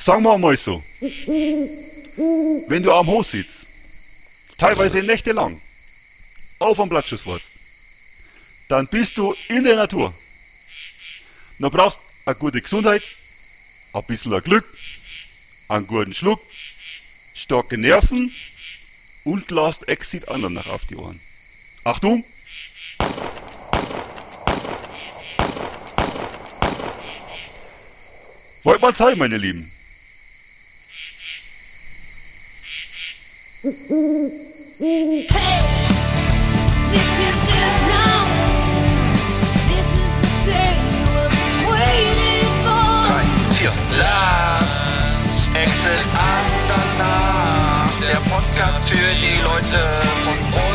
Sagen wir mal so. Wenn du am Hof sitzt, teilweise nächtelang, auf am Blattschuss warst, dann bist du in der Natur. Dann brauchst eine gute Gesundheit, ein bisschen Glück, einen guten Schluck, starke Nerven und Last Exit anderen nach auf die Ohren. Achtung! Wollt mal sein, meine Lieben. Hey, this is it now. This is the day we've been waiting for. 3, 4. Last Exit Andernach. Der Podcast für die Leute von unterwegs.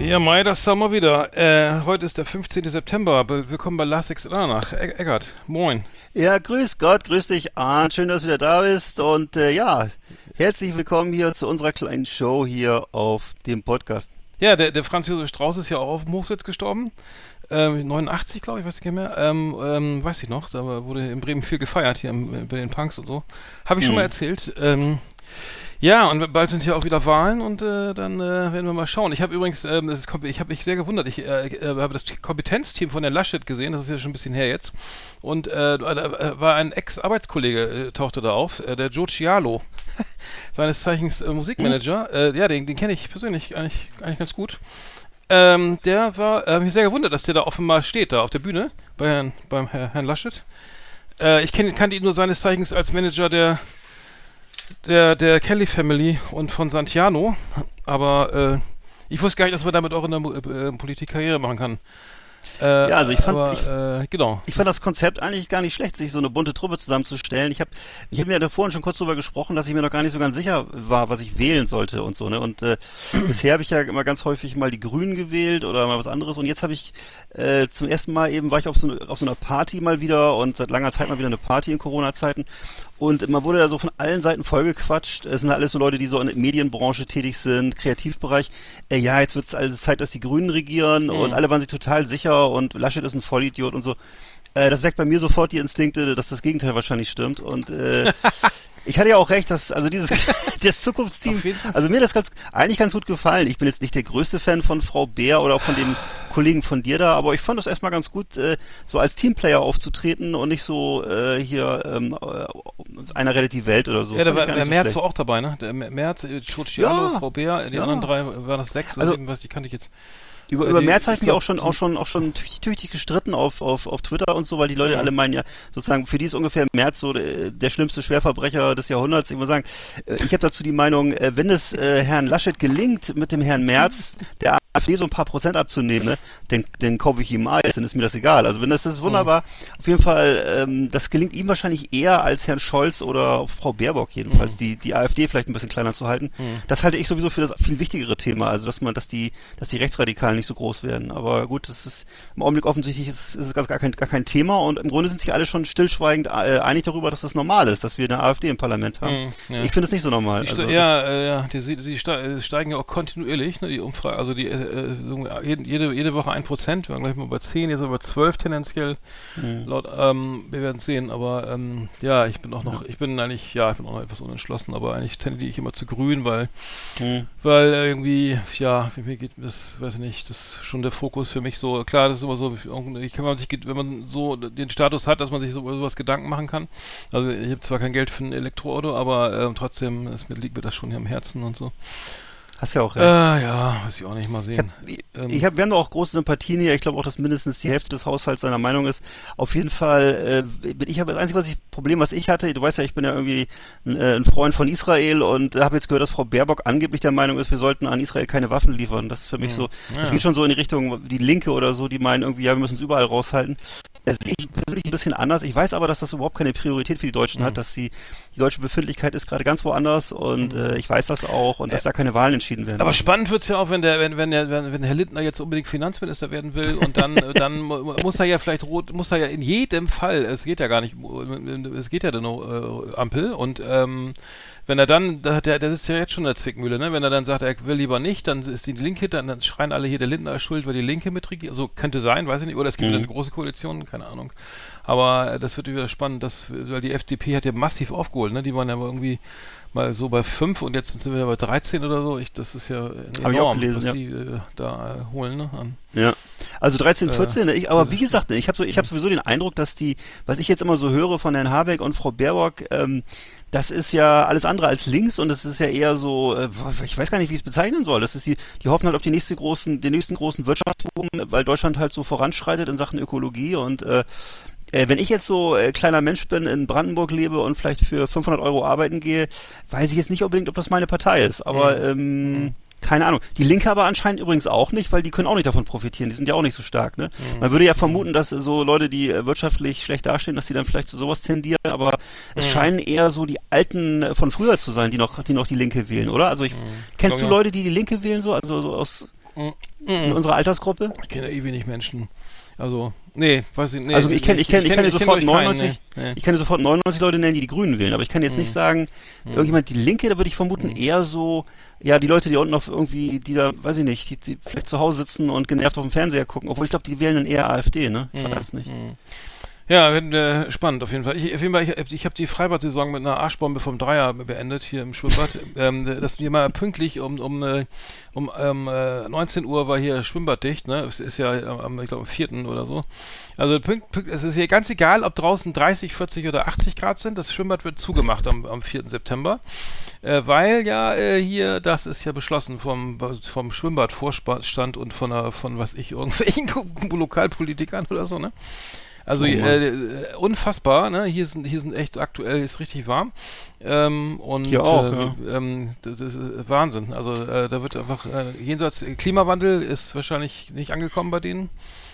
Ja, Mai, das sagen wir wieder. Äh, heute ist der 15. September. Be- Willkommen bei Last Exit Danach. E Eckart, moin. Ja, grüß Gott, grüß dich, Arndt. Schön, dass du wieder da bist. Und äh, ja, herzlich willkommen hier zu unserer kleinen Show hier auf dem Podcast. Ja, der, der Franz Josef Strauß ist ja auch auf dem Hochsitz gestorben. Ähm, 89, glaube ich, weiß ich nicht mehr. Ähm, ähm, weiß ich noch, da wurde in Bremen viel gefeiert, hier im, bei den Punks und so. Habe ich schon mal erzählt. Ähm, ja, und bald sind ja auch wieder Wahlen und äh, dann äh, werden wir mal schauen. Ich habe übrigens, ähm, das ist, ich habe mich sehr gewundert, ich äh, äh, habe das Kompetenzteam von der Laschet gesehen, das ist ja schon ein bisschen her jetzt. Und äh, da äh, war ein Ex-Arbeitskollege, tauchte da auf, der Joe Cialo, seines Zeichens Musikmanager. Ja, den, den kenne ich persönlich eigentlich, eigentlich ganz gut. Ähm, der war, äh, mich sehr gewundert, dass der da offenbar steht, da auf der Bühne, bei Herrn, beim Herr, Herrn Laschet. Ich kannte ihn nur seines Zeichens als Manager der der, der Kelly Family und von Santiano, aber äh, ich wusste gar nicht, dass man damit auch in der Mu- äh, Politik Karriere machen kann. Äh, Ja, also ich fand- aber, äh, genau. Ich fand das Konzept eigentlich gar nicht schlecht, sich so eine bunte Truppe zusammenzustellen. Ich habe ich hab mir da vorhin schon kurz drüber gesprochen, dass ich mir noch gar nicht so ganz sicher war, was ich wählen sollte und so. Ne? Und äh, bisher habe ich ja immer ganz häufig mal die Grünen gewählt oder mal was anderes. Und jetzt habe ich äh, zum ersten Mal eben, war ich auf so, auf so einer Party mal wieder und seit langer Zeit mal wieder eine Party in Corona-Zeiten. Und man wurde ja so von allen Seiten vollgequatscht. Es sind alles so Leute, die so in der Medienbranche tätig sind, Kreativbereich. Äh, ja, jetzt wird es also Zeit, dass die Grünen regieren und alle waren sich total sicher und Laschet ist ein Vollidiot und so. Äh, das weckt bei mir sofort die Instinkte, dass das Gegenteil wahrscheinlich stimmt. Und äh, ich hatte ja auch recht, dass also dieses das Zukunftsteam, also mir das ganz eigentlich ganz gut gefallen. Ich bin jetzt nicht der größte Fan von Frau Bär oder auch von dem Kollegen von dir da, aber ich fand das erstmal ganz gut, äh, so als Teamplayer aufzutreten und nicht so äh, hier ähm, äh, einer rettet die Welt oder so. Ja, da war ich der so Merz schlecht. war auch dabei, ne? Der Mer- Merz, äh, Cialo, Ja, Frau Bär, die ja. anderen drei, waren das sechs oder Also- sieben, was die kannte ich jetzt. Über, Äh, über März habe ich ich mich auch schon, auch schon, auch schon tüchtig, tüchtig gestritten auf, auf, auf Twitter und so, weil die Leute alle meinen ja, sozusagen, für die ist ungefähr März so der, der schlimmste Schwerverbrecher des Jahrhunderts. Ich muss sagen, äh, ich habe dazu die Meinung, äh, wenn es äh, Herrn Laschet gelingt, mit dem Herrn Merz der AfD so ein paar Prozent abzunehmen, ne, dann, dann kaufe ich ihm Eis, dann ist mir das egal. Also wenn das, das ist wunderbar. Auf jeden Fall, ähm, das gelingt ihm wahrscheinlich eher als Herrn Scholz oder Frau Baerbock jedenfalls, die, die AfD vielleicht ein bisschen kleiner zu halten. Das halte ich sowieso für das viel wichtigere Thema, also dass man, dass die, dass die Rechtsradikalen nicht so groß werden. Aber gut, das ist im Augenblick offensichtlich ist, ist es ganz gar kein, gar kein Thema und im Grunde sind sich alle schon stillschweigend äh, einig darüber, dass das normal ist, dass wir eine AfD im Parlament haben. Mhm, ja. Ich finde es nicht so normal. Die Also, ja, äh, ja, die, ste- äh, steigen ja auch kontinuierlich, ne, die Umfrage, also die, äh, äh, jede, jede, Woche ein Prozent, wir waren gleich mal bei 10, jetzt bei 12 tendenziell, Mhm. laut, ähm, wir werden sehen, aber ähm, ja, ich bin auch noch, ich bin eigentlich, ja, ich bin auch noch etwas unentschlossen, aber eigentlich tendiere ich immer zu grün, weil, Mhm. weil irgendwie, ja, für mich geht das, weiß ich nicht, das ist schon der Fokus für mich so, klar, das ist immer so, ich kann man sich, wenn man so den Status hat, dass man sich so über sowas Gedanken machen kann, also ich habe zwar kein Geld für ein Elektroauto, aber ähm, trotzdem ist, mir liegt mir das schon hier am Herzen und so. Hast ja auch Äh, recht. ja, weiß ich auch nicht mal Ich sehen. hab, ich, Ähm. ich hab, wir haben doch auch große Sympathien hier. Ich glaube auch, dass mindestens die Hälfte des Haushalts seiner Meinung ist. Auf jeden Fall äh, bin ich aber das einzige was ich, Problem, was ich hatte, du weißt ja, ich bin ja irgendwie ein, äh, ein Freund von Israel und habe jetzt gehört, dass Frau Baerbock angeblich der Meinung ist, wir sollten an Israel keine Waffen liefern. Das ist für mich Hm. so, das Ja. geht schon so in die Richtung, die Linke oder so, die meinen irgendwie, ja, wir müssen es überall raushalten. Das sehe ich persönlich ein bisschen anders. Ich weiß aber, dass das überhaupt keine Priorität für die Deutschen Mhm. hat, dass die, die deutsche Befindlichkeit ist gerade ganz woanders und äh, ich weiß das auch und dass da keine Wahlen entschieden werden. Mhm. Aber spannend wird's ja auch, wenn der, wenn, wenn der, wenn, wenn Herr Lindner jetzt unbedingt Finanzminister werden will und dann, dann mu- muss er ja vielleicht rot, muss er ja in jedem Fall, es geht ja gar nicht, es geht ja nur äh, Ampel und ähm, Wenn er dann, der, der sitzt ja jetzt schon in der Zwickmühle, ne? Wenn er dann sagt, er will lieber nicht, dann ist die Linke, dann, dann schreien alle hier, der Lindner ist schuld, weil die Linke mitregiert. Also könnte sein, weiß ich nicht. Oder es gibt Mhm. eine große Koalition, keine Ahnung. Aber äh, das wird wieder spannend, dass, weil die FDP hat ja massiv aufgeholt, ne? Die waren ja irgendwie mal so bei 5 und jetzt sind wieder bei 13 oder so. Ich, das ist ja Hab ich auch enorm, gelesen, was ja. die äh, da äh, holen, ne? An. Ja. Also 13, Äh, 14, ne? ich, aber wie gesagt, ich habe so, ich habe sowieso den Eindruck, dass die, was ich jetzt immer so höre von Herrn Habeck und Frau Baerbock, ähm, das ist ja alles andere als links und das ist ja eher so, äh, ich weiß gar nicht, wie ich es bezeichnen soll. Das ist die, die hoffen halt auf die nächste großen, den nächsten großen Wirtschaftsboom, weil Deutschland halt so voranschreitet in Sachen Ökologie und äh, äh, wenn ich jetzt so äh, kleiner Mensch bin, in Brandenburg lebe und vielleicht für 500 Euro arbeiten gehe, weiß ich jetzt nicht unbedingt, ob das meine Partei ist. Aber ähm, keine Ahnung. Die Linke aber anscheinend übrigens auch nicht, weil die können auch nicht davon profitieren. Die sind ja auch nicht so stark. Ne? Man würde ja vermuten, dass so Leute, die äh, wirtschaftlich schlecht dastehen, dass die dann vielleicht zu sowas tendieren. Aber es scheinen eher so die Alten äh, von früher zu sein, die noch, die noch die Linke wählen, oder? Also ich, kennst Glaub du. Leute, die die Linke wählen so, also so aus in unserer Altersgruppe? Ich kenne ja eh wenig Menschen. Also, nee, weiß ich nicht. also ich kenne, ich kenne, ich sofort glaub ich, keinen, 99, nee, nee. ich kann dir sofort 99 Leute nennen, die die Grünen wählen, aber ich kann jetzt nicht sagen, irgendjemand die Linke, da würde ich vermuten eher so, ja, die Leute, die unten auf irgendwie, die da, weiß ich nicht, die, die vielleicht zu Hause sitzen und genervt auf dem Fernseher gucken, obwohl ich glaube, die wählen dann eher AfD, ne? Ich weiß es nicht. Ja, äh, spannend auf jeden Fall. Ich, auf jeden Fall, ich, ich habe die Freibad-Saison mit einer Arschbombe vom Dreier beendet hier im Schwimmbad. ähm, das wir mal pünktlich um um äh, um ähm, äh, 19 Uhr war hier Schwimmbad dicht, ne? Es ist ja am, ich glaube am 4. oder so. Also pünkt, pünkt, es ist hier ganz egal, ob draußen 30, 40 oder 80 Grad sind. Das Schwimmbad wird zugemacht am, am 4. September. Äh, weil ja äh, hier, das ist ja beschlossen vom, vom Schwimmbadvorstand und von, einer, von was ich, irgendwelchen Lokalpolitikern oder so, ne? Also Oh äh, äh, unfassbar, ne? Hier sind hier sind echt aktuell ist richtig warm. Ähm, und Hier auch, äh, ähm, das ist äh, Wahnsinn. Also äh, da wird einfach äh, jenseits Klimawandel ist wahrscheinlich nicht angekommen bei denen.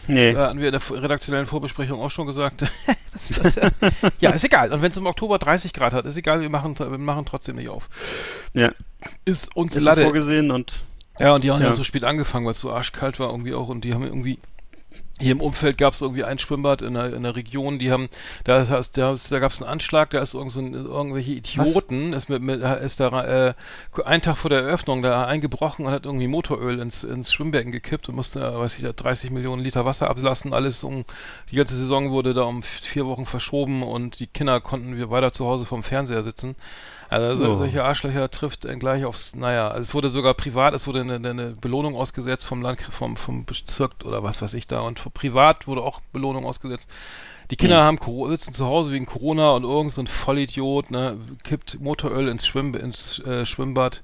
Nee. Äh, hatten wir in der redaktionellen Vorbesprechung auch schon gesagt. das, das, äh, ja, ist egal. Und wenn es im Oktober 30 Grad hat, ist egal, wir machen, wir machen trotzdem nicht auf. Ja. Ist uns Ist Lade. vorgesehen und Ja, und die haben ja so spät angefangen, weil es so arschkalt war irgendwie auch und die haben irgendwie hier im Umfeld gab es irgendwie ein Schwimmbad in der, in der Region, die haben, da, da, ist, da gab es einen Anschlag, da ist irgend so ein, irgendwelche Idioten, ist, mit, mit, ist da äh, einen Tag vor der Eröffnung da eingebrochen und hat irgendwie Motoröl ins, ins Schwimmbecken gekippt und musste, weiß ich, da 30 Millionen Liter Wasser ablassen, alles um, die ganze Saison wurde da um vier Wochen verschoben und die Kinder konnten wir weiter zu Hause vorm Fernseher sitzen. Also so, Oh. solche Arschlöcher trifft dann gleich aufs, naja, also es wurde sogar privat, es wurde eine, eine Belohnung ausgesetzt vom Land, vom, vom Bezirk oder was weiß ich da und für privat wurde auch Belohnung ausgesetzt. Die Kinder haben Coro- sitzen zu Hause wegen Corona und irgend so ein Vollidiot, ne, kippt Motoröl ins, Schwimm, ins äh, Schwimmbad.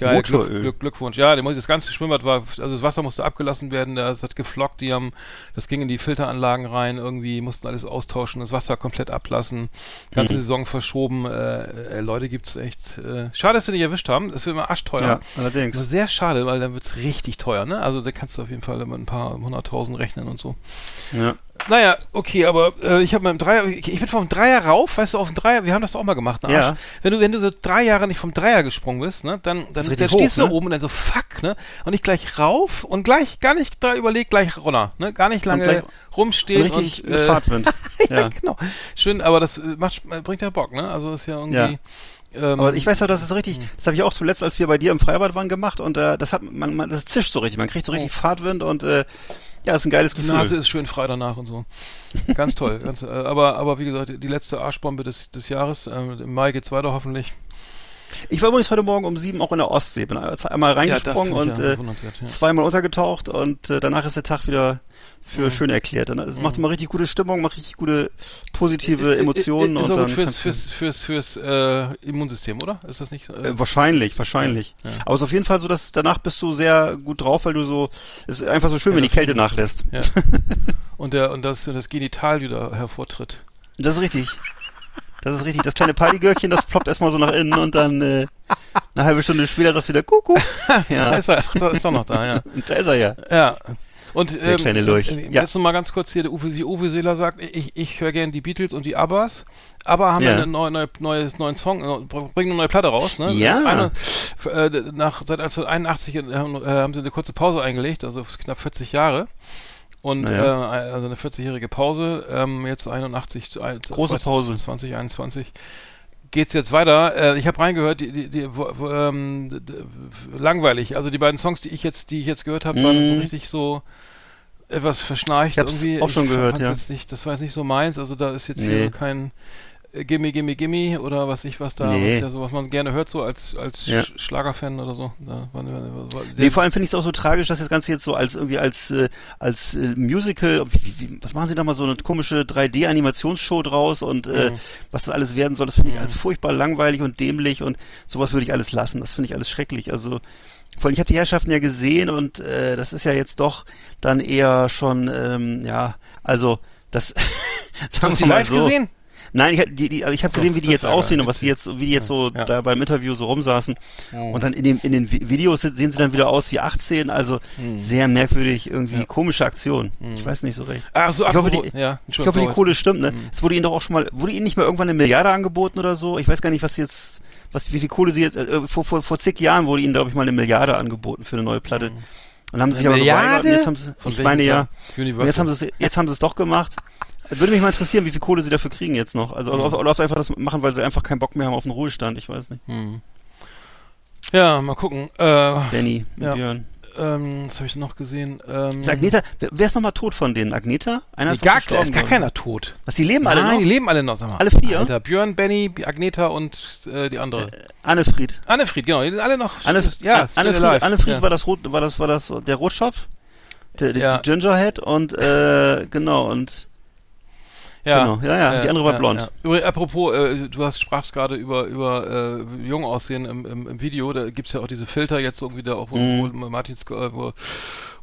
Geil, Glück? Glück, Glückwunsch. Ja, das ganze Schwimmbad war, also das Wasser musste abgelassen werden, das hat geflockt, die haben, das ging in die Filteranlagen rein, irgendwie mussten alles austauschen, das Wasser komplett ablassen, ganze Mhm. Saison verschoben, äh, äh, Leute gibt's echt, äh, schade, dass sie nicht erwischt haben, das wird immer arschteuer. ja, Das ist allerdings. sehr schade, weil dann wird's richtig teuer, ne? Also da kannst du auf jeden Fall mit ein paar hunderttausend rechnen und so. Ja. Naja, okay, aber äh, ich habe mit dem Dreier, ich, bin vom Dreier rauf, weißt du, auf den Dreier, wir haben das doch auch mal gemacht, ne? Ja. Arsch. Wenn du, wenn du so drei Jahre nicht vom Dreier gesprungen bist, ne, dann, dann, dann stehst hoch, du ne? oben und dann so, fuck, ne? Und ich gleich rauf und gleich, gar nicht da überlegt, gleich runter, ne? Gar nicht lange gleich- rumstehen Und richtig und, äh, Fahrtwind. ja, ja. genau. Schön, aber das äh, macht, bringt ja Bock, ne? Also ist ja irgendwie. Ähm, Aber ich weiß ja, das ist richtig, das habe ich auch zuletzt, als wir bei dir im Freibad waren, gemacht und äh, das hat man, man, das zischt so richtig, man kriegt so richtig Fahrtwind und äh, ja, ist ein geiles Die Gefühl. Nase ist schön frei danach und so. Ganz toll. Ganz, äh, aber, aber wie gesagt, die letzte Arschbombe des, des Jahres. Ähm, Im Mai geht's weiter hoffentlich. Ich war übrigens heute Morgen um sieben auch in der Ostsee, bin einmal reingesprungen ich und ja äh, ja. zweimal untergetaucht und äh, danach ist der Tag wieder für Mhm. schön erklärt. Dann, es macht immer richtig gute Stimmung, macht richtig gute positive Emotionen Ist und auch dann gut fürs, du- fürs, fürs, fürs äh, Immunsystem, oder? Ist das nicht? Äh, Äh, wahrscheinlich, wahrscheinlich. Ja, ja. Aber es ist auf jeden Fall so, dass danach bist du sehr gut drauf, weil du so, es ist einfach so schön, Ja, wenn die Kälte nachlässt. ja. und der und das das Genital wieder hervortritt. Das ist richtig. Das ist richtig. Das kleine Partygürkchen, das ploppt erstmal so nach innen und dann äh, eine halbe Stunde später das wieder Kuckuck. Da Ja, ist er, da ist doch noch da, ja. und da ist er ja. Ja. Und ähm, kleine Lurch. äh, Ja. Jetzt noch mal ganz kurz hier, der Uwe, wie Uwe Seeler sagt, ich, ich höre gerne die Beatles und die Abbas. Aber haben Ja. ja einen neue, neue, neues, neuen Song, äh, bringen eine neue Platte raus, ne? Ja. Eine, äh, nach, seit 1981 äh, haben, äh, haben sie eine kurze Pause eingelegt, also knapp 40 Jahre. Und Naja. äh, also eine 40-jährige Pause, ähm, jetzt 81, zu ein- Große Pause. 2021. geht's jetzt weiter. Äh, ich habe reingehört, die, die, die wo, wo, ähm, langweilig. Also die beiden Songs, die ich jetzt, die ich jetzt gehört habe, waren so Mhm. richtig so etwas verschnarcht Ich hab's irgendwie. auch schon gehört, fand's ja. Nicht, das war jetzt nicht so meins. Also da ist jetzt Nee. hier so kein Gimme, Gimme, Gimme oder was ich was da, Nee. was, ja, so, was man gerne hört, so als als Ja. Sch Schlagerfan oder so. Da war, war, war, Nee, vor allem finde ich es auch so tragisch, dass das Ganze jetzt so als irgendwie als äh, als äh, Musical, wie, wie, was machen sie da mal so eine komische 3D-Animationsshow draus und äh, Mhm. was das alles werden soll, das finde ich alles furchtbar langweilig und dämlich und sowas würde ich alles lassen. Das finde ich alles schrecklich. Also vor allem, ich habe die Herrschaften ja gesehen und äh, das ist ja jetzt doch dann eher schon, ähm, ja, also das Hast du die mal live so. gesehen? Nein, ich, die, die, ich habe So, gesehen, wie die jetzt aussehen und was die jetzt, wie die jetzt so Ja. da beim Interview so rumsaßen. Mhm. Und dann in, dem, in den Vi- Videos se- sehen sie dann wieder aus wie 18, also sehr merkwürdig, irgendwie. Ja. komische Aktion. Ich weiß nicht so recht. Ach so, Ich hoffe, die- ja, Ich hoffe, die. Kohle stimmt, ne? Mhm. Es wurde ihnen doch auch schon mal, wurde ihnen nicht mal irgendwann eine Milliarde angeboten oder so? Ich weiß gar nicht, was sie jetzt, was, wie viel Kohle sie jetzt, äh, vor, vor, vor zig Jahren wurde ihnen, glaube ich, mal eine Milliarde angeboten für eine neue Platte. Und haben sie sich aber geweigert. Und Jetzt haben sie. Von ich meine ja, Plan? und Universal. jetzt haben sie es, jetzt haben sie es doch gemacht. Würde mich mal interessieren, wie viel Kohle sie dafür kriegen jetzt noch. Also, Mhm. oder, oder ob sie einfach das machen, weil sie einfach keinen Bock mehr haben auf den Ruhestand. Ich weiß nicht. Hm. Ja, mal gucken. Äh, Danny, Ja. Björn. ähm, was habe ich noch gesehen? Ähm, Ist Agneta, wer, ist nochmal tot von denen? Agneta? Einer nee, ist gar, ist gar ich. keiner tot. Was, die leben alle Nein, noch? die leben alle noch, sag mal. Alle vier? Alter, Björn, Benny, Agneta und äh, die andere. Annefried. Annefried, genau, die sind alle noch. Anne, ja, Annefried. Annefried ja. war das rot, war das, war das der Rotschopf? Der, der, Ja. Die Gingerhead und äh, genau und ja. genau, ja, ja, die andere war blond. Übrigens, apropos, äh, du hast sprachst gerade über über äh, jung aussehen im, im, im Video, da gibt's ja auch diese Filter jetzt irgendwie da auch, wo, Mhm. wo Martin äh, wo,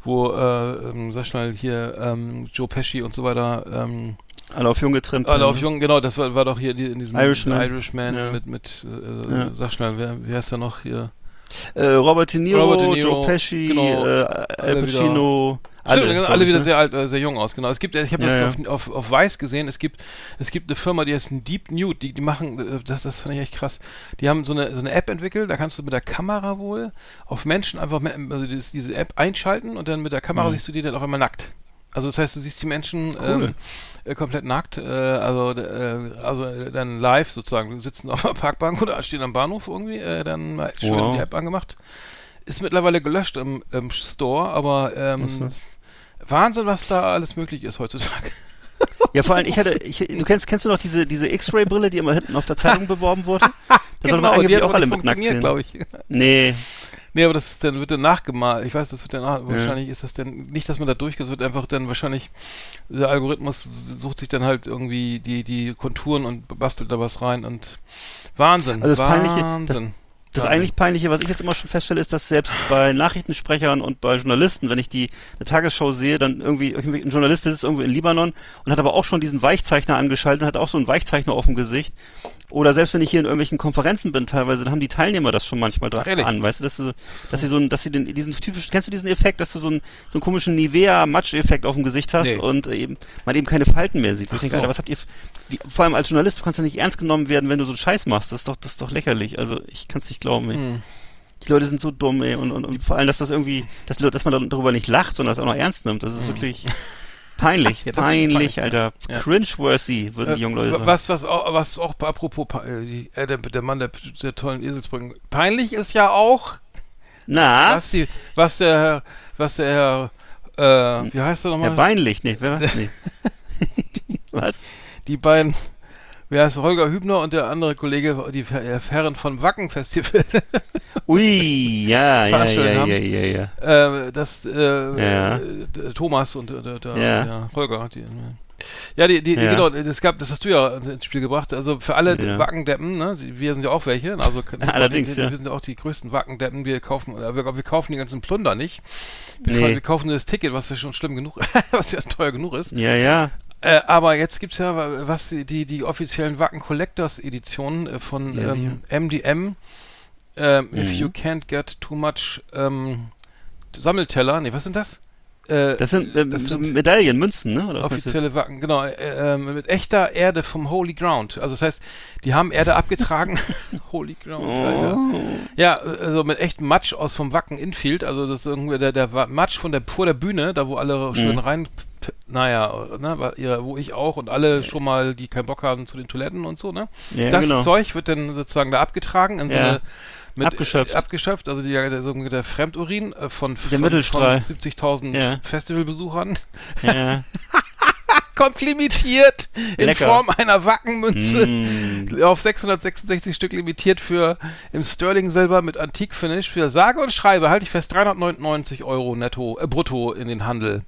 wo äh, ähm, sag schnell hier ähm, Joe Pesci und so weiter ähm, alle auf jung getrimmt. Alle auf ne? Jung, genau, das war, war doch hier in diesem Irishman. Irishman Ja. mit, mit äh, Ja. sag schnell, wer, wie heißt der noch hier? Äh, Robert De Niro, Robert De Niro, Joe Pesci, genau, äh, Al Pacino, alle, Stimmt, alle ich, wieder ne? sehr alt, äh, sehr jung aus, genau. Es gibt, ich habe Ja, das ja. Auf, auf, auf Weiß gesehen, es gibt, es gibt eine Firma, die heißt Deep Nude, die, die machen, äh, das, das fand ich echt krass. Die haben so eine, so eine App entwickelt, da kannst du mit der Kamera wohl auf Menschen einfach, also diese App einschalten und dann mit der Kamera Mhm. siehst du die dann auf einmal nackt. Also das heißt, du siehst die Menschen Cool. ähm, äh, komplett nackt, äh, also äh, also äh, dann live sozusagen, sitzen auf der Parkbank oder stehen am Bahnhof irgendwie, äh, dann mal schön Wow. die App angemacht. Ist mittlerweile gelöscht im, im Store, aber ähm, das? Wahnsinn, was da alles möglich ist heutzutage. Ja, vor allem, ich hatte, ich, du kennst, kennst du noch diese, diese X-Ray-Brille, die immer hinten auf der Zeitung beworben wurde? Da soll man angeblich Genau, hat auch alle mit nackt glaube ich. Nee, Nee, aber das ist dann, wird dann nachgemalt. Ich weiß, das wird dann, nach, wahrscheinlich ist das dann, nicht, dass man da durchgeht, wird einfach dann wahrscheinlich, der Algorithmus sucht sich dann halt irgendwie die, die Konturen und bastelt da was rein und Wahnsinn. Also das Peinliche- Wahnsinn. Das Wahnsinn. eigentlich Peinliche, was ich jetzt immer schon feststelle, ist, dass selbst bei Nachrichtensprechern und bei Journalisten, wenn ich die eine Tagesschau sehe, dann irgendwie ein Journalist sitzt irgendwo in Libanon und hat aber auch schon diesen Weichzeichner angeschaltet, hat auch so einen Weichzeichner auf dem Gesicht. Oder selbst wenn ich hier in irgendwelchen Konferenzen bin, teilweise, dann haben die Teilnehmer das schon manchmal dran Ehrlich? an, weißt du, dass, du, dass sie so ein, dass sie den, diesen typischen, kennst du diesen Effekt, dass du so einen, so einen komischen Nivea-Matsch-Effekt auf dem Gesicht hast Nee. und eben, man eben keine Falten mehr sieht. Ich denke, so. Alter, was habt ihr, wie, vor allem als Journalist, du kannst ja nicht ernst genommen werden, wenn du so einen Scheiß machst. Das ist doch, das ist doch lächerlich. Also, ich kann es nicht glauben, ey. Hm. Die Leute sind so dumm, ey. Und, und, und vor allem, dass das irgendwie, dass, dass man dann darüber nicht lacht, sondern das auch noch ernst nimmt. Das ist wirklich peinlich. Ja, peinlich, peinlich, Alter. ja. Cringe-worthy, würden die jungen Leute Äh, sagen. was, was auch, was auch apropos, äh, äh, der, der Mann der, der tollen Eselsbrücken. Peinlich ist ja auch, Na, was die, was der, Herr- was der äh, wie heißt er nochmal? Herr Beinlich, nee, wer was? Nee. was? die beiden, wer heißt Holger Hübner und der andere Kollege, die Ver- Herren vom Wacken Festival, Ui, ja, ja, ja, ja, ja, ja, ja. äh, das, äh, Ja. äh, Thomas und äh, der, der, Ja. der Holger, die, äh, ja, die, die, Ja. genau, das gab, das hast du ja ins Spiel gebracht. Also für alle Ja. Wackendeppen, ne, die- wir sind ja auch welche, also Allerdings, wir, ja. wir sind ja auch die größten Wackendeppen. Wir kaufen, äh, wir, wir kaufen die ganzen Plunder nicht. Wir, Nee. wir kaufen nur das Ticket, was ja schon schlimm genug, was ja teuer genug ist. Ja, ja. Äh, aber jetzt gibt's ja was die die, offiziellen Wacken Collectors Editionen äh, von Ja, ähm, MDM. If Mhm. you can't get too much ähm, Sammelteller, nee, was sind das? Äh, Das sind, ähm, Das sind Medaillen, Münzen, ne? Oder offizielle Wacken, genau, äh, ähm, mit echter Erde vom Holy Ground. Also das heißt, die haben Erde abgetragen. Holy Ground, Alter. Oh. Ja, also mit echtem Matsch aus vom Wacken Infield, also das ist irgendwie der, der Matsch von der vor der Bühne, da wo alle schön Mhm. rein naja, ne, wo ich auch und alle schon mal, die keinen Bock haben zu den Toiletten und so, ne? Ja, das genau. Zeug wird dann sozusagen da abgetragen in so eine mit, Abgeschöpft. Äh, abgeschöpft, also die, der, der Fremdurin äh, von, von, von 70.000 Ja. Festivalbesuchern Ja. kommt limitiert in Lecker. Form einer Wackenmünze Mm. auf 666 Stück limitiert für im Sterling Silber mit Antikfinish für sage und schreibe, halte ich fest, 399 Euro netto, äh, brutto in den Handel.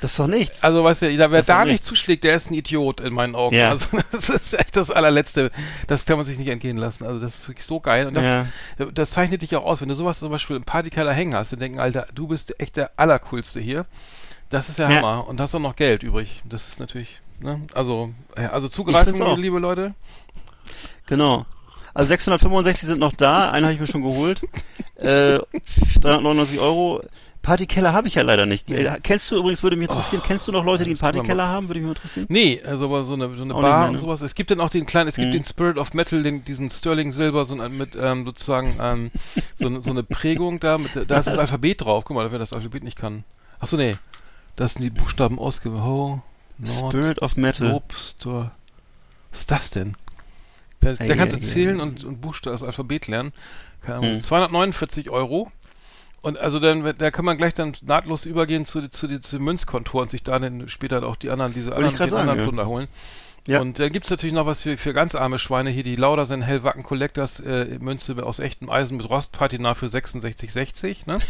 Das ist doch nichts. Also weißt du, da, wer da nicht zuschlägt, der ist ein Idiot in meinen Augen. Ja. Also das ist echt das allerletzte. Das kann man sich nicht entgehen lassen. Also das ist wirklich so geil. Und das, Ja. das zeichnet dich auch aus. Wenn du sowas zum Beispiel im Partykeller hängen hast, dann denken, Alter, du bist echt der Allercoolste hier. Das ist ja Ja. Hammer. Und hast auch noch Geld übrig. Das ist natürlich, ne? Also, also auch. liebe Leute. Genau. Also 665 sind noch da, einen habe ich mir schon geholt. Äh, 399 Euro. Partykeller habe ich ja leider nicht. Äh, kennst du übrigens, würde mich interessieren, kennst du noch Leute, die einen Partykeller haben? Würde mich interessieren. Nee, also aber so eine, so eine Bar und sowas. Es gibt dann auch den kleinen, es gibt Mhm. den Spirit of Metal, den, diesen Sterling Silber, so ein, mit ähm, sozusagen ähm, so, eine- so eine Prägung da, mit, da ist das Alphabet drauf. Guck mal, wer das Alphabet nicht kann. Achso, nee. Das sind die Buchstaben ausgewählt. Ho, Nord, Spirit of Metal. Obstor. Was ist das denn? Der, Ei, kannst du zählen und, und Buchstaben, das Alphabet lernen. Keine Ahnung, Hm. 249 Euro. Und also dann, da kann man gleich dann nahtlos übergehen zu, zu, zu, zu Münzkontor und sich da dann später auch die anderen, diese anderen, den sagen, anderen ja. Plunder holen. Ja. Und dann gibt's natürlich noch was für, für ganz arme Schweine hier, die Laudersen Hellwacken Collectors äh, Münze aus echtem Eisen mit Rostpatina für 66,60, ne?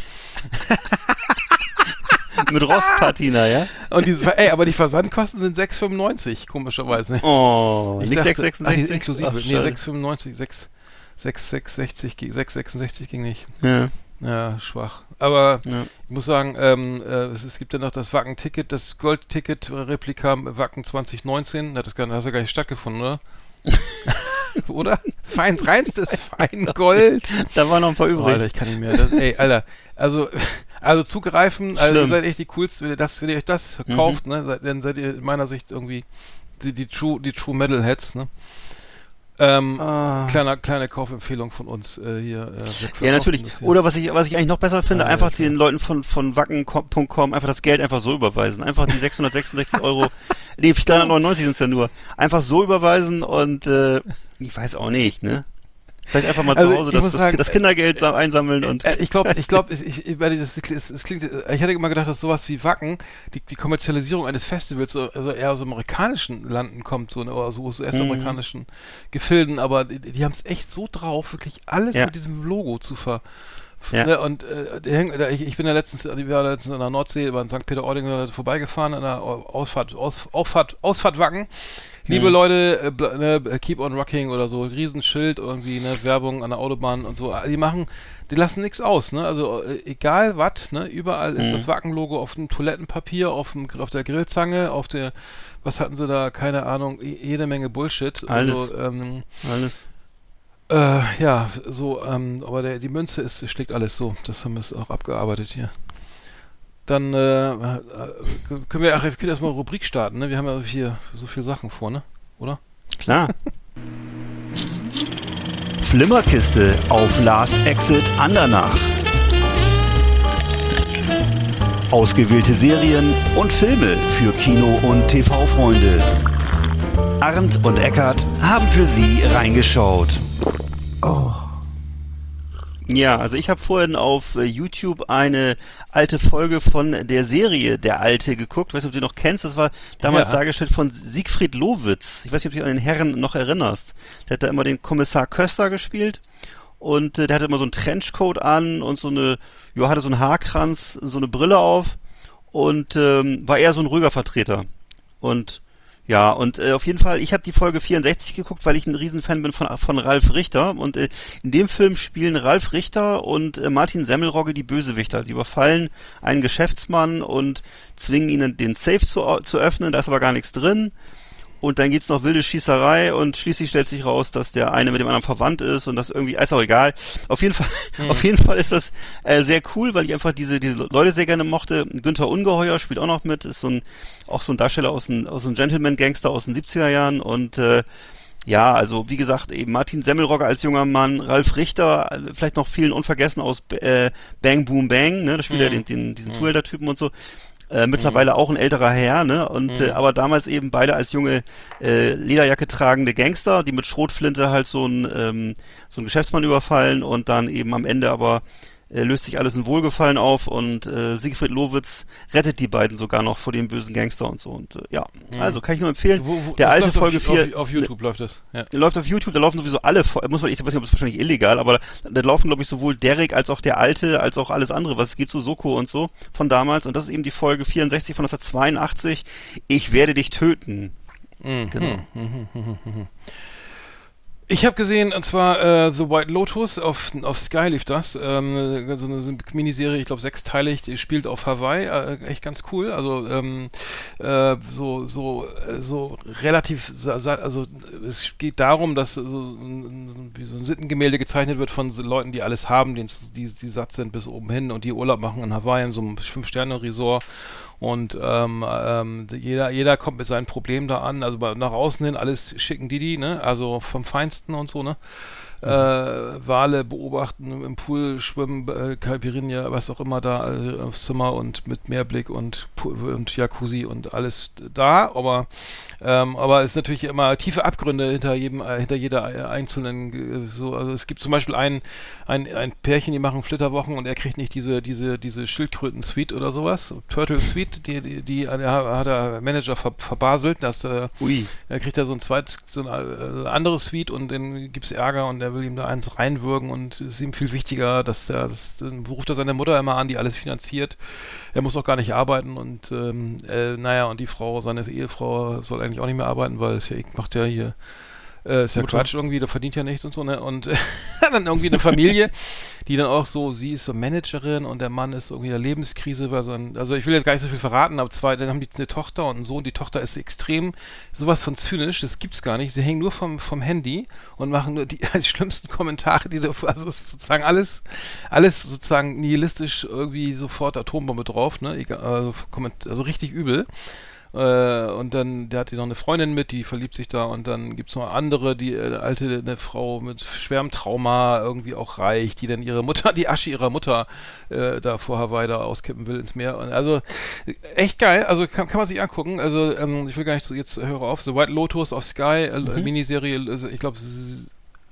Mit Rostpatina, ja? Und diese, ey, aber die Versandkosten sind 6,95, komischerweise. Oh, Ich nicht dachte- 666? Ach, die sind inklusive. Ach, nee, schade. 6,95, 6, 6,66 ging, 6,66 ging nicht. Ja, Ja, schwach. Aber ja. ich muss sagen, ähm, äh, es, es gibt ja noch das Wacken-Ticket, das Gold-Ticket-Replika Wacken 2019. Das, gar, das hat ja gar nicht stattgefunden, oder? oder? Fein, reinstes Feingold. Da waren noch ein paar Oh, übrig. Alter, ich kann nicht mehr. Das, ey, Alter, also, also zugreifen, also Schlimm. seid echt die coolsten, wenn ihr das, wenn ihr euch das Mhm. kauft, ne, seid, dann seid ihr in meiner Sicht irgendwie die, die True, die True Metalheads, ne? Ähm, Ah. kleiner, kleine Kaufempfehlung von uns äh, hier. Äh, Ja, natürlich. hier. Oder was ich, was ich eigentlich noch besser finde, Ah, ja, einfach klar. den Leuten von, von wacken.com einfach das Geld einfach so überweisen. Einfach die 666 Euro, nee, 399 sind es ja nur. Einfach so überweisen und, äh, ich weiß auch nicht, ne? Vielleicht einfach mal Also, zu Hause das, das, sagen, das Kindergeld sa- einsammeln und, Äh, ich glaube, ich glaube, ich, ich, das, es klingt, äh, ich hatte immer gedacht, dass sowas wie Wacken, die, die Kommerzialisierung eines Festivals so, also eher aus amerikanischen Landen kommt, so, ne, oder so aus US-amerikanischen Gefilden, aber die, die haben es echt so drauf, wirklich alles Ja. mit diesem Logo zu ver. Ja. Ne, und äh, ich, ich bin ja letztens, ich war letztens in der Nordsee, über in St. Peter-Ording vorbeigefahren, an der Au- Ausfahrt, Aus, Auffahrt, Ausfahrt Wacken. Liebe. Leute, äh, ne, keep on rocking oder so, Riesenschild irgendwie, ne, Werbung an der Autobahn und so. Die machen, die lassen nichts aus, ne? Also äh, egal was, ne, überall ist Mhm. das Wacken-Logo auf dem Toilettenpapier, auf dem, auf der Grillzange, auf der, was hatten sie da, keine Ahnung, je- jede Menge Bullshit. Alles. Also, ähm, alles. äh, ja, so, ähm, aber der, die Münze ist, schlägt alles so. Das haben wir es auch abgearbeitet hier. Dann äh, äh, können wir, ach, wir können erstmal Rubrik starten, ne? Wir haben ja hier so viele Sachen vor, ne? Oder? Klar. Flimmerkiste auf Last Exit Andernach. Ausgewählte Serien und Filme für Kino- und TV-Freunde. Arndt und Eckart haben für Sie reingeschaut. Ja, also ich habe vorhin auf äh, YouTube eine alte Folge von der Serie Der Alte geguckt. Weißt du, ob du die noch kennst? Das war damals Ja. dargestellt von Siegfried Lowitz. Ich weiß nicht, ob du dich an den Herren noch erinnerst. Der hat da immer den Kommissar Köster gespielt. Und äh, der hatte immer so einen Trenchcoat an und so eine, ja, hatte so einen Haarkranz, so eine Brille auf und ähm, war eher so ein ruhiger Vertreter. Und ja, und äh, auf jeden Fall, ich habe die Folge 64 geguckt, weil ich ein Riesenfan bin von, von Ralf Richter. Und äh, in dem Film spielen Ralf Richter und äh, Martin Semmelrogge die Bösewichter. Sie überfallen einen Geschäftsmann und zwingen ihn, den Safe zu, zu öffnen. Da ist aber gar nichts drin. Und dann gibt's noch wilde Schießerei und schließlich stellt sich raus, dass der eine mit dem anderen verwandt ist und das irgendwie, ist auch egal. Auf jeden Fall, auf jeden Fall ist das äh, sehr cool, weil ich einfach diese, diese Leute sehr gerne mochte. Günther Ungeheuer spielt auch noch mit, ist so ein, auch so ein Darsteller aus einem, aus einem Gentleman-Gangster aus den 70er Jahren und äh, ja, also wie gesagt, eben Martin Semmelrogge als junger Mann, Ralf Richter, äh, vielleicht noch vielen unvergessen aus äh, Bang Boom Bang, ne? Da spielt er den, den, diesen Zuhälter-Typen und so. Äh, mittlerweile auch ein älterer Herr, ne? Und äh, aber damals eben beide als junge äh, Lederjacke tragende Gangster, die mit Schrotflinte halt so ein ähm, so ein Geschäftsmann überfallen und dann eben am Ende aber äh, löst sich alles in Wohlgefallen auf und äh, Siegfried Lowitz rettet die beiden sogar noch vor dem bösen Gangster und so. Und äh, ja, also kann ich nur empfehlen. Wo, wo, der alte Folge auf, 4 Auf, auf YouTube läuft das. Ja. der läuft auf YouTube, da laufen sowieso alle, muss man, ich weiß nicht, ob es wahrscheinlich illegal, aber da, da laufen, glaube ich, sowohl Derek als auch der alte, als auch alles andere, was es gibt, so Soko und so, von damals. Und das ist eben die Folge 64 von 1982. Ich werde dich töten. Mhm. Genau. Ich habe gesehen, und zwar äh, The White Lotus auf, auf Sky lief das. Ähm, so eine, so eine Miniserie, ich glaube sechsteilig, die spielt auf Hawaii. Äh, echt ganz cool. Also ähm, äh, so so äh, so relativ, also es geht darum, dass so, wie so ein Sittengemälde gezeichnet wird von Leuten, die alles haben, die, die, die satt sind bis oben hin und die Urlaub machen in Hawaii in so einem Fünf-Sterne-Resort. Und ähm, ähm, jeder, jeder kommt mit seinen Problemen da an. Also nach außen hin alles schicken Didi, ne? Also vom Feinsten und so, ne? Äh, Wale beobachten, im Pool schwimmen, äh, Caipirinha, was auch immer da äh, aufs Zimmer und mit Meerblick und, und Jacuzzi und alles da, aber ähm, aber es ist natürlich immer tiefe Abgründe hinter jedem, äh, hinter jeder äh, einzelnen, äh, so, also es gibt zum Beispiel ein, ein, ein Pärchen, die machen Flitterwochen und er kriegt nicht diese, diese, diese Schildkröten-Suite oder sowas, Turtle Suite, die, die, die hat der Manager ver, verbaselt, dass äh, Ui. er kriegt da so ein zweites, so ein anderes Suite und dann gibt's Ärger und er will ihm da eins reinwürgen und es ist ihm viel wichtiger, dass er, das, dann ruft er seine Mutter immer an, die alles finanziert. Er muss auch gar nicht arbeiten und ähm, äh, naja, und die Frau, seine Ehefrau soll eigentlich auch nicht mehr arbeiten, weil es ja, macht ja hier äh, ist ja Quatsch irgendwie, der verdient ja nichts und so, ne? Und dann irgendwie eine Familie, die dann auch so, sie ist so Managerin und der Mann ist irgendwie in der Lebenskrise, weil so ein, also ich will jetzt gar nicht so viel verraten, aber zwei, dann haben die eine Tochter und einen Sohn, die Tochter ist extrem sowas von zynisch, das gibt's gar nicht. Sie hängen nur vom, vom Handy und machen nur die, die schlimmsten Kommentare, die du, also sozusagen alles, alles sozusagen nihilistisch irgendwie sofort Atombombe drauf, ne? Egal, also, also richtig übel. Äh, und dann, der hat hier noch eine Freundin mit, die verliebt sich da und dann gibt's noch andere, die äh, alte, eine Frau mit schwerem Trauma, irgendwie auch reich, die dann ihre Mutter, die Asche ihrer Mutter äh, da vor Hawaii da auskippen will ins Meer. Und also äh, echt geil, also kann, kann man sich angucken. Also ähm, ich will gar nicht so, jetzt höre auf, The White Lotus auf Sky, äh, Miniserie, also ich glaube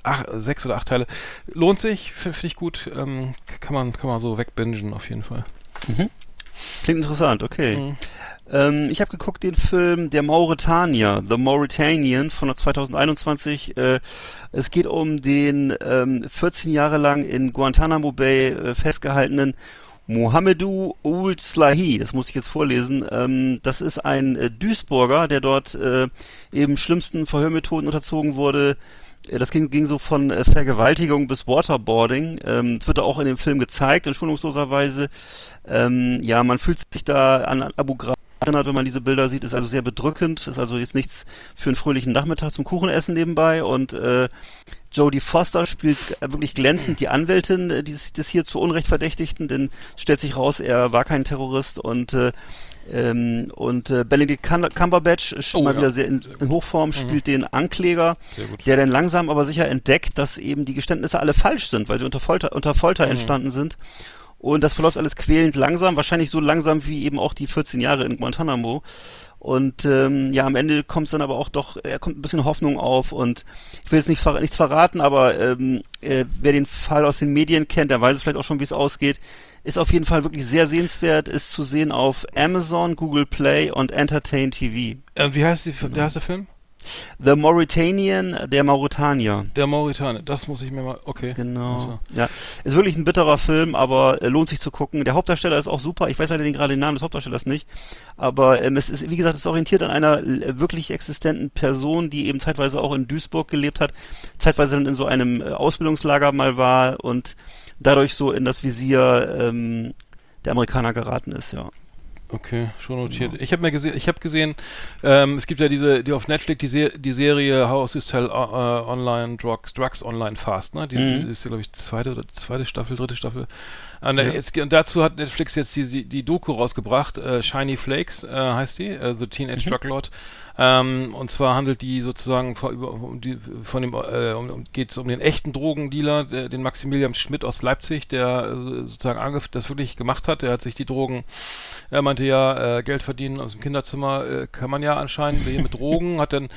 ach, sechs oder acht Teile. Lohnt sich, finde find ich gut. Ähm, kann man, kann man so wegbingen auf jeden Fall. Klingt interessant, okay. Mhm. Ähm, ich habe geguckt den Film Der Mauretanier, The Mauritanian von 2021. Äh, es geht um den ähm, 14 Jahre lang in Guantanamo Bay äh, festgehaltenen Mohamedou Ould Slahi, das muss ich jetzt vorlesen. Ähm, das ist ein äh, Duisburger, der dort äh, eben schlimmsten Verhörmethoden unterzogen wurde. Äh, Das ging, ging so von äh, Vergewaltigung bis Waterboarding. Ähm, das wird auch in dem Film gezeigt, in schonungsloser Ähm, ja, man fühlt sich da an Abu Ghraib erinnert, wenn man diese Bilder sieht, ist also sehr bedrückend, ist also jetzt nichts für einen fröhlichen Nachmittag zum Kuchenessen nebenbei. Und äh, Jodie Foster spielt wirklich glänzend die Anwältin äh, dieses, des hier zu Unrecht Verdächtigten, denn stellt sich raus, er war kein Terrorist und äh, ähm, und äh, Benedict Cum- Cumberbatch ist Oh, mal ja. wieder sehr in, in Hochform, spielt den Ankläger, der dann langsam aber sicher entdeckt, dass eben die Geständnisse alle falsch sind, weil sie unter Folter, unter Folter entstanden sind. Und das verläuft alles quälend langsam, wahrscheinlich so langsam wie eben auch die 14 Jahre in Guantanamo. Und ähm, ja, am Ende kommt es dann aber auch doch, er kommt ein bisschen Hoffnung auf und ich will jetzt nicht ver nichts verraten, aber ähm, äh, wer den Fall aus den Medien kennt, der weiß es vielleicht auch schon, wie es ausgeht. Ist auf jeden Fall wirklich sehr sehenswert, ist zu sehen auf Amazon, Google Play und Entertain TV. Äh, wie heißt die, der heißt der Film? The Mauritanian, der Mauretanier. Der Mauritanier. Das muss ich mir mal. Okay. Genau. Also. Ja, ist wirklich ein bitterer Film, aber äh, lohnt sich zu gucken. Der Hauptdarsteller ist auch super. Ich weiß leider den, gerade den Namen des Hauptdarstellers nicht. Aber ähm, es ist, wie gesagt, es ist orientiert an einer äh, wirklich existenten Person, die eben zeitweise auch in Duisburg gelebt hat, zeitweise dann in so einem äh, Ausbildungslager mal war und dadurch so in das Visier ähm, der Amerikaner geraten ist, ja. Okay, schon notiert. Ich habe mir gesehen, ich habe gesehen, ähm, es gibt ja diese, die auf Netflix die, Se die Serie How to Sell uh, Online Drugs, Drugs Online Fast, ne? Die, Mhm. die ist ja glaube ich zweite oder zweite Staffel, dritte Staffel. Und, äh, jetzt, und dazu hat Netflix jetzt die, die, die Doku rausgebracht, äh, Shiny Flakes äh, heißt die, äh, The Teenage Drug Lord. Ähm, und zwar handelt die sozusagen von, über- um die, von dem, äh, um, geht es um den echten Drogendealer, der, den Maximilian Schmidt aus Leipzig, der äh, sozusagen angef das wirklich gemacht hat. Der hat sich die Drogen, er meinte ja, äh, Geld verdienen aus dem Kinderzimmer äh, kann man ja anscheinend hier mit Drogen, hat dann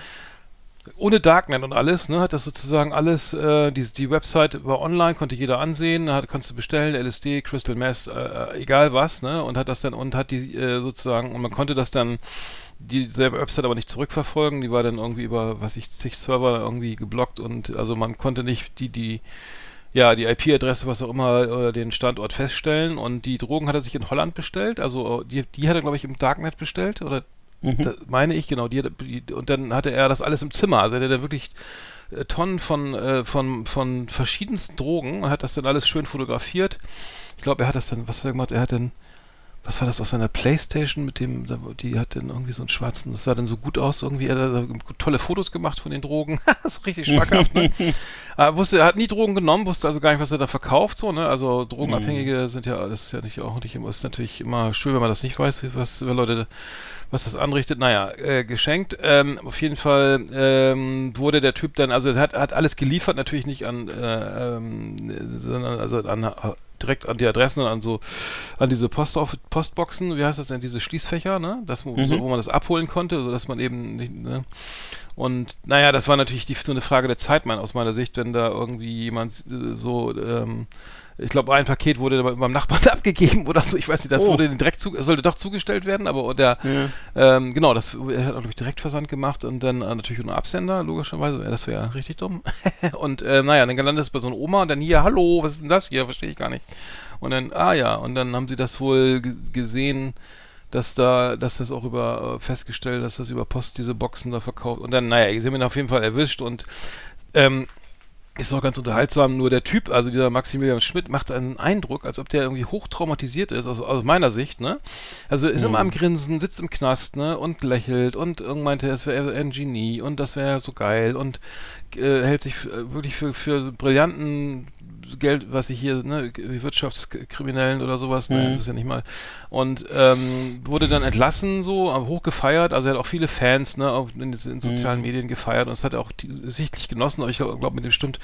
ohne Darknet und alles, ne, hat das sozusagen alles, äh, die, die Website war online, konnte jeder ansehen, hat, konntest du bestellen, LSD, Crystal Meth, äh, egal was, ne, und hat das dann, und hat die äh, sozusagen, und man konnte das dann, dieselbe Website aber nicht zurückverfolgen, die war dann irgendwie über, was ich, zig Server irgendwie geblockt und also man konnte nicht die, die, ja, die IP-Adresse, was auch immer, oder den Standort feststellen und die Drogen hat er sich in Holland bestellt, also die, die hat er, glaube ich, im Darknet bestellt, oder das meine ich, genau. Die, die, und dann hatte er das alles im Zimmer. Also er hatte wirklich äh, Tonnen von, äh, von, von verschiedensten Drogen und hat das dann alles schön fotografiert. Ich glaube, er hat das dann, was hat er gemacht? Er hat dann, was war das aus seiner Playstation mit dem, die hat dann irgendwie so einen schwarzen, das sah dann so gut aus irgendwie. Er hat tolle Fotos gemacht von den Drogen. so richtig schmackhaft, ne? Er wusste, er hat nie Drogen genommen, wusste also gar nicht, was er da verkauft, so, ne? Also Drogenabhängige sind ja, das ist ja nicht auch nicht immer, ist natürlich immer schön, wenn man das nicht weiß, was wenn Leute, was das anrichtet. Naja, äh, geschenkt. Ähm, auf jeden Fall ähm, wurde der Typ dann, also er hat, hat alles geliefert, natürlich nicht an, äh, ähm, sondern also an direkt an die Adressen und an so an diese Post Postboxen, wie heißt das denn, diese Schließfächer, ne? Das, wo, so, wo man das abholen konnte, sodass man eben nicht, ne? Und naja, das war natürlich die, so eine Frage der Zeit, mein, aus meiner Sicht, wenn da irgendwie jemand äh, so, ähm, ich glaube, ein Paket wurde bei- beim Nachbarn abgegeben oder so, ich weiß nicht, das Oh. wurde direkt zu, sollte doch zugestellt werden, aber der, ähm, genau, das er hat, glaube ich, Direktversand gemacht und dann äh, natürlich ohne Absender, logischerweise, ja, das wäre ja richtig dumm. und äh, naja, dann gelandet es bei so einer Oma und dann hier, hallo, was ist denn das hier, verstehe ich gar nicht. Und dann, ah ja, und dann haben sie das wohl gesehen, dass da, dass das auch über äh, festgestellt, dass das über Post diese Boxen da verkauft. Und dann, naja, sie haben ihn auf jeden Fall erwischt und ähm, ist auch ganz unterhaltsam. Nur der Typ, also dieser Maximilian Schmidt, macht einen Eindruck, als ob der irgendwie hochtraumatisiert ist, also aus meiner Sicht, ne? Also ist immer am Grinsen, sitzt im Knast, ne? Und lächelt und irgend meinte, es wäre ein Genie und das wäre so geil und äh, hält sich äh, wirklich für, für brillanten Geld, was ich hier, ne, Wirtschaftskriminellen oder sowas, ne, das ist ja nicht mal. Und ähm, wurde dann entlassen, so, hochgefeiert. Also er hat auch viele Fans, ne, auf, in, in sozialen Medien gefeiert und das hat er auch die, sichtlich genossen, aber ich glaube, glaub, mit dem stimmt,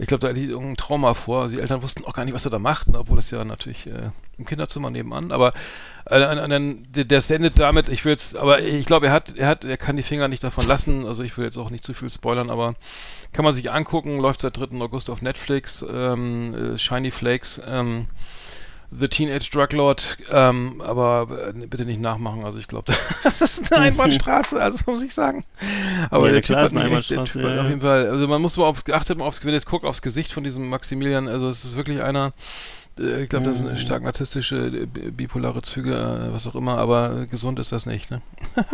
ich glaube, da liegt irgendein Trauma vor. Also die Eltern wussten auch gar nicht, was er da macht, ne, obwohl das ja natürlich äh, im Kinderzimmer nebenan, aber äh, dann, der- das endet damit, ich will jetzt, aber ich glaube, er hat, er hat, er kann die Finger nicht davon lassen, also ich will jetzt auch nicht zu viel spoilern, aber kann man sich angucken, läuft seit 3. August auf Netflix, ähm, äh, Shiny Flakes, ähm, The Teenage Drug Lord, ähm, aber äh, bitte nicht nachmachen, also ich glaube, das ist eine Einbahnstraße, also muss ich sagen. Aber Ja, der klar, Typ ist hat eine echt, Einbahnstraße, hat ja, auf jeden Fall, also man muss mal aufs, achtet mal aufs, wenn jetzt guckt, aufs Gesicht von diesem Maximilian, also es ist wirklich einer, äh, ich glaube, das Mhm. sind stark narzisstische, äh, bi- bipolare Züge, äh, was auch immer, aber gesund ist das nicht, ne?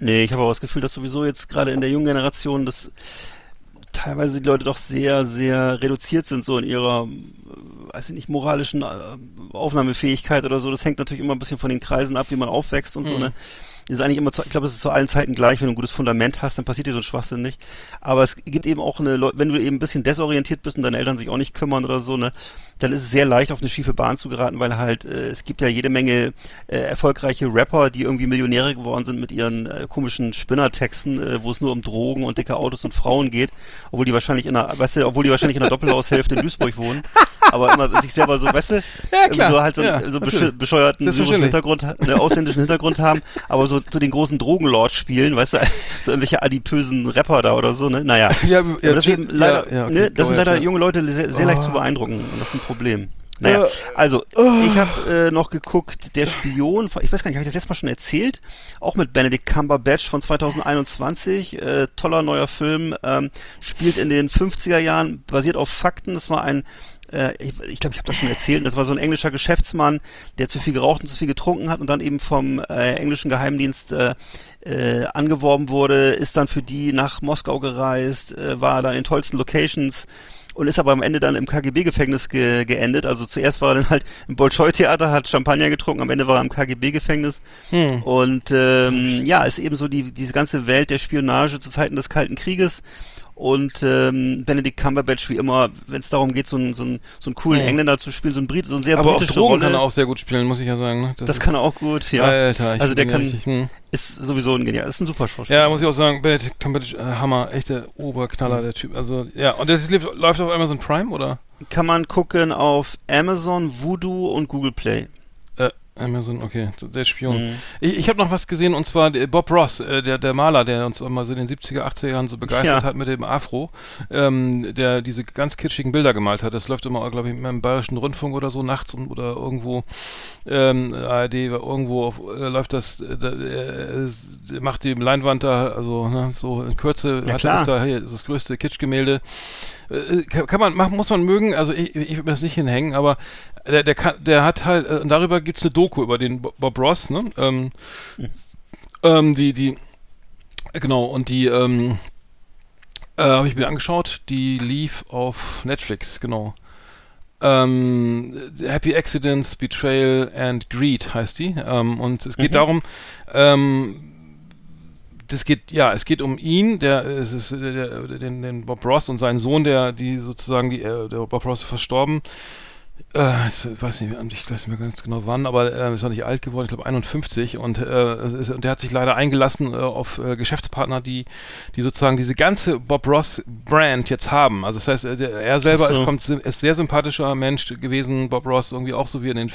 Nee, ich habe auch das Gefühl, dass sowieso jetzt gerade in der jungen Generation das teilweise die Leute doch sehr, sehr reduziert sind, so in ihrer, weiß ich nicht, moralischen äh, Aufnahmefähigkeit oder so. Das hängt natürlich immer ein bisschen von den Kreisen ab, wie man aufwächst und so, Mhm. ne? Ist eigentlich immer, zu, ich glaube, es ist zu allen Zeiten gleich, wenn du ein gutes Fundament hast, dann passiert dir so ein Schwachsinn nicht. Aber es gibt eben auch eine, wenn du eben ein bisschen desorientiert bist und deine Eltern sich auch nicht kümmern oder so, ne, dann ist es sehr leicht auf eine schiefe Bahn zu geraten, weil halt, äh, es gibt ja jede Menge äh, erfolgreiche Rapper, die irgendwie Millionäre geworden sind mit ihren äh, komischen Spinnertexten, äh, wo es nur um Drogen und dicke Autos und Frauen geht, obwohl die wahrscheinlich in einer, weißt du, obwohl die wahrscheinlich in einer Doppelhaushälfte in Duisburg wohnen, aber immer sich selber so, weißt du, Ja, klar. so halt so, Ja, so bescheuerten syrischen. Hintergrund, ne, ausländischen Hintergrund haben, aber so zu den großen Drogenlords spielen, weißt du, so irgendwelche adipösen Rapper da oder so, ne, naja. Ja, aber das, ist eben leider, ja, ja, okay, ne, das sind ja, leider junge Leute sehr, sehr leicht zu Oh. beeindrucken und das ist ein Problem. Naja, Ja. also ich habe äh, noch geguckt, der Spion, ich weiß gar nicht, habe ich das letztes Mal schon erzählt? Auch mit Benedict Cumberbatch von 2021, äh, toller neuer Film, ähm, spielt in den 50er Jahren, basiert auf Fakten. Das war ein äh, ich glaube, ich, glaub, ich habe das schon erzählt, das war so ein englischer Geschäftsmann, der zu viel geraucht und zu viel getrunken hat und dann eben vom äh, englischen Geheimdienst äh, äh, angeworben wurde, ist dann für die nach Moskau gereist, äh, war dann in tollsten Locations und ist aber am Ende dann im KGB-Gefängnis ge geendet. Also zuerst war er dann halt im Bolschoi-Theater, hat Champagner getrunken, am Ende war er im KGB-Gefängnis. Hm. Und ähm, ja, ist eben so die, diese ganze Welt der Spionage zu Zeiten des Kalten Krieges. Und ähm, Benedict Cumberbatch wie immer, wenn es darum geht, so einen, so einen, so einen coolen Ja. Engländer zu spielen, so ein Brit, so ein sehr Aber auf britische Drogen Rolle. kann er auch sehr gut spielen, muss ich ja sagen. Ne? das ist- kann er auch gut, ja. Alter, ich also der kann, richtig, hm. ist sowieso ein genial, ist ein super Schauspieler. Ja, muss ich auch sagen, Benedict Cumberbatch, äh, Hammer, echter Oberknaller, der Typ. Also, ja, und das läuft auf Amazon Prime, oder? Kann man gucken auf Amazon, Voodoo und Google Play. Äh, Amazon, okay, der Spion. Mhm. Ich, ich habe noch was gesehen, und zwar der Bob Ross, äh, der, der Maler, der uns immer so in den 70er, 80er Jahren so begeistert Ja. hat mit dem Afro, ähm, der diese ganz kitschigen Bilder gemalt hat. Das läuft immer, glaube ich, im Bayerischen Rundfunk oder so nachts und, oder irgendwo ähm, ARD, irgendwo auf, äh, läuft das, äh, äh, macht die Leinwand da, also ne, so in Kürze Ja, hat ist da hier das größte Kitschgemälde. Äh, kann, kann man machen, muss man mögen, also ich, ich würde mir das nicht hinhängen, aber der, der, kann, der hat halt, äh, und darüber gibt's eine Doku über den Bo- Bob Ross, ne? Ähm, ähm, die, die, genau, und die, ähm, äh, habe ich mir angeschaut, die lief auf Netflix, genau. Ähm, Happy Accidents, Betrayal and Greed heißt die. Ähm, und es geht Mhm. darum, ähm, das geht, ja, es geht um ihn, der, es ist, der, der, den, den Bob Ross und seinen Sohn, der, die sozusagen, die, äh, der Bob Ross ist verstorben. Äh, ich weiß nicht, ich weiß nicht mehr ganz genau wann, aber äh, ist noch nicht alt geworden, ich glaube 51 und, äh, ist, der hat sich leider eingelassen äh, auf äh, Geschäftspartner, die, die sozusagen diese ganze Bob Ross Brand jetzt haben. Also das heißt, äh, der, er selber so. ist, kommt, ist sehr sympathischer Mensch gewesen, Bob Ross irgendwie auch so wie in den,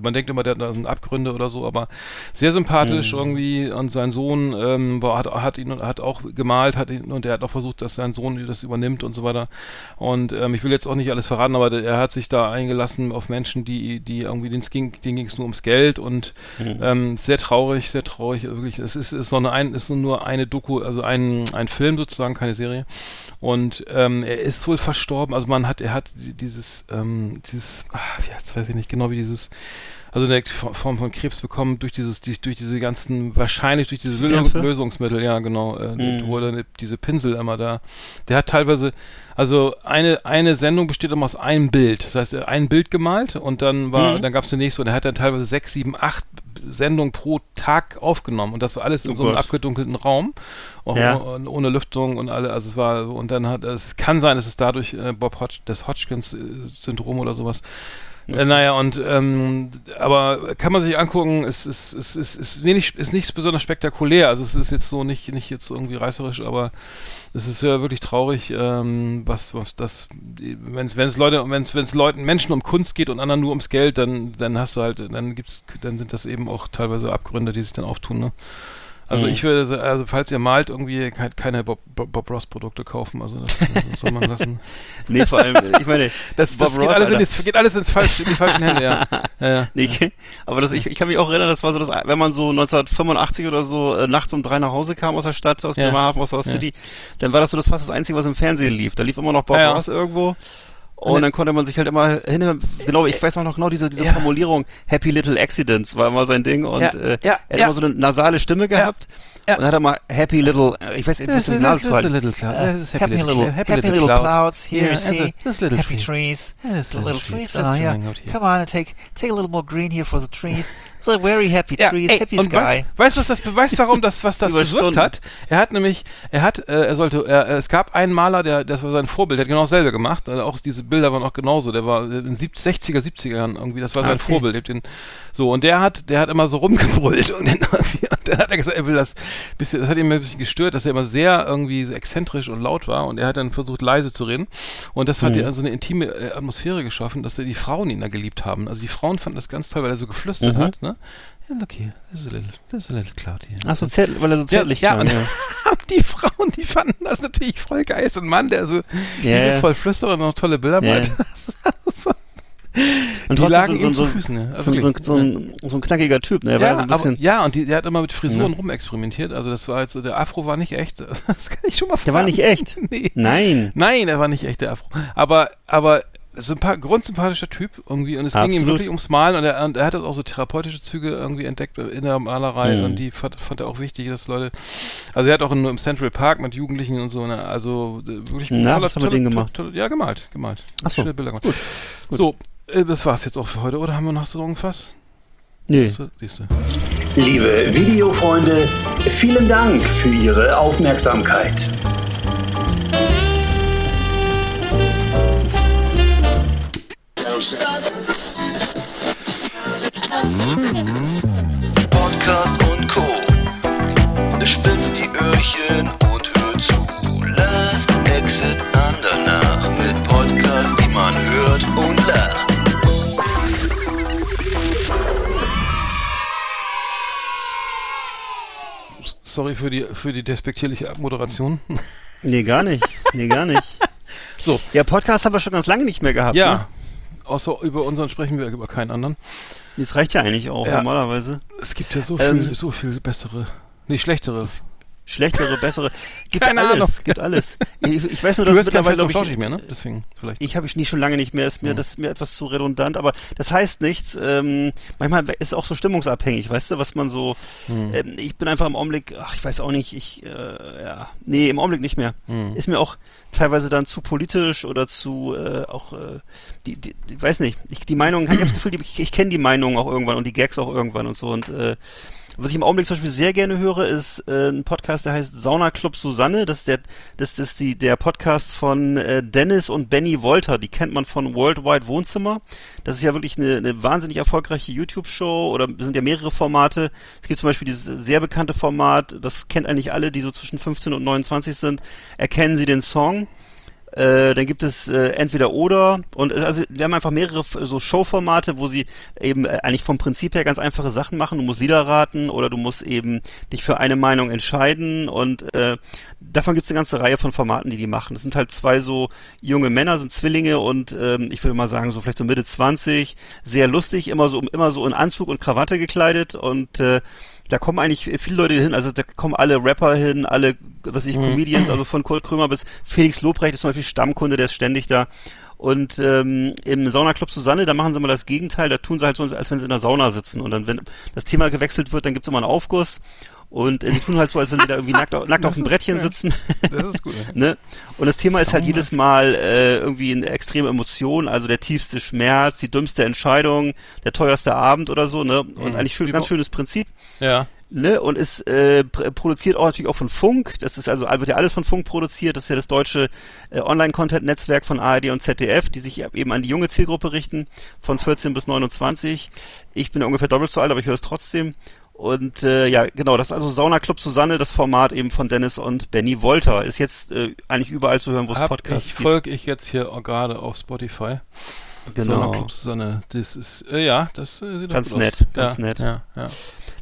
man denkt immer, der hat da so Abgründe oder so, aber sehr sympathisch irgendwie und sein Sohn ähm, war, hat, hat ihn hat auch gemalt, hat ihn und er hat auch versucht, dass sein Sohn das übernimmt und so weiter. Und ähm, ich will jetzt auch nicht alles verraten, aber der, er hat sich da eingelassen auf Menschen, die, die irgendwie, denen ging, denen ging es nur ums Geld und ähm, sehr traurig, sehr traurig, wirklich. Es ist, ist noch eine, ein, ist nur eine Doku, also ein, ein Film sozusagen, keine Serie. Und ähm, er ist wohl verstorben. Also man hat, er hat dieses, ähm, dieses, ach, wie heißt, weiß ich nicht genau, wie dieses, also eine Form von Krebs bekommen durch dieses, durch, durch diese ganzen, wahrscheinlich durch diese? Lösungsmittel, ja genau, äh, Mhm. wo diese Pinsel immer da, der hat teilweise, also eine, eine Sendung besteht immer aus einem Bild. Das heißt, er hat ein Bild gemalt und dann war, Mhm. dann gab es die nächste und er hat dann teilweise sechs, sieben, acht Sendungen pro Tag aufgenommen und das war alles in Oh so einem Gott. abgedunkelten Raum, auch Ja. ohne, ohne Lüftung und alle, also es war, und dann hat, es kann sein, dass es dadurch äh, Bob Hodg, das Hodgkins-Syndrom oder sowas äh, naja, und ähm, aber kann man sich angucken, es ist, es ist, ist wenig, ist nicht besonders spektakulär. Also es ist jetzt so nicht, nicht jetzt irgendwie reißerisch, aber es ist ja wirklich traurig, ähm, was, was das, wenn es Leute, wenn es Leuten, Menschen um Kunst geht und anderen nur ums Geld, dann, dann hast du halt, dann gibt's, dann sind das eben auch teilweise Abgründe, die sich dann auftun, ne? Also Mhm. ich würde, also falls ihr malt, irgendwie ke- keine Bob, Bob, Bob Ross Produkte kaufen, also das, das soll man lassen. Nee, vor allem, ich meine, Das, Bob das geht, Ross, alles in, die, geht alles ins falsch, in die falschen Hände, ja. ja, ja. Nee, aber das, ich, ich kann mich auch erinnern, das war so das, wenn man so 1985 oder so äh, nachts um drei nach Hause kam aus der Stadt, aus Ja. Bremerhaven, aus der. City, dann war das so das fast das Einzige, was im Fernsehen lief. Da lief immer noch Bob. Ross irgendwo. Und Und- dann konnte man sich halt immer hin, genau, ich weiß auch noch genau diese, diese Ja. Formulierung, Happy Little Accidents war immer sein Ding und Ja, äh, ja, er hat immer so eine nasale Stimme gehabt und dann hat er mal Happy Little, äh, ich weiß nicht, This ein is, bisschen this is a Nasenfall. little cloud. This is happy, little, happy, little, clouds here. You see, this little happy tree. trees, the little little trees. Oh yeah, coming out here. come on and take take a little more green here for the trees. So very happy Ja, trees, ey, happy und sky. weißt, weißt du, was das beweist darum, dass was das bewirkt hat? Er hat nämlich, er hat, äh, er sollte, er, es gab einen Maler, der, das war sein Vorbild, der hat genau dasselbe gemacht. Also auch diese Bilder waren auch genauso. Der war in den 70, 60er, 70er Jahren irgendwie, das war sein Okay. Vorbild. Den, so und der hat, der hat immer so rumgebrüllt und dann, und dann hat er gesagt, er will das bisschen, das hat ihm ein bisschen gestört, dass er immer sehr irgendwie exzentrisch und laut war und er hat dann versucht leise zu reden und das hat Mhm. ja so eine intime äh, Atmosphäre geschaffen, dass die Frauen ihn da geliebt haben. Also die Frauen fanden das ganz toll, weil er so geflüstert Mhm. hat, ne? Ja, look here, there's a little, there's a little cloud here. Ach so, zärtlich, weil er so zärtlich ja, klang, und die Frauen, die fanden das natürlich voll geil. So ein Mann, der so Ja, liebevoll flüstert und noch tolle Bilder Ja. malt. Und die lagen so, ihm so, zu Füßen. Ja, so, so, so, ein, so ein knackiger Typ, ne? Er war ja, so ein aber, bisschen, ja, und die, der hat immer mit Frisuren Ja. rumexperimentiert. Also das war jetzt so, der Afro war nicht echt. Das kann ich schon mal der war nicht echt. Nee. Nein. Nein, er war nicht echt der Afro. Aber, aber sympa grundsympathischer Typ irgendwie und es ging ihm Absolut. wirklich ums Malen und er, und er hat auch so therapeutische Züge irgendwie entdeckt in der Malerei Mhm. und die fand, fand er auch wichtig, dass Leute, also er hat auch in, im Central Park mit Jugendlichen und so, ne, also äh, wirklich Na, was hat er mit denen gemacht? tolle- ja, gemalt, gemalt. Ach so, Schöne Bilder gemacht. gut, gut. So, äh, das war's jetzt auch für heute, oder haben wir noch so irgendwas? Nee. So, siehst du. Liebe Videofreunde, vielen Dank für Ihre Aufmerksamkeit. Podcast und Co. Spitzt die Öhrchen und hört zu. Last Exit Andernach mit Podcast, die man hört und lacht. Sorry für die, für die despektierliche Abmoderation. Nee, gar nicht. Nee, gar nicht. So. Ja, Podcast haben wir schon ganz lange nicht mehr gehabt. Ne? Außer über unseren sprechen wir über keinen anderen. Das reicht ja eigentlich auch Ja. normalerweise. Es gibt ja so Ähm, viel, so viel bessere, nee, schlechteres. Schlechtere, bessere. Gibt Keine alles. Ahnung. Gibt alles. Ich, ich weiß nur, Du dass hörst kein mittlerweile, Fest glaub und ich, mehr, ne? Deswegen, vielleicht. Ich habe ich nie schon lange nicht mehr, ist mir das ist mir etwas zu redundant, aber das heißt nichts. Ähm, manchmal ist auch so stimmungsabhängig, weißt du, was man so. Ähm, ich bin einfach im Augenblick, ach, ich weiß auch nicht, ich äh, ja, nee, im Augenblick nicht mehr. Ist mir auch teilweise dann zu politisch oder zu äh, auch äh, die, die, ich weiß nicht, ich, die Meinung, ich habe das Gefühl, ich, ich kenne die Meinung auch irgendwann und die Gags auch irgendwann und so und äh, was ich im Augenblick zum Beispiel sehr gerne höre, ist äh, ein Podcast, der heißt Sauna Club Susanne. Das ist der, das ist die, der Podcast von äh, Dennis und Benny Wolter. Die kennt man von Worldwide Wohnzimmer. Das ist ja wirklich eine, eine wahnsinnig erfolgreiche YouTube-Show oder es sind ja mehrere Formate. Es gibt zum Beispiel dieses sehr bekannte Format, das kennt eigentlich alle, die so zwischen 15 und 29 sind. Erkennen Sie den Song? Äh, dann gibt es äh, entweder oder und also wir haben einfach mehrere so Showformate, wo sie eben äh, eigentlich vom Prinzip her ganz einfache Sachen machen. Du musst Lieder raten oder du musst eben dich für eine Meinung entscheiden und äh, davon gibt es eine ganze Reihe von Formaten, die die machen. Das sind halt zwei so junge Männer, sind Zwillinge und ähm, ich würde mal sagen so vielleicht so Mitte 20, sehr lustig, immer so immer so in Anzug und Krawatte gekleidet und äh, da kommen eigentlich viele Leute hin, also da kommen alle Rapper hin, alle, was ich, Comedians, also von Kurt Krömer bis Felix Lobrecht ist zum Beispiel Stammkunde, der ist ständig da. Und ähm, im Saunaclub Susanne, da machen sie mal das Gegenteil, da tun sie halt so, als wenn sie in der Sauna sitzen. Und dann, wenn das Thema gewechselt wird, dann gibt's immer einen Aufguss. Und äh, die tun halt so, als wenn sie da irgendwie nackt, nackt auf dem Brettchen cool. sitzen. Das ist gut. ne? Und das Thema ist halt jedes Mal äh, irgendwie eine extreme Emotion, also der tiefste Schmerz, die dümmste Entscheidung, der teuerste Abend oder so, ne? Und Mhm. eigentlich schön, ganz schönes Prinzip Ja. ne, und ist äh, pr- produziert auch natürlich auch von Funk. Das ist also wird ja alles von Funk produziert. Das ist ja das deutsche äh, Online-Content-Netzwerk von ARD und ZDF, die sich eben an die junge Zielgruppe richten, von 14 bis 29. Ich bin ja ungefähr doppelt so alt, aber ich höre es trotzdem. Und äh, ja, genau, das ist also Sauna Club Susanne, das Format eben von Dennis und Benny Wolter. Ist jetzt äh, eigentlich überall zu hören, wo es Podcasts ich gibt. folge ich jetzt hier gerade auf Spotify. Genau. Club Susanne. Das ist, äh, ja, das äh, sieht Ganz nett, aus. ganz ja, nett. Ja, ja.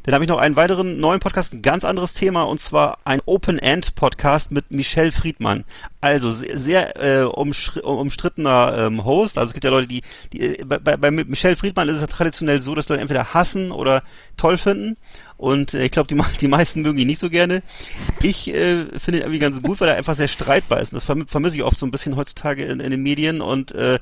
Dann habe ich noch einen weiteren neuen Podcast, ein ganz anderes Thema, und zwar ein Open-End-Podcast mit Michelle Friedmann. Also sehr, sehr äh, umstrittener ähm, Host. Also es gibt ja Leute, die, die äh, bei, bei, bei Michelle Friedmann ist es ja traditionell so, dass Leute entweder hassen oder toll finden. Und äh, ich glaube, die, die meisten mögen ihn nicht so gerne. Ich äh, finde ihn irgendwie ganz gut, weil er einfach sehr streitbar ist. Und das verm vermisse ich oft so ein bisschen heutzutage in, in den Medien. Und äh,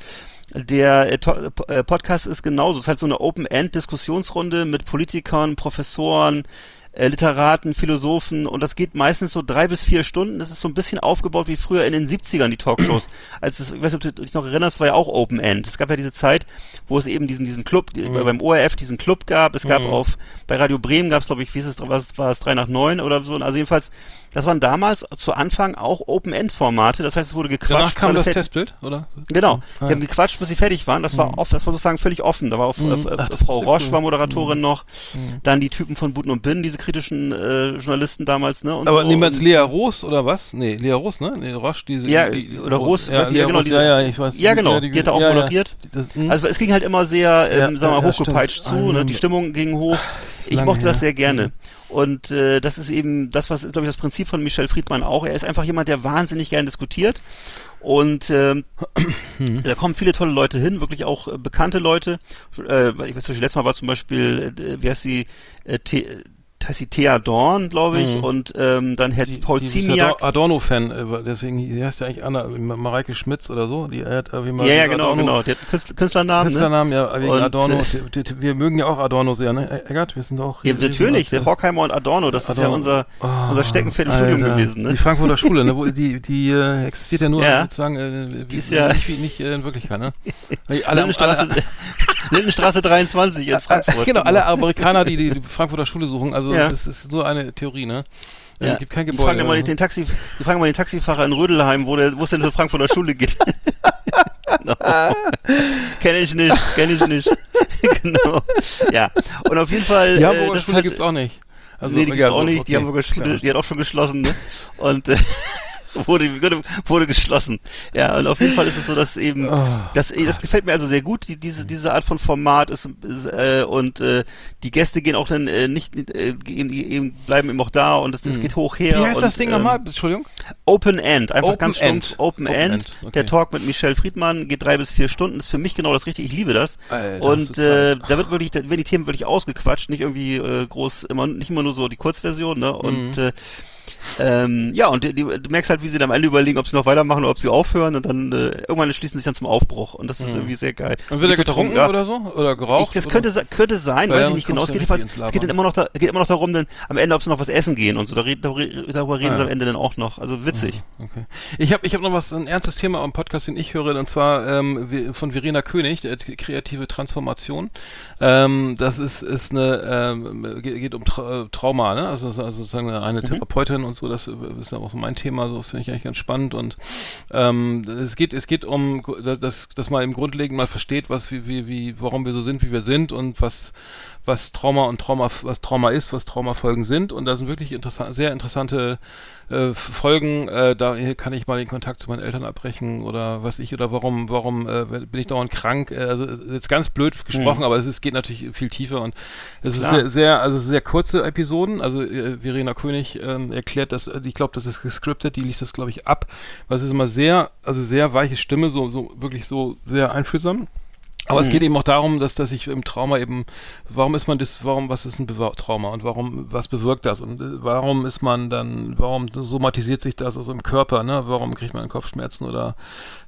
der äh, äh, Podcast ist genauso. Es ist halt so eine Open-End-Diskussionsrunde mit Politikern, Professoren, äh, Literaten, Philosophen und das geht meistens so drei bis vier Stunden. Das ist so ein bisschen aufgebaut wie früher in den 70ern die Talkshows. Als es, ich weiß nicht, ob du dich noch erinnerst, war ja auch Open End. Es gab ja diese Zeit, wo es eben diesen, diesen Club, die, beim ORF diesen Club gab. Es gab auf, bei Radio Bremen gab es, glaube ich, wie ist es, was war es, drei nach neun oder so. Also jedenfalls, das waren damals zu Anfang auch Open End Formate. Das heißt, es wurde gequatscht. Danach kam das Testbild, oder? Genau. Ah, Die haben gequatscht, bis sie fertig waren. Das war oft, das war sozusagen völlig offen. Da war auch Mhm. äh, Ach, Frau Roche cool. war Moderatorin noch. Dann die Typen von Buten und Bin, diese kritischen äh, Journalisten damals, ne? Und Aber so. niemals Lea Roos oder was? Nee, Lea Roos, ne? Nee, Roche, diese. Ja, die- oder Roos, ja, weiß ja, genau, diese- ja, ja, ich weiß. Ja, genau, die hat da auch ja, moderiert. Ja. Das, hm. Also es ging halt immer sehr, ähm, Ja, sagen wir mal, hochgepeitscht zu, ne? Die Stimmung ging hoch. Ich mochte das her. sehr gerne. Mhm. Und äh, das ist eben das, was, glaube ich, das Prinzip von Michel Friedmann auch. Er ist einfach jemand, der wahnsinnig gern diskutiert. Und Mhm. da kommen viele tolle Leute hin, wirklich auch äh, bekannte Leute. Äh, ich weiß nicht, letztes Mal war zum Beispiel, äh, wie heißt sie, äh, The heißt sie Thea Dorn, glaube ich, Mhm. und ähm, dann Herr Die- Paul Ziemiak. Ador- Adorno-Fan, äh, deswegen, die heißt ja eigentlich Anna, Ma- Mareike Schmitz oder so. Die hat irgendwie mal Ja, ja, genau, Adorno- genau. Der hat Künstler, Künstlernamen. Ne? Künstlernamen, ja, wegen Und, Adorno. äh, Die- die- wir mögen ja auch Adorno sehr, ne? Eggert, wir sind auch. Ja, natürlich, der Horkheimer und Adorno, das ist ja Adorno. unser, Oh, unser Steckenpferd im Studium gewesen. Ne? Die Frankfurter Schule, ne? Wo, die die äh, existiert ja nur Ja. sozusagen äh, Die wie, ist ja- nicht, nicht äh, in Wirklichkeit, ne? Alle, Lindenstraße, alle, Lindenstraße 23 in Frankfurt. genau, alle Amerikaner, die die Frankfurter Schule suchen, also Ja. es ist, nur eine Theorie, ne? Äh, Ja. gibt kein die Gebäude. fragen immer den, Taxi, die fragen mal den Taxifahrer in Rödelheim, wo, der, wo es denn zur Frankfurter Schule geht. genau. Kenn ich nicht, kenn ich nicht. genau. Ja. Und auf jeden Fall. Die äh, Hamburger das Schule wird- gibt's auch nicht. Also, nee, die gibt's auch nicht. okay, Die Hamburger Schule, klar. die hat auch schon geschlossen, ne? Und äh, wurde, wurde, wurde geschlossen. Ja, und auf jeden Fall ist es so, dass eben, Oh, das, das gefällt mir also sehr gut, die, diese, diese Art von Format ist, ist äh, und äh, die Gäste gehen auch dann äh, nicht, äh, eben, eben bleiben eben auch da und es, es geht hoch her. Hm. Wie heißt und, das Ding ähm, nochmal? Entschuldigung? Open End, einfach Open ganz End. stumpf. Open, Open End. End, okay. Der Talk mit Michelle Friedmann geht drei bis vier Stunden. Ist für mich genau das Richtige. Ich liebe das. Alter, und äh, da wird wirklich, da werden die Themen wirklich ausgequatscht, nicht irgendwie äh, groß, immer nicht immer nur so die Kurzversion. Ne? Und Mhm. äh, ähm, ja, und die, die, du merkst halt, wie sie dann am Ende überlegen, ob sie noch weitermachen oder ob sie aufhören und dann äh, irgendwann schließen sie sich dann zum Aufbruch. Und das ist irgendwie sehr geil. Mhm. Und wird er getrunken ja. oder so? Oder geraucht? Ich, das oder? könnte, se- könnte sein, Ja, weiß ja, ich nicht genau. Es geht, jedenfalls, es geht dann immer noch, da, geht immer noch darum, dann am Ende, ob sie noch was essen gehen und so. Darüber, darüber reden Ah, sie ja. am Ende dann auch noch. Also witzig. Okay. Ich habe ich hab noch was, ein ernstes Thema am Podcast, den ich höre, und zwar ähm, von Verena König, äh, kreative Transformation. Ähm, das ist, ist eine, ähm, ge- geht um Tra äh, Trauma, ne? Also, also sozusagen eine Therapeutin und so, das ist auch so mein Thema, so das finde ich eigentlich ganz spannend. Und ähm, es geht, es geht um, dass- dass, man im Grundlegend mal versteht, was wie, wie, wie, warum wir so sind, wie wir sind und was was Trauma und Trauma, was Trauma ist, was Traumafolgen sind. Und da sind wirklich interessant, sehr interessante äh, Folgen. Äh, da kann ich mal den Kontakt zu meinen Eltern abbrechen oder was ich oder warum, warum äh, bin ich dauernd krank? Äh, also jetzt ganz blöd gesprochen, aber es ist, geht natürlich viel tiefer und es ist Klar. sehr, sehr, also sehr kurze Episoden. Also äh, Verena König ähm, erklärt das, äh, ich glaube, das ist gescriptet, die liest das, glaube ich, ab. Es ist immer sehr, also sehr weiche Stimme, so, so wirklich so sehr einfühlsam. Aber es geht eben auch darum, dass, dass ich im Trauma eben, warum ist man das, warum, was ist ein Bewa Trauma und warum, was bewirkt das und äh, warum ist man dann, warum somatisiert sich das also im Körper, ne? Warum kriegt man Kopfschmerzen oder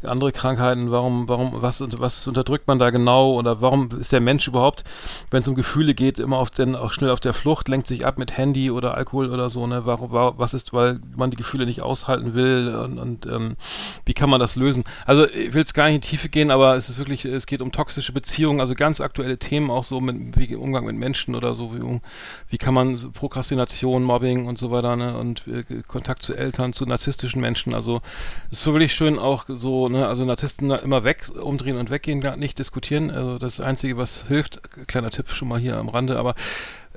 andere Krankheiten, warum, warum, was, was unterdrückt man da genau oder warum ist der Mensch überhaupt, wenn es um Gefühle geht, immer auf den, auch schnell auf der Flucht, lenkt sich ab mit Handy oder Alkohol oder so, ne? Warum, warum was ist, weil man die Gefühle nicht aushalten will und, und ähm, wie kann man das lösen? Also ich will es gar nicht in die Tiefe gehen, aber es ist wirklich, es geht um toxische Beziehungen, also ganz aktuelle Themen auch so mit wie Umgang mit Menschen oder so, wie, wie kann man so Prokrastination, Mobbing und so weiter, ne? Und äh, Kontakt zu Eltern, zu narzisstischen Menschen. Also ist so wirklich schön auch so, ne, also Narzissten immer weg, umdrehen und weggehen, gar nicht diskutieren. Also das Einzige, was hilft, kleiner Tipp schon mal hier am Rande, aber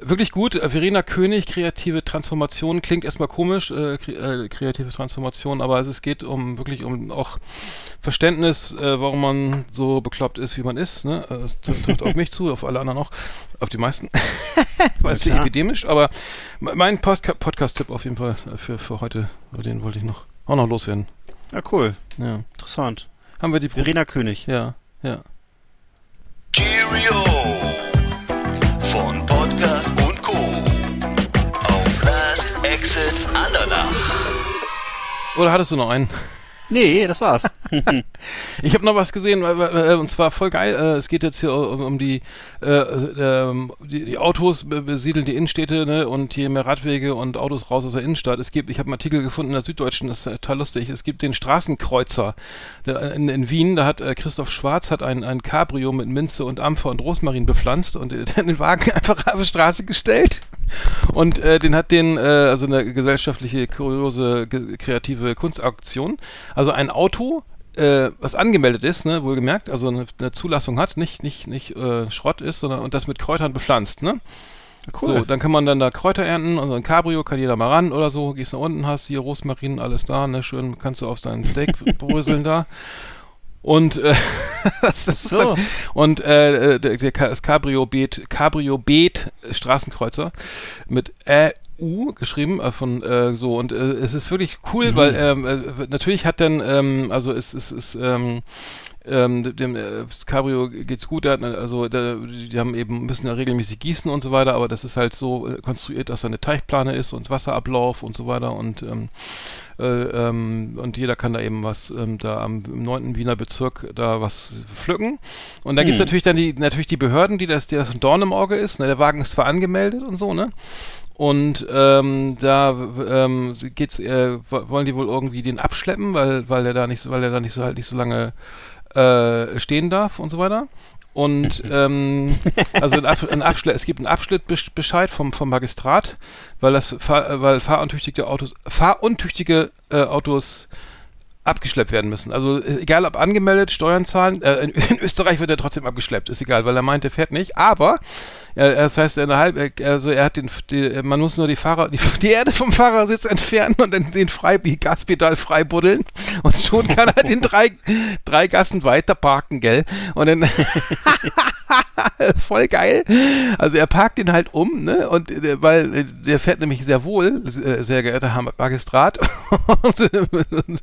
Wirklich gut. Äh, Verena König, kreative Transformation, klingt erstmal komisch, äh, kre äh, kreative Transformation, aber es, es geht um wirklich um auch Verständnis, äh, warum man so bekloppt ist, wie man ist. Ne? Äh, Es tr- trifft auf mich zu, auf alle anderen auch, auf die meisten. Weil es ja epidemisch, aber me- mein Podcast-Tipp auf jeden Fall für, für heute, den wollte ich noch auch noch loswerden. Ja, cool. Ja. Interessant. Haben wir die Pro Verena König. Ja, ja. Cheerio Oder hattest du noch einen? Nee, das war's. Ich habe noch was gesehen, äh, und zwar voll geil. Äh, es geht jetzt hier um, die, äh, ähm, die, die Autos be- besiedeln die Innenstädte ne, und je mehr Radwege und Autos raus aus der Innenstadt. Es gibt, ich habe einen Artikel gefunden in der Süddeutschen, das ist total lustig. Es gibt den Straßenkreuzer in, in Wien. Da hat Christoph Schwarz hat ein, ein Cabrio mit Minze und Ampfer und Rosmarin bepflanzt und den Wagen einfach auf die Straße gestellt. Und äh, den hat den, äh, also eine gesellschaftliche, kuriose, ge kreative Kunstaktion. Also ein Auto, äh, was angemeldet ist, ne, wohlgemerkt, also eine, eine Zulassung hat, nicht, nicht, nicht äh, Schrott ist, sondern und das mit Kräutern bepflanzt, ne? So, dann kann man dann da Kräuter ernten und so ein Cabrio kann jeder mal ran oder so, gehst nach unten, hast hier Rosmarin, alles da, ne, schön kannst du auf dein Steak bröseln da. Und äh, ist So. dann- und äh, der, der, Ka- das Cabrio Beet Cabrio Beet Straßenkreuzer mit EU geschrieben äh, von äh, so und äh, es ist wirklich cool, weil ähm, äh, natürlich hat dann ähm, also es es ist ähm, ähm, dem äh, Cabrio geht's gut, der hat, also der, die haben eben müssen ja regelmäßig gießen und so weiter, aber das ist halt so äh, konstruiert, dass da eine Teichplane ist und Wasserablauf und so weiter und ähm, äh, ähm, und jeder kann da eben was ähm, da am im 9. Wiener Bezirk da was pflücken. Und da gibt's natürlich dann die natürlich die Behörden, die das, die das ein Dorn im Auge ist. Ne? Der Wagen ist zwar angemeldet und so, ne? Und ähm, da ähm, geht's, äh, wo- wollen die wohl irgendwie den abschleppen, weil weil der da nicht so, weil der da nicht so halt nicht so lange äh, stehen darf und so weiter. Und ähm, also ein, ein Abschle es gibt einen Abschnittbescheid vom, vom Magistrat, weil das weil fahruntüchtige Autos fahruntüchtige äh, Autos abgeschleppt werden müssen. Also äh, egal ob angemeldet, Steuern zahlen, äh, in, in Österreich wird er trotzdem abgeschleppt, ist egal, weil er meint, er fährt nicht. Aber das heißt, äh, also er hat den, die, man muss nur die Fahrer, die, die Erde vom Fahrersitz entfernen und dann den frei, Gaspedal frei buddeln und schon kann er den drei, drei Gassen weiter parken, gell? Und dann voll geil. Also er parkt ihn halt um, ne? Und äh, weil äh, der fährt nämlich sehr wohl, äh, sehr geehrter Herr Magistrat. und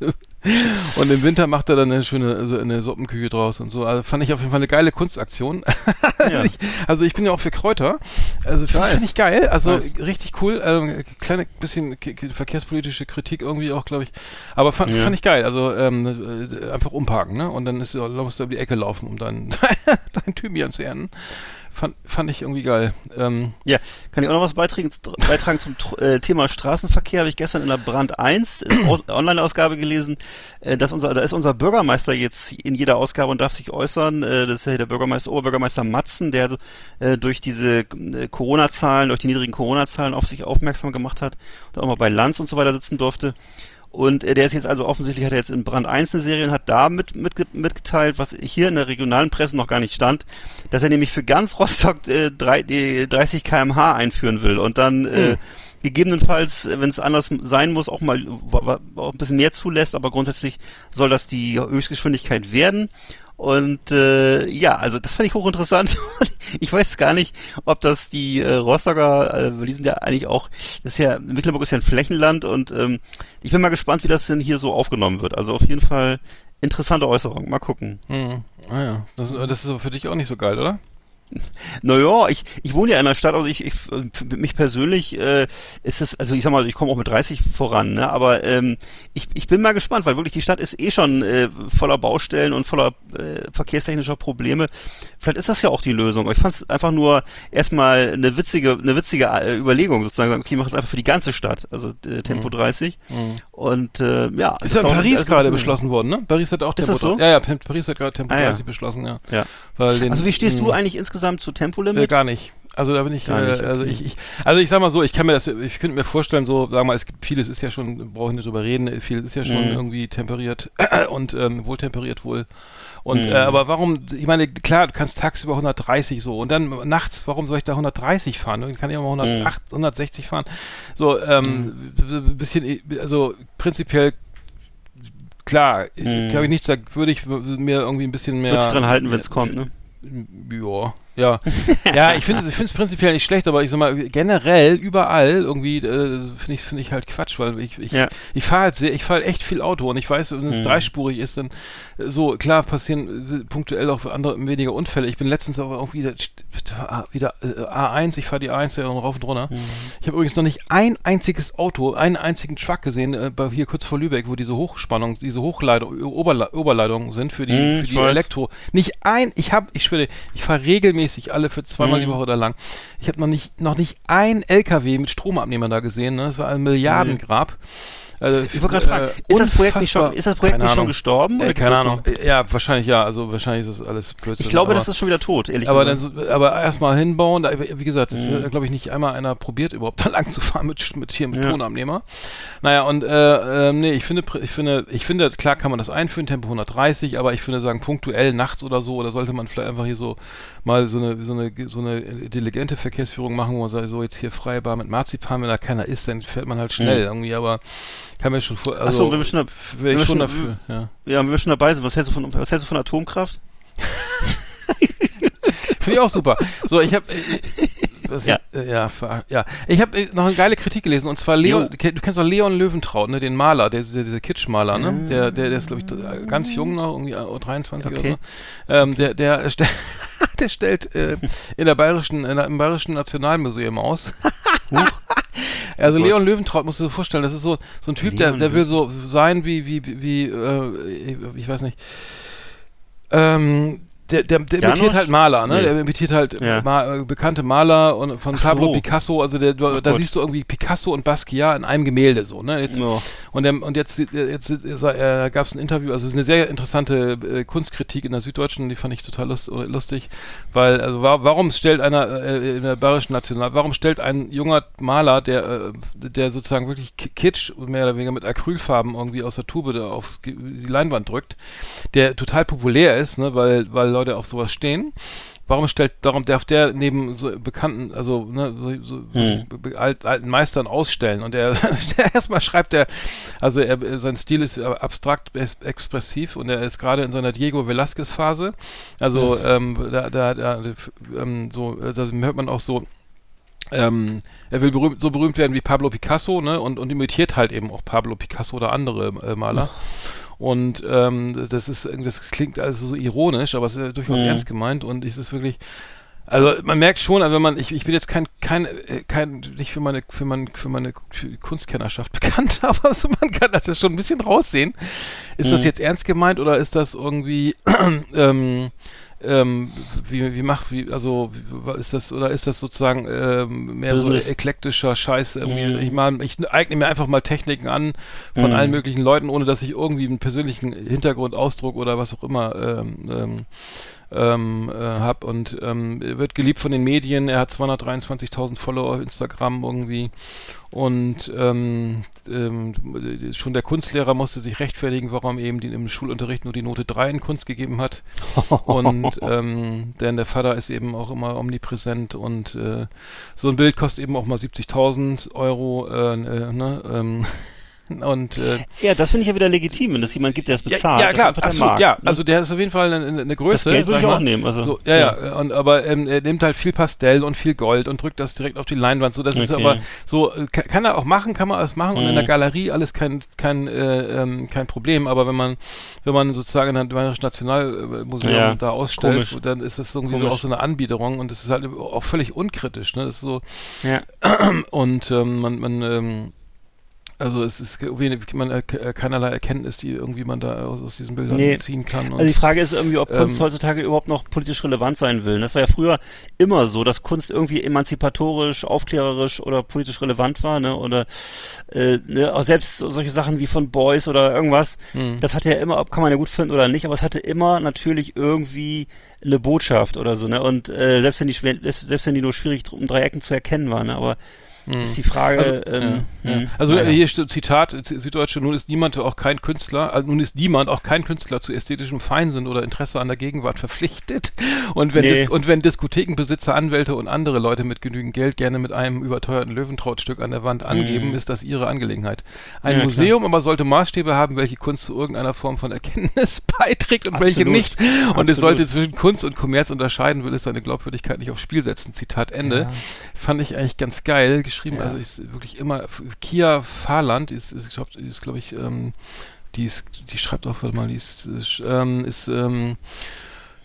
im Winter macht er dann eine schöne also eine Suppenküche draus und so. Also fand ich auf jeden Fall eine geile Kunstaktion. Ja. ich, also ich bin ja auch für Kräuter. Also finde find ich geil. Also Weiß. richtig cool. Ähm, kleine bisschen verkehrspolitische Kritik irgendwie auch, glaube ich. Aber fand, Ja. fand ich geil. Also ähm, äh, einfach umparken, ne? Und dann ist, musst du um die Ecke laufen, um dein, dein Thymian zu ernten. Fand, fand ich irgendwie geil. Ähm, Ja, kann ich auch noch was beitragen, beitragen zum äh, Thema Straßenverkehr? Habe ich gestern in der Brand 1 äh, Aus- Online-Ausgabe gelesen, äh, dass unser, da ist unser Bürgermeister jetzt in jeder Ausgabe und darf sich äußern. Äh, das ist ja der Bürgermeister, Oberbürgermeister Matzen, der so, äh, durch diese äh, Corona-Zahlen, durch die niedrigen Corona-Zahlen auf sich aufmerksam gemacht hat und auch mal bei Lanz und so weiter sitzen durfte. Und äh, der ist jetzt also offensichtlich, hat er jetzt in Brand 1 eine Serie und hat da mit, mitge mitgeteilt, was hier in der regionalen Presse noch gar nicht stand, dass er nämlich für ganz Rostock äh, drei, die 30 kmh einführen will und dann äh, gegebenenfalls, äh, wenn es anders sein muss, auch mal auch ein bisschen mehr zulässt, aber grundsätzlich soll das die Höchstgeschwindigkeit werden. Und äh, ja, also das fand ich hochinteressant. ich weiß gar nicht, ob das die äh, Rostocker, äh, die sind ja eigentlich auch, das ist ja, Mecklenburg ist ja ein Flächenland und ähm, ich bin mal gespannt, wie das denn hier so aufgenommen wird. Also auf jeden Fall interessante Äußerung. Mal gucken. hm. Ah ja, das, das ist für dich auch nicht so geil, oder? Naja, ich, ich wohne ja in einer Stadt, also ich, ich für mich persönlich äh, ist es, also ich sag mal, ich komme auch mit 30 voran, ne? aber ähm, ich, ich bin mal gespannt, weil wirklich die Stadt ist eh schon äh, voller Baustellen und voller äh, verkehrstechnischer Probleme. Vielleicht ist das ja auch die Lösung. Aber ich fand es einfach nur erstmal eine witzige, eine witzige äh, Überlegung, sozusagen, okay, ich mache es einfach für die ganze Stadt, also äh, Tempo 30. Und äh, ja. Ist ja in Paris also gerade beschlossen worden, ne? Paris hat auch Ist Tempo das so? 30 Ja, ja, Paris hat gerade Tempo Ah, ja. 30 beschlossen, ja. Ja. Den, Also wie stehst du mh, eigentlich insgesamt zu Tempolimit? Äh, gar nicht. Also da bin ich, äh, also ich, ich, also ich sag mal so, ich kann mir das, ich könnte mir vorstellen, so, sag mal, es gibt vieles ist ja schon, brauche ich nicht drüber reden, vieles ist ja schon Mhm. irgendwie temperiert und ähm, wohltemperiert wohl. Und Mhm. äh, aber warum, ich meine, klar, du kannst tagsüber 130 so und dann nachts, warum soll ich da 130 fahren? Ich kann ja auch mal 108, 160 fahren. So, ähm, ein bisschen, also prinzipiell klar, Mhm. glaube ich nichts, da würde ich mir irgendwie ein bisschen mehr Würdest dran halten, wenn es kommt, ne? ja, ja. ja, ich finde es prinzipiell nicht schlecht, aber ich sag mal, generell, überall irgendwie, äh, finde ich, finde ich halt Quatsch, weil ich, ich, Ja. ich fahre halt sehr, ich fahre echt viel Auto und ich weiß, wenn es Mhm. dreispurig ist, dann äh, so, klar passieren äh, punktuell auch andere, weniger Unfälle. Ich bin letztens aber auch wieder, wieder äh, A1, ich fahre die A1 ja rauf und runter. Mhm. Ich habe übrigens noch nicht ein einziges Auto, einen einzigen Truck gesehen, äh, bei, hier kurz vor Lübeck, wo diese Hochspannung, diese Hochleitung, Oberle Oberleitungen sind für die, Mhm, für die. Elektro. Nicht ein, ich habe, ich schwöre, ich fahre regelmäßig alle für zweimal Mhm. die Woche oder lang. Ich habe noch nicht, noch nicht ein LKW mit Stromabnehmer da gesehen. Ne? Das war ein Milliardengrab. Also, Ich wollte gerade fragen, ist das Projekt nicht schon, ist das Projekt nicht schon gestorben? Äh, oder keine Ahnung. Äh, Ja, wahrscheinlich ja. Also wahrscheinlich ist das alles Blödsinn. Ich glaube, aber, das ist schon wieder tot, ehrlich aber dann gesagt. so, aber erstmal hinbauen, da, wie gesagt, das Mhm. ist, glaube ich, nicht einmal einer probiert, überhaupt da lang zu fahren mit, mit hier mit Ja. Tonabnehmer. Naja, und äh, ähm, nee, ich finde, pr- ich finde, ich finde, klar kann man das einführen, Tempo 130, aber ich finde, sagen, punktuell nachts oder so, oder sollte man vielleicht einfach hier so mal so eine, so eine, so eine intelligente Verkehrsführung machen, wo man sagt, so jetzt hier freibar mit Marzipan, wenn da keiner ist, dann fährt man halt schnell Mhm. irgendwie, aber kann mir schon vor, also, so, wenn wir schon da- wenn wir schon dafür, ja. Ja, wenn wir schon dabei sind, was hältst du von, was hältst du von Atomkraft? Finde ich auch super. So, ich habe ja. Ja. Äh, ja, ja. Ich habe äh, noch eine geile Kritik gelesen und zwar Leon, Jo. du kennst doch Leon Löwentraut, ne, den Maler, der dieser, dieser Kitschmaler, ne? Ah. Der, der, der ist glaube ich ganz jung noch, irgendwie äh, 23 Okay. oder so. Ähm, der, der, stellt- der stellt äh, in der bayerischen, in der, im bayerischen Nationalmuseum aus. Also Oh. Leon Löwentraut musst du dir vorstellen, das ist so so ein Typ, der, Leon der will so sein wie wie wie äh, ich, ich weiß nicht. Ähm, der, der, der imitiert halt Maler, ne? Nee. Der imitiert halt Ja. Ma äh, bekannte Maler und von Ach Pablo so. Picasso, also der, du, da Gott. siehst du irgendwie Picasso und Basquiat in einem Gemälde so, ne? Jetzt, Ja. Und, der, und jetzt, jetzt, jetzt äh, gab es ein Interview, also es ist eine sehr interessante äh, Kunstkritik in der Süddeutschen, die fand ich total lust, lustig, weil, also wa warum stellt einer äh, in der Bayerischen National, warum stellt ein junger Maler, der, äh, der sozusagen wirklich Ki- Kitsch mehr oder weniger mit Acrylfarben irgendwie aus der Tube da auf die Leinwand drückt, der total populär ist, ne, weil, weil Leute auf sowas stehen. Warum stellt, darum darf der neben so bekannten, also ne, so, so Hm. alt, alten Meistern ausstellen und er erstmal schreibt er, also er, sein Stil ist abstrakt es- expressiv und er ist gerade in seiner Diego Velázquez Phase, also ähm, da, da, da ähm, so, da hört man auch so ähm, er will berühmt, so berühmt werden wie Pablo Picasso, ne? Und, und imitiert halt eben auch Pablo Picasso oder andere äh, Maler. Und ähm, das ist, das klingt also so ironisch, aber es ist durchaus Mhm. ernst gemeint und es ist wirklich, also man merkt schon, also wenn man, ich, ich bin jetzt kein, kein, äh, kein, nicht für meine, für mein, für meine Kunstkennerschaft bekannt, aber so, man kann das ja schon ein bisschen raussehen. Ist das Mhm. jetzt ernst gemeint oder ist das irgendwie, ähm, ähm, wie, wie macht, wie, also, wie, ist das, oder ist das sozusagen ähm, mehr Business. so eklektischer Scheiß irgendwie? Mhm. Ich meine, ich eigne mir einfach mal Techniken an von Mhm. allen möglichen Leuten, ohne dass ich irgendwie einen persönlichen Hintergrundausdruck oder was auch immer ähm, ähm, äh, habe und ähm, wird geliebt von den Medien. Er hat 223.000 Follower auf Instagram irgendwie und ähm, ähm, schon der Kunstlehrer musste sich rechtfertigen, warum er eben den, im Schulunterricht nur die Note 3 in Kunst gegeben hat. und ähm, denn der Vater ist eben auch immer omnipräsent und äh, so ein Bild kostet eben auch mal 70.000 Euro. Äh, äh, ne, ähm, und äh, Ja, das finde ich ja wieder legitim, wenn es jemand gibt, der es bezahlt. ja, ja, klar, ist absolut, ja. ne? Also der ist auf jeden Fall eine, eine Größe. Das Geld würde ich auch mal. nehmen, also, so, ja, ja, ja. Und, aber ähm, er nimmt halt viel Pastell und viel Gold und drückt das direkt auf die Leinwand. So, das ist Okay. aber so, äh, kann, kann er auch machen, kann man alles machen und in Mhm. der Galerie alles kein, kein, äh, ähm, kein Problem. Aber wenn man, wenn man sozusagen in einem Nationalmuseum Ja, da ausstellt, komisch. dann ist das irgendwie Komisch. so auch so eine Anbiederung und das ist halt auch völlig unkritisch. Ne? Das ist so, ja. und ähm, man, man ähm, also es ist irgendwie man äh, keinerlei Erkenntnis, die irgendwie man da aus, aus diesen Bildern Nee. ziehen kann. Also die Frage ist irgendwie, ob Kunst Ähm, heutzutage überhaupt noch politisch relevant sein will. Das war ja früher immer so, dass Kunst irgendwie emanzipatorisch, aufklärerisch oder politisch relevant war, ne? Oder äh, ne? auch selbst so- solche Sachen wie von Boys oder irgendwas, Mhm. das hatte ja immer, ob kann man ja gut finden oder nicht, aber es hatte immer natürlich irgendwie eine Botschaft oder so, ne? Und äh, selbst wenn die selbst wenn die nur schwierig um drei Ecken zu erkennen waren, ne? Aber ist die Frage, Also, ähm, ja, ja. also naja. hier steht Zitat, Süddeutsche, nun ist niemand auch kein Künstler, also nun ist niemand auch kein Künstler zu ästhetischem Feinsinn oder Interesse an der Gegenwart verpflichtet. Und wenn, Nee. Dis und wenn Diskothekenbesitzer, Anwälte und andere Leute mit genügend Geld gerne mit einem überteuerten Löwentrautstück an der Wand angeben, Mhm. ist das ihre Angelegenheit. Ein Ja, klar. Museum aber sollte Maßstäbe haben, welche Kunst zu irgendeiner Form von Erkenntnis beiträgt und welche Absolut. nicht. Und es Absolut. sollte zwischen Kunst und Kommerz unterscheiden, will es seine Glaubwürdigkeit nicht aufs Spiel setzen. Zitat Ende. Ja. Fand ich eigentlich ganz geil geschrieben. Ja. Also ist wirklich immer Kia Fahrland ist, ist, glaub, ist glaube ich, ähm, die ist, die schreibt auch, warte mal, die ist, ist, ähm, ist ähm,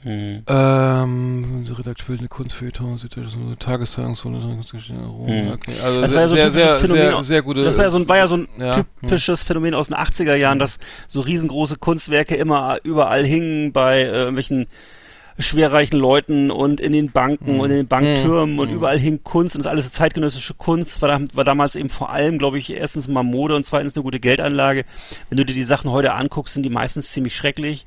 Hm. ähm, Redakteur eine Kunstfeuilleton, Süddeutsche Tageszeitung, so eine Hm. okay. Also Das sehr, war ja so ein sehr, Phänomen sehr, aus- sehr gute. Das war ja so ein, war ja so ein Ja, typisches Phänomen aus den 80er Jahren, dass so riesengroße Kunstwerke immer überall hingen bei äh, irgendwelchen schwerreichen Leuten und in den Banken Mhm. und in den Banktürmen Mhm. und Mhm. überall hing Kunst und das alles zeitgenössische Kunst war, war damals eben vor allem, glaube ich, erstens mal Mode und zweitens eine gute Geldanlage. Wenn du dir die Sachen heute anguckst, sind die meistens ziemlich schrecklich.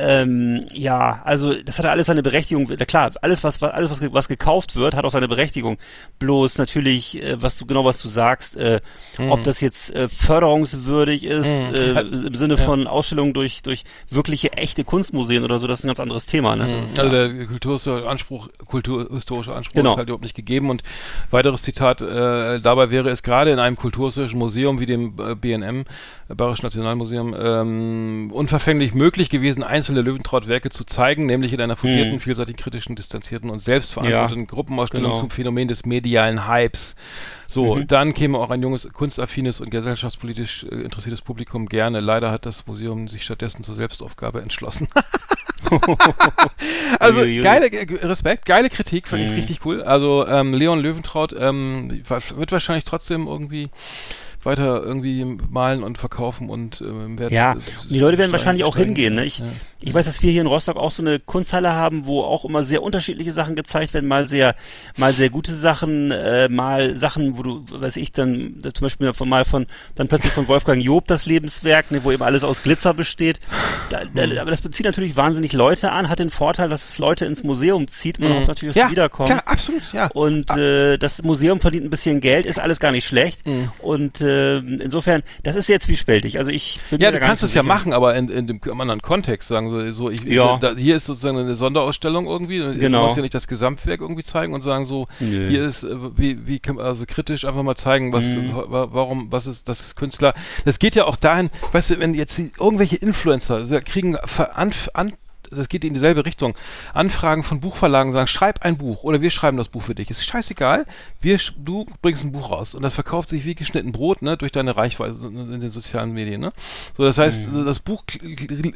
Ähm, ja, also das hatte alles seine Berechtigung. Na klar, alles was was- alles was, was gekauft wird, hat auch seine Berechtigung. Bloß natürlich, äh, was du genau was du sagst, äh, ob das jetzt äh, förderungswürdig ist Mhm. äh, im Sinne Ja. von Ausstellungen durch durch wirkliche echte Kunstmuseen oder so, das ist ein ganz anderes Thema. Ne? Das ist, Also ja. der kulturhistorische Anspruch, kulturhistorische Anspruch Genau. ist halt überhaupt nicht gegeben. Und weiteres Zitat, äh, dabei wäre es gerade in einem kulturhistorischen Museum wie dem äh, BNM, Bayerischen Nationalmuseum, ähm, unverfänglich möglich gewesen, einzelne Löwentraut-Werke zu zeigen, nämlich in einer fundierten, Mhm. vielseitig kritischen, distanzierten und selbstverantworteten Gruppenausstellung genau. zum Phänomen des medialen Hypes. So, Mhm. dann käme auch ein junges, kunstaffines und gesellschaftspolitisch äh, interessiertes Publikum gerne. Leider hat das Museum sich stattdessen zur Selbstaufgabe entschlossen. also geile ge- Respekt, geile Kritik, fand ich Mhm. richtig cool. Also ähm, Leon Löwentraut ähm, wird wahrscheinlich trotzdem irgendwie weiter irgendwie malen und verkaufen und ähm, werden Ja, und die Leute werden wahrscheinlich auch hingehen, ne? Ich- Ich weiß, dass wir hier in Rostock auch so eine Kunsthalle haben, wo auch immer sehr unterschiedliche Sachen gezeigt werden, mal sehr, mal sehr gute Sachen, äh, mal Sachen, wo du, weiß ich, dann zum Beispiel von mal von, dann plötzlich von Wolfgang Job das Lebenswerk, ne, wo eben alles aus Glitzer besteht. Da, da, Mhm. aber das bezieht natürlich wahnsinnig Leute an, hat den Vorteil, dass es Leute ins Museum zieht, man hofft natürlich, dass Mhm. ja, sie wiederkommen. klar, absolut, ja. Und äh, das Museum verdient ein bisschen Geld, ist alles gar nicht schlecht. Mhm. Und äh, insofern, das ist jetzt zwiespältig. Also ich bin Ja, du kannst es so ja sicher. machen, aber in, in dem anderen Kontext sagen so, so ich, Ja. da, hier ist sozusagen eine Sonderausstellung irgendwie. Du Genau. musst ja nicht das Gesamtwerk irgendwie zeigen und sagen so, Nö. hier ist äh, wie wie kann man also kritisch einfach mal zeigen, was Mhm. wa- warum was ist das ist Künstler. Das geht ja auch dahin, weißt du, wenn jetzt irgendwelche Influencer also kriegen ver- an, an das geht in dieselbe Richtung. Anfragen von Buchverlagen sagen, schreib ein Buch oder wir schreiben das Buch für dich. Ist scheißegal. Wir, du bringst ein Buch raus und das verkauft sich wie geschnitten Brot, ne, durch deine Reichweite in den sozialen Medien, ne. So, das heißt, Mhm. das Buch,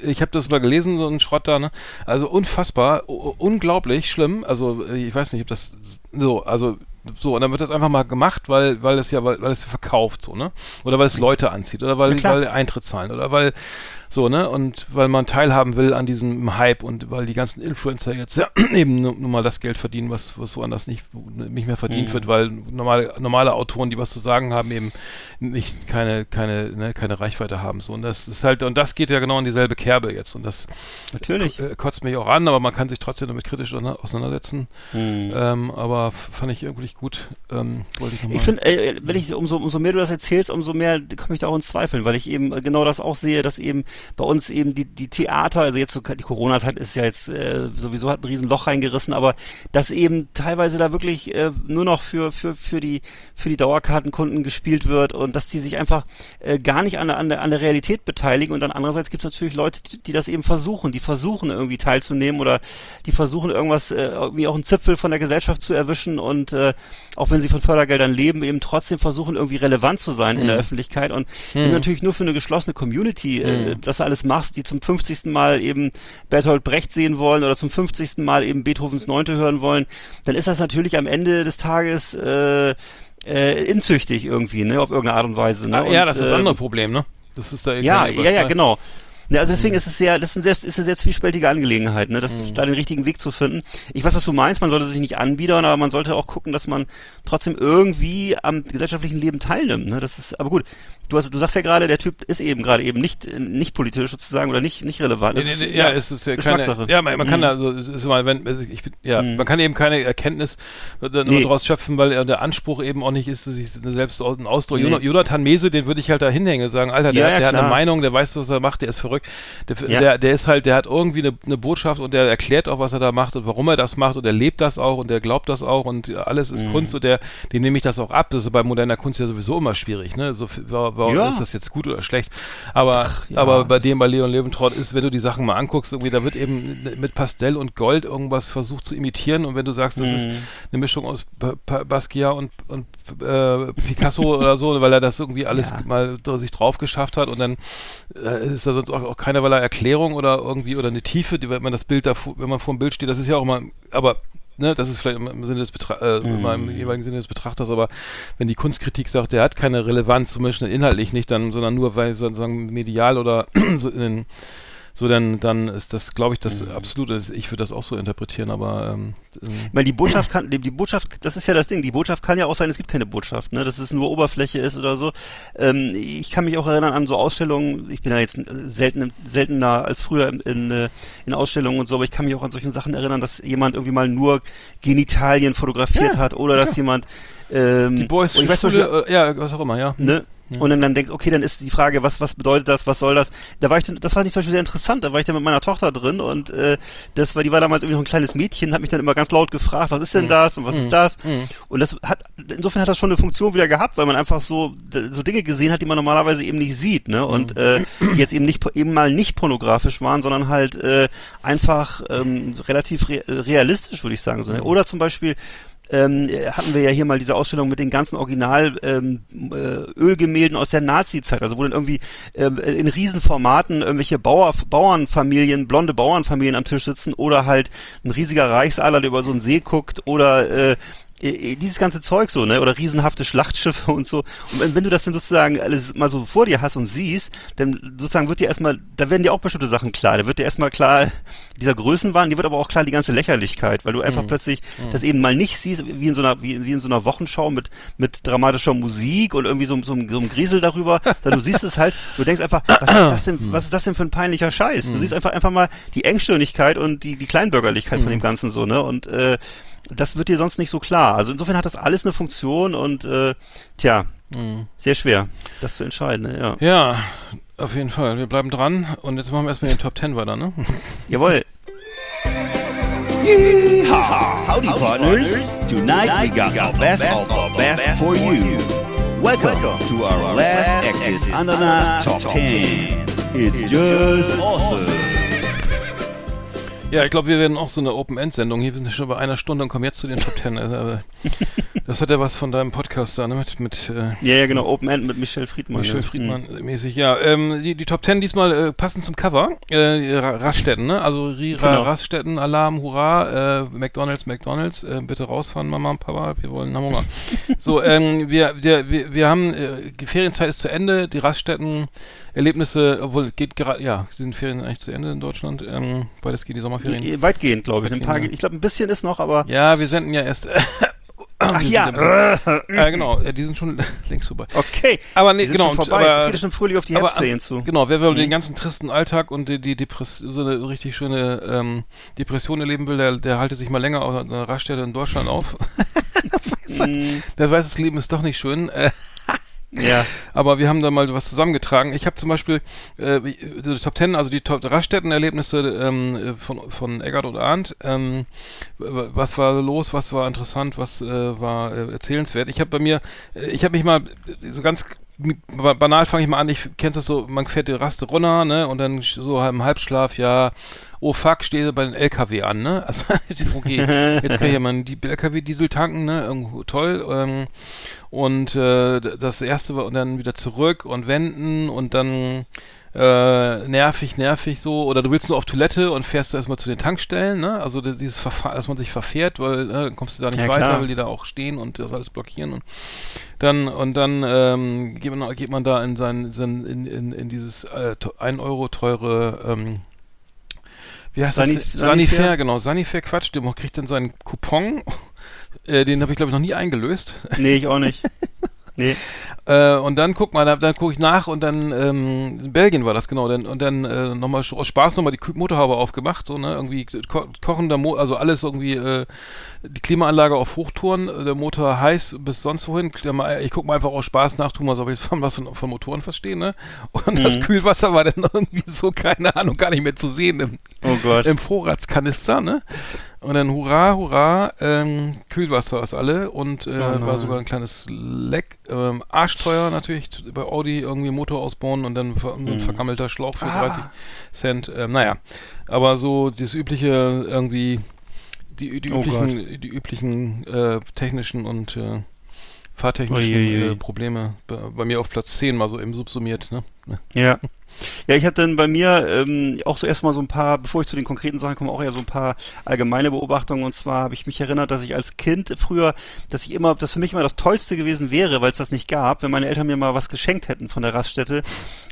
ich habe das mal gelesen, so ein Schrott da, ne. Also unfassbar, unglaublich schlimm. Also äh, ich weiß nicht, ob das so, also so, und dann wird das einfach mal gemacht, weil, weil es ja, weil, weil es verkauft, so, ne? Oder weil es Leute anzieht, oder weil, klar. weil Eintritt zahlen, oder weil, so, ne? Und weil man teilhaben will an diesem Hype und weil die ganzen Influencer jetzt ja, eben nur, nur mal das Geld verdienen, was, was woanders nicht, nicht mehr verdient Mhm. wird, weil normale, normale Autoren, die was zu sagen haben, eben nicht keine, keine, ne, keine Reichweite haben. So, und das ist halt, und das geht ja genau in dieselbe Kerbe jetzt. Und das Natürlich. äh, kotzt mich auch an, aber man kann sich trotzdem damit kritisch auseinander- auseinandersetzen. Mhm. Ähm, aber fand ich irgendwie gut. Ähm, wollte ich nochmal. Ich finde, äh, wenn ich umso, umso mehr du das erzählst, umso mehr komme ich da auch ins Zweifeln, weil ich eben äh, genau das auch sehe, dass eben bei uns eben die, die Theater, also jetzt so, die Corona-Zeit ist ja jetzt äh, sowieso hat ein Riesenloch reingerissen, aber dass eben teilweise da wirklich äh, nur noch für, für, für die, für die Dauerkartenkunden gespielt wird und dass die sich einfach äh, gar nicht an der, an, der, an der Realität beteiligen und dann andererseits gibt es natürlich Leute, die, die das eben versuchen, die versuchen irgendwie teilzunehmen oder die versuchen irgendwas, äh, irgendwie auch einen Zipfel von der Gesellschaft zu erwischen und äh, auch wenn sie von Fördergeldern leben, eben trotzdem versuchen irgendwie relevant zu sein in der Öffentlichkeit und du natürlich nur für eine geschlossene Community äh, das alles machst, die zum 50. Mal eben Bertolt Brecht sehen wollen oder zum 50. Mal eben Beethovens Neunte hören wollen, dann ist das natürlich am Ende des Tages äh, äh, inzüchtig irgendwie, ne, auf irgendeine Art und Weise. Ne? Ah, ja, Und, das ist das ähm, andere Problem, ne? Das ist da ja, ja, ja, genau. Ja, also deswegen ist es sehr, das ist, ein sehr, ist eine sehr zwiespältige Angelegenheit, ne, das, da den richtigen Weg zu finden. Ich weiß, was du meinst, man sollte sich nicht anbiedern, aber man sollte auch gucken, dass man trotzdem irgendwie am gesellschaftlichen Leben teilnimmt, ne, das ist, aber gut, du hast, du sagst ja gerade, der Typ ist eben gerade eben nicht, nicht politisch sozusagen oder nicht, nicht relevant. Nee, Das nee, ist, nee, ja, es ist ja keine, ja, man, man kann Mhm. also, es ist immer, wenn, also ich ja, Mhm. man kann eben keine Erkenntnis Nee. daraus schöpfen, weil er- der Anspruch eben auch nicht ist, dass ich selbst einen Ausdruck, Nee. Jon- Jonathan Mese, den würde ich halt da hinhängen, sagen, Alter, der, Ja, hat- ja, der hat eine. Meinung, der weiß, was er macht, der ist verrückt, der, Ja. der, der ist halt, der hat irgendwie eine, eine Botschaft und der erklärt auch, was er da macht und warum er das macht und er lebt das auch und der glaubt das auch und alles ist Mhm. Kunst und der, dem nehme ich das auch ab, das ist bei moderner Kunst ja sowieso immer schwierig, ne, so, wa- warum Ja. ist das jetzt gut oder schlecht, aber, ja, aber bei dem, bei Leon Leventrott ist, wenn du die Sachen mal anguckst, irgendwie, da wird eben mit Pastell und Gold irgendwas versucht zu imitieren und wenn du sagst, das ist Mhm. eine Mischung aus Pa- Basquiat und, und äh, Picasso oder so, weil er das irgendwie alles Ja. mal sich drauf geschafft hat und dann äh, ist da sonst auch, auch keinerlei Erklärung oder irgendwie oder eine Tiefe, die, wenn man das Bild da, wenn man vor dem Bild steht, das ist ja auch immer, aber Ne, das ist vielleicht im, Sinne des Betra äh, immer im jeweiligen Sinne des Betrachters, aber wenn die Kunstkritik sagt, der hat keine Relevanz, zum Beispiel inhaltlich nicht, dann, sondern nur weil sozusagen medial oder so in den so dann dann ist das glaube ich das absolute. Ich würde das auch so interpretieren aber ähm, ähm, Ich meine, die Botschaft kann, die, die Botschaft, das ist ja das Ding, die Botschaft kann ja auch sein, es gibt keine Botschaft, ne, dass es nur Oberfläche ist oder so. Ähm, ich kann mich auch erinnern an so Ausstellungen, ich bin ja jetzt selten, seltener als früher in, in, äh, in Ausstellungen und so, aber ich kann mich auch an solchen Sachen erinnern, dass jemand irgendwie mal nur Genitalien fotografiert Ja, hat oder dass jemand, ähm, die Boys und ich weiß Schule, äh, ja was auch immer ja ne? Und dann, dann denkst, okay, dann ist die Frage, was, was bedeutet das, was soll das? Da war ich, dann- das fand ich zum Beispiel sehr interessant, da war ich dann mit meiner Tochter drin und äh, das war, die war damals irgendwie noch ein kleines Mädchen, hat mich dann immer ganz laut gefragt, was ist denn das und was ist das? Und das hat, insofern hat das schon eine Funktion wieder gehabt, weil man einfach so, so Dinge gesehen hat, die man normalerweise eben nicht sieht, ne? Und äh, die jetzt eben nicht, eben mal nicht pornografisch waren, sondern halt äh, einfach ähm, relativ re realistisch, würde ich sagen. So, ne? Oder zum Beispiel, ähm, hatten wir ja hier mal diese Ausstellung mit den ganzen Original ähm, äh, Ölgemälden aus der Nazi-Zeit, also wo dann irgendwie ähm, in Riesenformaten irgendwelche Bauer, Bauernfamilien, blonde Bauernfamilien am Tisch sitzen oder halt ein riesiger Reichsadler, der über so einen See guckt oder äh, äh, dieses ganze Zeug so, ne? Oder riesenhafte Schlachtschiffe und so. Und wenn, du das dann sozusagen alles mal so vor dir hast und siehst, dann sozusagen wird dir erstmal, da werden dir auch bestimmte Sachen klar. Da wird dir erstmal klar, dieser Größenwahn, dir wird aber auch klar die ganze Lächerlichkeit, weil du einfach plötzlich das eben mal nicht siehst, wie in so einer, wie, wie in so einer Wochenschau mit, mit dramatischer Musik und irgendwie so, so, so einem Griesel darüber, sondern du siehst es halt, du denkst einfach, was ist das denn, was ist das denn für ein peinlicher Scheiß? Du siehst einfach, einfach mal die Engstirnigkeit und die, die Kleinbürgerlichkeit von dem Ganzen so, ne? Und, äh, das wird dir sonst nicht so klar. Also insofern hat das alles eine Funktion und äh, tja, sehr schwer, das zu entscheiden. Ne? Ja. Ja, auf jeden Fall. Wir bleiben dran und jetzt machen wir erstmal den Top 10 weiter, ne? Jawohl. Yeehaw! Howdy, partners. Tonight we got our best of our best for you. Welcome to our last exit Andana Top 10. It's just awesome. Ja, ich glaube, wir werden auch so eine Open-End-Sendung. Hier wir sind schon bei einer Stunde und kommen jetzt zu den Top 10. Also, aber das hat ja was von deinem Podcast da, ne? Mit, mit äh, Ja, ja, genau. Open End mit Michel Friedmann. Michel ja. Friedmann mäßig, ja. Ähm, die, die Top 10 diesmal äh, passend zum Cover. Äh, Ra- Raststätten, ne? Also Rira, Genau. Raststätten, Alarm, Hurra, äh, McDonalds, McDonalds, äh, bitte rausfahren, Mama und Papa, wir wollen haben Hunger. so, ähm, wir, wir, wir, wir haben, äh, die Ferienzeit ist zu Ende, die Raststätten, Erlebnisse, obwohl geht gerade, ja, sind Ferien eigentlich zu Ende in Deutschland, ähm, beides geht die Sommerferien. Die- Weitgehend, glaube ich. Ein Weitgehend, paar, ja. ich glaube, ein bisschen ist noch, aber. Ja, wir senden ja erst. Ach ja. äh, genau, äh, die sind schon längst vorbei. Okay. Aber nee, genau, schon und- vorbei. aber- es geht ja schon fröhlich auf die Herbstferien zu. Mhm. Genau, wer will den ganzen tristen Alltag und die, die Depress so eine richtig schöne ähm, Depression erleben will, der, der halte sich mal länger auf einer Raststätte in Deutschland auf. Mhm. der weiß, das Leben ist doch nicht schön. Ja. aber wir haben da mal was zusammengetragen. Ich habe zum Beispiel äh, die Top Ten, also die Top Raststätten-Erlebnisse ähm, von, von Eggert und Arndt. Ähm, was war los, was war interessant, was äh, war äh, erzählenswert. Ich habe bei mir, äh, ich habe mich mal so ganz ba- banal fange ich mal an, ich kennst das so, man fährt die Raste runter, ne, und dann so im Halbschlaf, ja, oh fuck, stehe bei den LKW an, ne, also, okay, jetzt kann ich ja mal einen die- LKW-Diesel tanken, ne, irgendwo toll, ähm, und äh, das erste war und dann wieder zurück und wenden und dann äh, nervig, nervig so. Oder du willst nur auf Toilette und fährst du erstmal zu den Tankstellen, ne? Also dieses Verfahren, dass man sich verfährt, weil ne, dann kommst du da nicht Ja, weiter, klar. weil die da auch stehen und das alles blockieren und dann und dann ähm, geht, man, geht man da in sein, sein in, in, in dieses äh, 1 Euro teure ähm, wie heißt Sani- das? Sanifair? Sanifair, genau, Sanifair Quatsch, der kriegt dann seinen Coupon. Äh, den habe ich glaube ich noch nie eingelöst. Nee, ich auch nicht. Nee. Äh, und dann guck mal, dann, dann gucke ich nach und dann ähm, in Belgien war das genau, dann, und dann äh, nochmal aus Spaß nochmal die Motorhaube aufgemacht, so ne, irgendwie ko kochender Mo also alles irgendwie äh, die Klimaanlage auf Hochtouren, äh, der Motor heiß bis sonst wohin. Mal- Ich guck mal einfach aus Spaß nach, tu mal so, ob ich von was von, von Motoren verstehe, ne? Und das Kühlwasser war dann irgendwie so, keine Ahnung, gar nicht mehr zu sehen im, Oh Gott. im Vorratskanister, ne? Und dann hurra, hurra, ähm, Kühlwasser ist alle und äh, war sogar ein kleines Leck. Ähm, arschteuer natürlich bei Audi irgendwie Motor ausbauen und dann ver ein vergammelter Schlauch für 30 Cent. Ähm, naja, aber so das übliche irgendwie die, die Oh üblichen, die üblichen äh, technischen und äh, fahrtechnischen Uiuiui. äh, Probleme bei, bei mir auf Platz 10 mal so eben subsumiert, ne? Ja. Ja, ich hatte dann bei mir ähm, auch so erstmal so ein paar, bevor ich zu den konkreten Sachen komme, auch eher so ein paar allgemeine Beobachtungen. Und zwar habe ich mich erinnert, dass ich als Kind früher, dass ich immer, das für mich immer das Tollste gewesen wäre, weil es das nicht gab, wenn meine Eltern mir mal was geschenkt hätten von der Raststätte.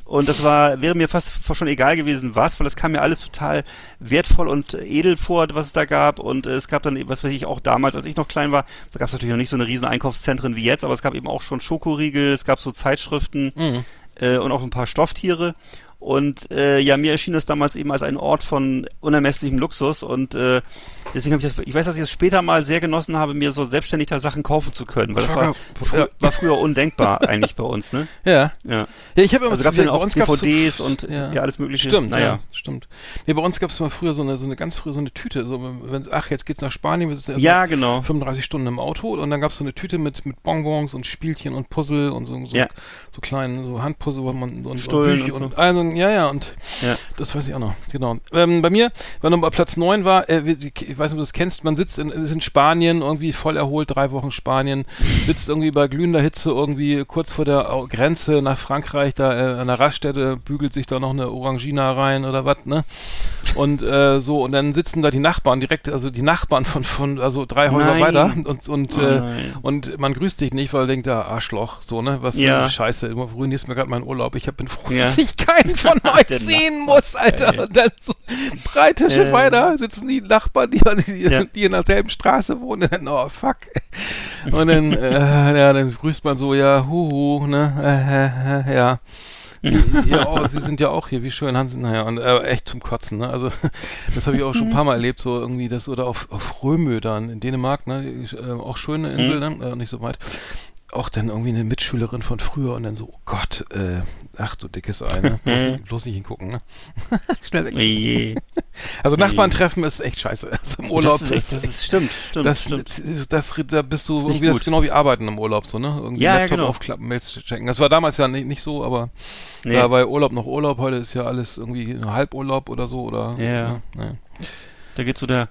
Und das war, wäre mir fast schon egal gewesen, was, weil das kam mir alles total wertvoll und edel vor, was es da gab. Und äh, es gab dann, eben, was weiß ich, auch damals, als ich noch klein war, da gab es natürlich noch nicht so eine riesen Einkaufszentren wie jetzt, aber es gab eben auch schon Schokoriegel, es gab so Zeitschriften äh, und auch ein paar Stofftiere. Und äh, ja, mir erschien das damals eben als ein Ort von unermesslichem Luxus und äh, deswegen habe ich das, ich weiß, dass ich es später mal sehr genossen habe, mir so selbstständig da Sachen kaufen zu können, weil das war, Ja. war früher undenkbar eigentlich bei uns, ne? Ja. Ja. Ja, ich habe immer Also gab bei dann auch so- DVDs und ja. alles mögliche. Stimmt, naja. ja, stimmt. Nee, bei uns gab es mal früher so eine, so eine ganz frühe so eine Tüte, so wenn ach, jetzt geht's nach Spanien, wir sitzen Ja, genau. 35 Stunden im Auto und dann gab es so eine Tüte mit mit Bonbons und Spielchen und Puzzle und so so, Ja. so kleinen so Handpuzzle, wo man und, Stullen Bücher und so. und, also ja, ja, und Ja. das weiß ich auch noch, genau. Ähm, bei mir, wenn man bei Platz 9 war, äh, ich weiß nicht, ob du das kennst, man sitzt in, ist in Spanien, irgendwie voll erholt, drei Wochen Spanien, sitzt irgendwie bei glühender Hitze irgendwie kurz vor der Au- Grenze nach Frankreich, da äh, an der Raststätte bügelt sich da noch eine Orangina rein oder was, ne? Und äh, so, und dann sitzen da die Nachbarn direkt, also die Nachbarn von, von also drei Häuser Nein. weiter und, und, Oh äh, und man grüßt dich nicht, weil denkt, da Arschloch, so, ne? Was Ja. eine Scheiße, du ruinierst mir gerade meinen Urlaub. Ich hab- bin froh, Ja. dass ich keinen von euch sehen Nachbar, muss, Alter. ey. Und dann so drei Tische Ja. weiter sitzen die Nachbarn, die, die, Ja. die in derselben Straße wohnen. Und dann, oh, fuck. Und dann, äh, ja, dann grüßt man so, ja, huhu, ne, äh, äh, äh, ja. ja, oh, sie sind ja auch hier, wie schön haben sie, naja, und äh, echt zum Kotzen, ne? Also das habe ich auch schon ein paar Mal erlebt, so irgendwie das, oder auf, auf Römö dann in Dänemark, ne? Äh, auch schöne Insel, ne? Äh, nicht so weit. Auch dann irgendwie eine Mitschülerin von früher und dann so, oh Gott, äh, ach du dickes Ei, ne? Bloß, nicht- bloß nicht hingucken, ne? Schnell weg. Oje. Also Nachbarn treffen ist echt scheiße. Also im Urlaub Das, ist, das ist, stimmt, stimmt, das, stimmt. das, da bist du irgendwie das ist genau wie Arbeiten im Urlaub, so, ne? Irgendwie Ja, ja, Laptop genau. aufklappen, Mails checken. Das war damals ja nicht, nicht so, aber Nee. da bei Urlaub noch Urlaub, heute ist ja alles irgendwie Halburlaub oder so, oder? Ja. Ne. Da geht so der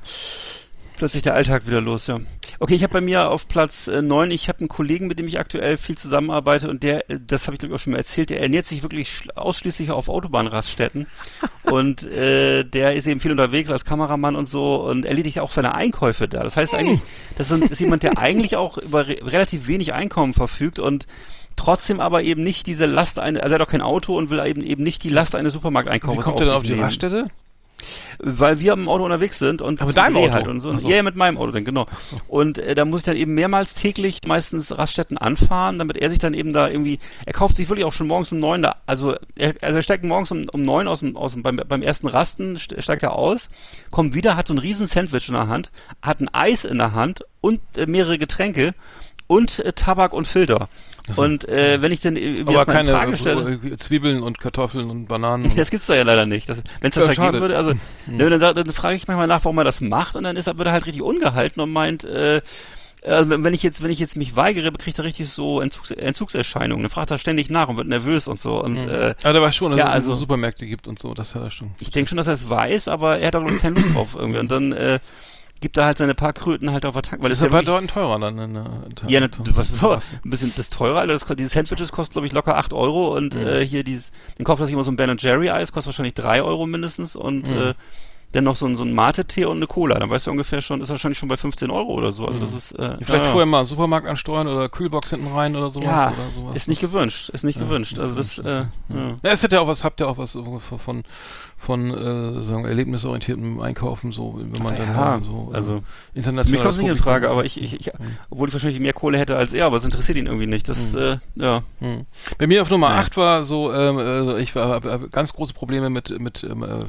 plötzlich der Alltag wieder los, ja. Okay, ich habe bei mir auf Platz äh, 9, ich habe einen Kollegen, mit dem ich aktuell viel zusammenarbeite und der, äh, das habe ich glaube ich auch schon mal erzählt, der ernährt sich wirklich schl- ausschließlich auf Autobahnraststätten und äh, der ist eben viel unterwegs als Kameramann und so und erledigt auch seine Einkäufe da. Das heißt eigentlich, das ist, jemand, der eigentlich auch über re relativ wenig Einkommen verfügt und trotzdem aber eben nicht diese Last eine, also er hat auch kein Auto und will eben eben nicht die Last eines Supermarkteinkaufs Wie kommt der dann auf die. Raststätte? Weil wir im Auto unterwegs sind und mit deinem Auto? halt und so. Ach so. Ja, mit meinem Auto dann, genau. Und äh, da muss ich dann eben mehrmals täglich meistens Raststätten anfahren, damit er sich dann eben da irgendwie, er kauft sich wirklich auch schon morgens um neun da, also er, also er steigt morgens um, um neun aus dem, aus dem beim, beim ersten Rasten, st- steigt er aus, kommt wieder, hat so ein riesen Sandwich in der Hand, hat ein Eis in der Hand und äh, mehrere Getränke und äh, Tabak und Filter. Und äh, wenn ich dann äh, mir Aber keine Frage stelle, äh, Zwiebeln und Kartoffeln und Bananen. das gibt's da ja leider nicht. Wenn es das Ja, da schade. geben würde, also ne, dann, dann frage ich manchmal nach, warum er das macht und dann ist er, wird er halt richtig ungehalten und meint, äh, also wenn ich jetzt, wenn ich jetzt mich weigere, kriegt er richtig so Entzugs Entzugserscheinungen. Dann fragt er ständig nach und wird nervös und so. Und äh, Ah, der weiß schon, dass Ja, es also- so Supermärkte gibt und so, das hat er schon. ich denke schon, dass er es weiß, aber er hat auch keine Lust drauf irgendwie. Und dann äh, gibt er halt seine paar Kröten halt auf der Tank. Weil Das ist ja aber wirklich, dort teurer dann. In, der- in, ja, ne, was, in- ein bisschen das teurer, Alter. Das, diese Sandwiches kosten, glaube ich, locker 8 Euro und Mhm. äh, hier dieses, den kauft sich immer so ein Ben Jerry Eis, kostet wahrscheinlich 3 Euro mindestens und Mhm. äh, dann noch so ein, so ein Mate-Tee und eine Cola. Dann weißt du ungefähr schon, ist wahrscheinlich schon bei 15 Euro oder so. Also das ist, äh, Vielleicht ja, ja. vorher mal Supermarkt ansteuern oder Kühlbox hinten rein oder sowas. ja, oder sowas. ist nicht gewünscht, ist nicht gewünscht. Also das, äh, ja. Ja, es hat ja auch was, habt ihr auch was von, von, äh, sagen wir, erlebnisorientiertem Einkaufen, so, wenn man dann Ja, so also, äh, Für international. mich kommt nicht in Frage, aber ich, ich, ich obwohl ich wahrscheinlich mehr Kohle hätte als er, aber es interessiert ihn irgendwie nicht. Das, äh, ja. Hm. Bei mir auf Nummer. 8 war so, ähm, äh, ich war, hab, hab ganz große Probleme mit, mit ähm, äh,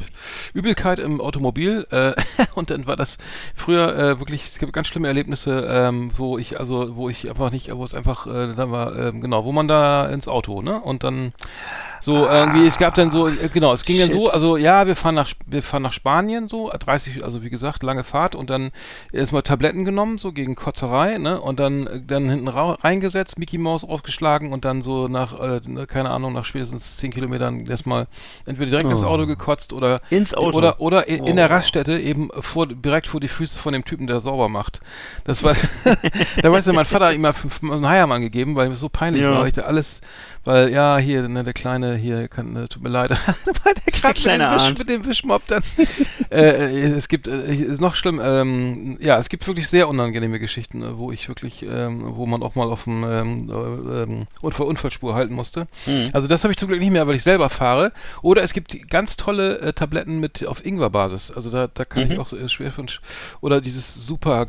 Übelkeit im Automobil äh, und dann war das früher äh, wirklich, es gibt ganz schlimme Erlebnisse, ähm, wo ich, also wo ich einfach nicht, wo es einfach, äh, da war, ähm, genau, wo man da ins Auto, ne? Und dann so irgendwie, es gab dann so, äh, genau, es ging dann so, Shit. also ja, wir fahren nach, wir fahren nach Spanien so, 30, also wie gesagt, lange Fahrt und dann erstmal Tabletten genommen, so gegen Kotzerei, ne? Und dann, äh, dann hinten reingesetzt, Mickey Mouse aufgeschlagen und dann so nach, äh, ne, keine Ahnung, nach spätestens 10 Kilometern erstmal entweder direkt ins Oh. Auto gekotzt oder Ins Auto? oder oder i- in Oh. der Raststätte eben vor direkt vor die Füße von dem Typen, der sauber macht. Das war da weiß ja mein Vater hat ihm mal fünf- einen Heiermann gegeben, weil es so peinlich Ja. war, weil ich da alles weil ja hier ne, der kleine hier kann ne, tut mir leid, weil der gerade mit, kleine Arndt. mit dem Wischmob dann äh, es gibt äh, ist noch schlimm ähm, ja es gibt wirklich sehr unangenehme Geschichten, äh, wo ich wirklich ähm, wo man auch mal auf dem ähm, äh, ähm, Unfall Unfallspur halten musste. Mhm. Also das habe ich zum Glück nicht mehr, weil ich selber fahre. Oder es gibt ganz tolle äh, Tabletten mit auf Ingwer-Basis. Also da, da kann Mhm. ich auch äh, schwer von oder dieses super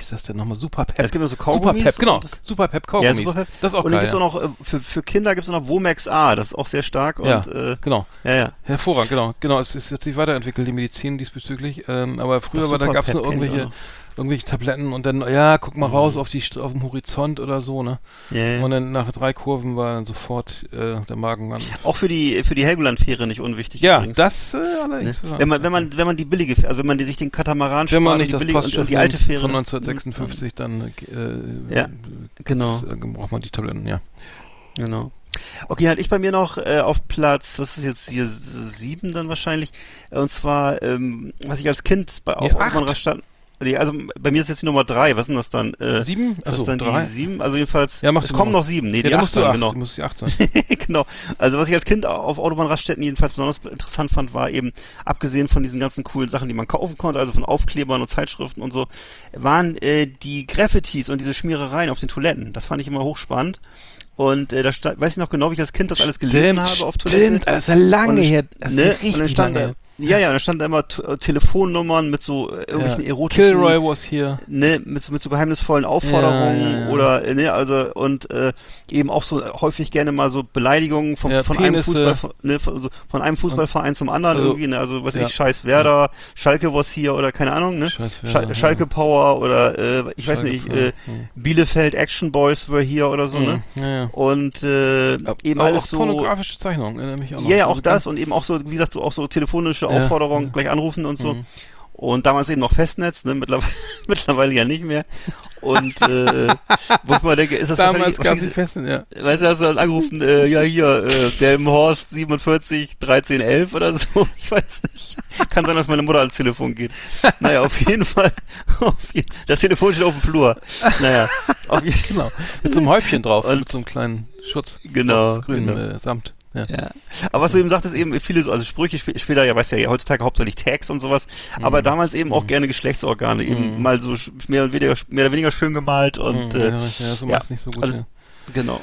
hieß das denn nochmal? Super Pep. Ja, es gibt noch so Super Kaugummis Pep, genau. und- Super Pep Ja, Kaugummis. super. Das ist auch und dann geil. gibt's auch noch, äh, für, für Kinder gibt's auch noch Womax A, das ist auch sehr stark und, ja, äh, genau. ja, ja. Hervorragend, genau. Genau, es ist jetzt sich weiterentwickelt, die Medizin diesbezüglich. Ähm, aber früher war, da Super gab es Pep noch irgendwelche, irgendwelche Tabletten und dann, ja, guck mal raus auf die auf dem Horizont oder so, ne? Ja. Und dann nach drei Kurven war dann sofort äh, der Magen an. Auch für die, für die Helgoland-Fähre nicht unwichtig Ja, übrigens. das äh, Ne? allerdings. Wenn man, wenn man, wenn man die billige, also wenn man die, sich den Katamaran Wenn man spart nicht das die billige und, und die alte Fähre. von 1956, dann äh, Ja, das, genau. äh, braucht man die Tabletten, ja. Genau. Okay, halt ich bei mir noch äh, auf Platz, was ist jetzt hier, sieben dann wahrscheinlich, und zwar, ähm, was ich als Kind bei auf Nee, acht. Autobahnraststätten, nee, also bei mir ist jetzt die Nummer drei, was ist denn das dann? Äh, Sieben? Ist dann drei. die sieben, also jedenfalls, Ja, es kommen noch. sieben, nee, Ja, die da acht musst du acht, genau. du musst die acht sein. genau. Also was ich als Kind auf Autobahnraststätten jedenfalls besonders interessant fand, war eben, abgesehen von diesen ganzen coolen Sachen, die man kaufen konnte, also von Aufklebern und Zeitschriften und so, waren äh, die Graffitis und diese Schmierereien auf den Toiletten. Das fand ich immer hochspannend. Und äh, da sta- weiß ich noch genau, wie ich als Kind das alles gelesen habe auf Toilette. Stimmt, das ist ja lange Und her. Das ist ne? dann richtig stand lange her. Ja, ja, da stand da immer äh, Telefonnummern mit so äh, irgendwelchen Ja. erotischen Kilroy was here. ne, mit, so- mit so geheimnisvollen Aufforderungen Ja, ja, oder äh, ne, also und äh, eben auch so häufig gerne mal so Beleidigungen vom, von einem. Fußball ne, von, so, von einem Fußballverein zum anderen Also, irgendwie, ne, also was weiß ich, Scheiß Werder, Schalke was hier oder keine Ahnung, ne? Scheiß Werder, ja. Schalke Power oder äh, ich weiß Schalke nicht, Power, äh. Bielefeld Action Boys were hier oder so, ne? Ja. Und äh, eben auch alles so pornografische Zeichnungen, erinnere mich auch noch. ja, ja, Also auch das und eben auch so, wie gesagt, so auch so telefonische Ja, Aufforderungen, ja. gleich anrufen und so. Mhm. Und damals eben noch Festnetz, ne? mittlerweile, mittlerweile ja nicht mehr. Und äh, wo ich mal denke, ist das Damals gab es Festen, ja. weißt du, hast du dann angerufen, äh, ja hier, äh, Delmenhorst 47 13 11 oder so, ich weiß nicht. Kann sein, dass meine Mutter ans Telefon geht. Naja, auf jeden Fall, auf jeden, das Telefon steht auf dem Flur. Naja, auf jeden Genau. Mit so einem Häubchen drauf, Und- mit so einem kleinen Schutz. Genau, grünem genau. Äh, Samt. Ja. Ja. Aber was du eben sagtest, eben viele so, also Sprüche sp später, ja, weißt du ja, heutzutage hauptsächlich Tags und sowas, aber damals eben auch gerne Geschlechtsorgane, eben Mhm. mal so mehr oder weniger, mehr oder weniger schön gemalt und, Mhm, äh, ja, ja, so ja. nicht so gut. Also- ja. genau.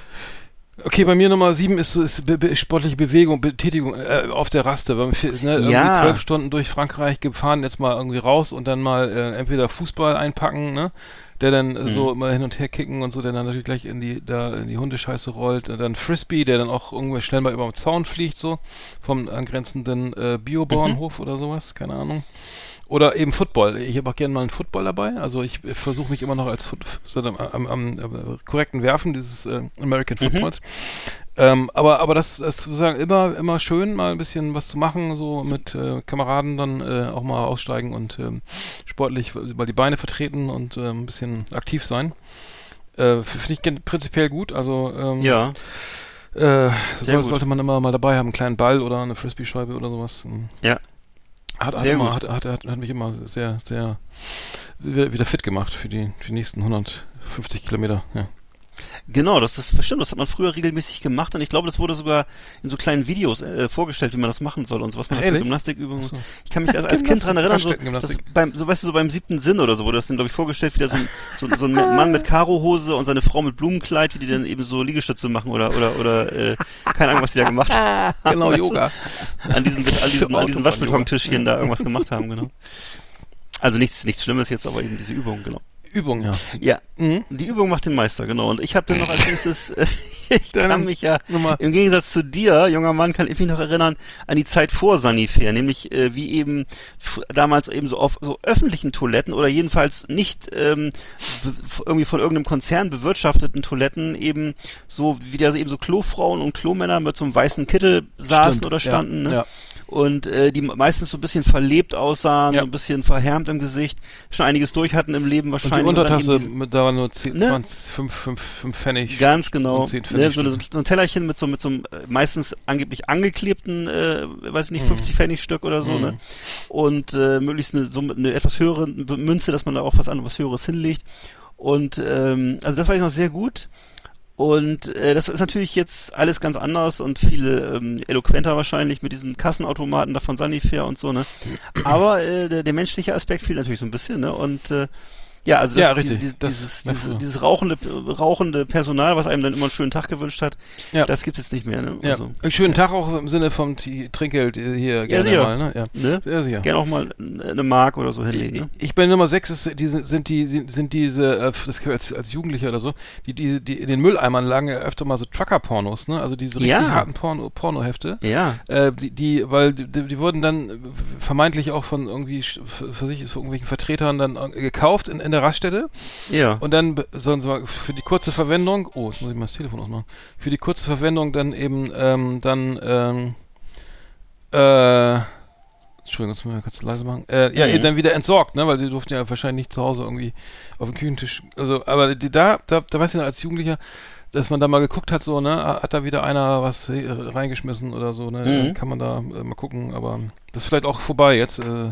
Okay, bei mir Nummer sieben ist, ist be be sportliche Bewegung, Betätigung äh, auf der Raste. Ne, irgendwie Ja. zwölf Stunden durch Frankreich gefahren, jetzt mal irgendwie raus und dann mal äh, entweder Fußball einpacken, ne? Der dann äh, Mhm. so immer hin und her kicken und so, der dann natürlich gleich in die da in die Hundescheiße rollt. Und dann Frisbee, der dann auch irgendwann schnell mal über den Zaun fliegt, so vom angrenzenden äh, Biobauernhof oder sowas, keine Ahnung. Oder eben Football. Ich habe auch gerne mal einen Football dabei. Also ich versuche mich immer noch als Foot, so am, am, am, am korrekten Werfen dieses äh, American Footballs. Ähm, aber aber das, das sozusagen immer immer schön, mal ein bisschen was zu machen, so mit äh, Kameraden dann äh, auch mal aussteigen und ähm, sportlich mal die Beine vertreten und äh, ein bisschen aktiv sein. Äh, Finde ich prinzipiell gut. Also ähm, Ja, äh, soll, sollte man immer mal dabei haben, einen kleinen Ball oder eine Frisbee-Scheibe oder sowas. Ähm, ja. Hat, hat, immer, hat, hat, hat, hat mich immer sehr, sehr wieder, wieder fit gemacht für die, für die nächsten 150 Kilometer. Ja. Genau, das ist stimmt, das hat man früher regelmäßig gemacht und ich glaube, das wurde sogar in so kleinen Videos äh, vorgestellt, wie man das machen soll und so was man Ach, für? Gymnastikübungen. So. Ich kann mich als, als Kind dran erinnern, so, beim, so weißt du, so beim siebten Sinn oder so wurde das dann, glaube ich, vorgestellt, wie da so ein, so, so ein Mann mit Karohose und seine Frau mit Blumenkleid, wie die dann eben so Liegestütze machen oder oder oder äh, keine Ahnung, was die da gemacht haben. Genau, Weißt du? Yoga. An diesen, an diesen, an Autobahn-Yoga. Waschbetontischchen da irgendwas gemacht haben, genau. Also nichts, nichts Schlimmes jetzt, aber eben diese Übung, genau. Übung, ja. Ja, Mhm. die Übung macht den Meister, genau. Und ich habe dann noch als nächstes, äh, ich Dann kann mich ja, Nummer- im Gegensatz zu dir, junger Mann, kann ich mich noch erinnern an die Zeit vor Sanifair, nämlich äh, wie eben damals eben so auf so öffentlichen Toiletten oder jedenfalls nicht ähm, irgendwie von irgendeinem Konzern bewirtschafteten Toiletten eben so wie da eben so Klofrauen und Klomänner mit so einem weißen Kittel saßen Stimmt, oder standen, ja, ne? ja. Und äh, die meistens so ein bisschen verlebt aussahen, Ja. so ein bisschen verhärmt im Gesicht, schon einiges durch hatten im Leben Und die wahrscheinlich. Untertasse, eben diese- da waren nur 10, Ne? 20, 5, 5, 5 Pfennig. Ganz genau. und 10 Ne, so, eine, so ein Tellerchen mit so mit so einem äh, meistens angeblich angeklebten, äh, weiß ich nicht, 50 Pfennig Stück oder so, Mhm. ne? Und äh, möglichst eine, so eine etwas höhere Münze, dass man da auch was anderes Höheres hinlegt. Und ähm, also das weiß ich noch sehr gut. Und äh, das ist natürlich jetzt alles ganz anders und viel ähm, eloquenter wahrscheinlich mit diesen Kassenautomaten da von Sanifair und so, ne? Aber äh, der, der menschliche Aspekt fehlt natürlich so ein bisschen, ne? Und äh, ja, also das, Ja, richtig. Diese, Das dieses, war dieses, dieses rauchende, rauchende Personal, was einem dann immer einen schönen Tag gewünscht hat, Ja. das gibt es jetzt nicht mehr, ne? Ja. Also, Einen schönen Tag auch im Sinne vom T Trinkgeld äh, hier gerne sicher. mal, ne? Ja. ne? Sehr sicher. Gerne auch mal eine Mark oder so hinlegen, ne? Ich bin Nummer 6, ist, die, sind- die, sind, sind diese, äh, das gehört als, als Jugendlicher oder so, die, die, die in den Mülleimern lagen ja öfter mal so Trucker-Pornos, ne? Also diese richtig harten Porno, Pornohefte. Ja. Äh, die, die, weil die, die wurden dann vermeintlich auch von irgendwie, für, sich, von irgendwelchen Vertretern dann äh, gekauft in, in der Raststätte Ja. und dann sollen sie mal für die kurze Verwendung, oh, jetzt muss ich mal das Telefon ausmachen, für die kurze Verwendung dann eben, ähm, dann, ähm, äh, Entschuldigung, das müssen wir kurz leise machen. Äh, ja, Mhm. eben dann wieder entsorgt, ne? Weil die durften ja wahrscheinlich nicht zu Hause irgendwie auf dem Küchentisch. Also, aber die, da, da, da weiß ich noch als Jugendlicher, dass man da mal geguckt hat, so, ne, hat da wieder einer was reingeschmissen oder so, ne? Mhm. Kann man da äh, mal gucken, aber das ist vielleicht auch vorbei jetzt. Äh,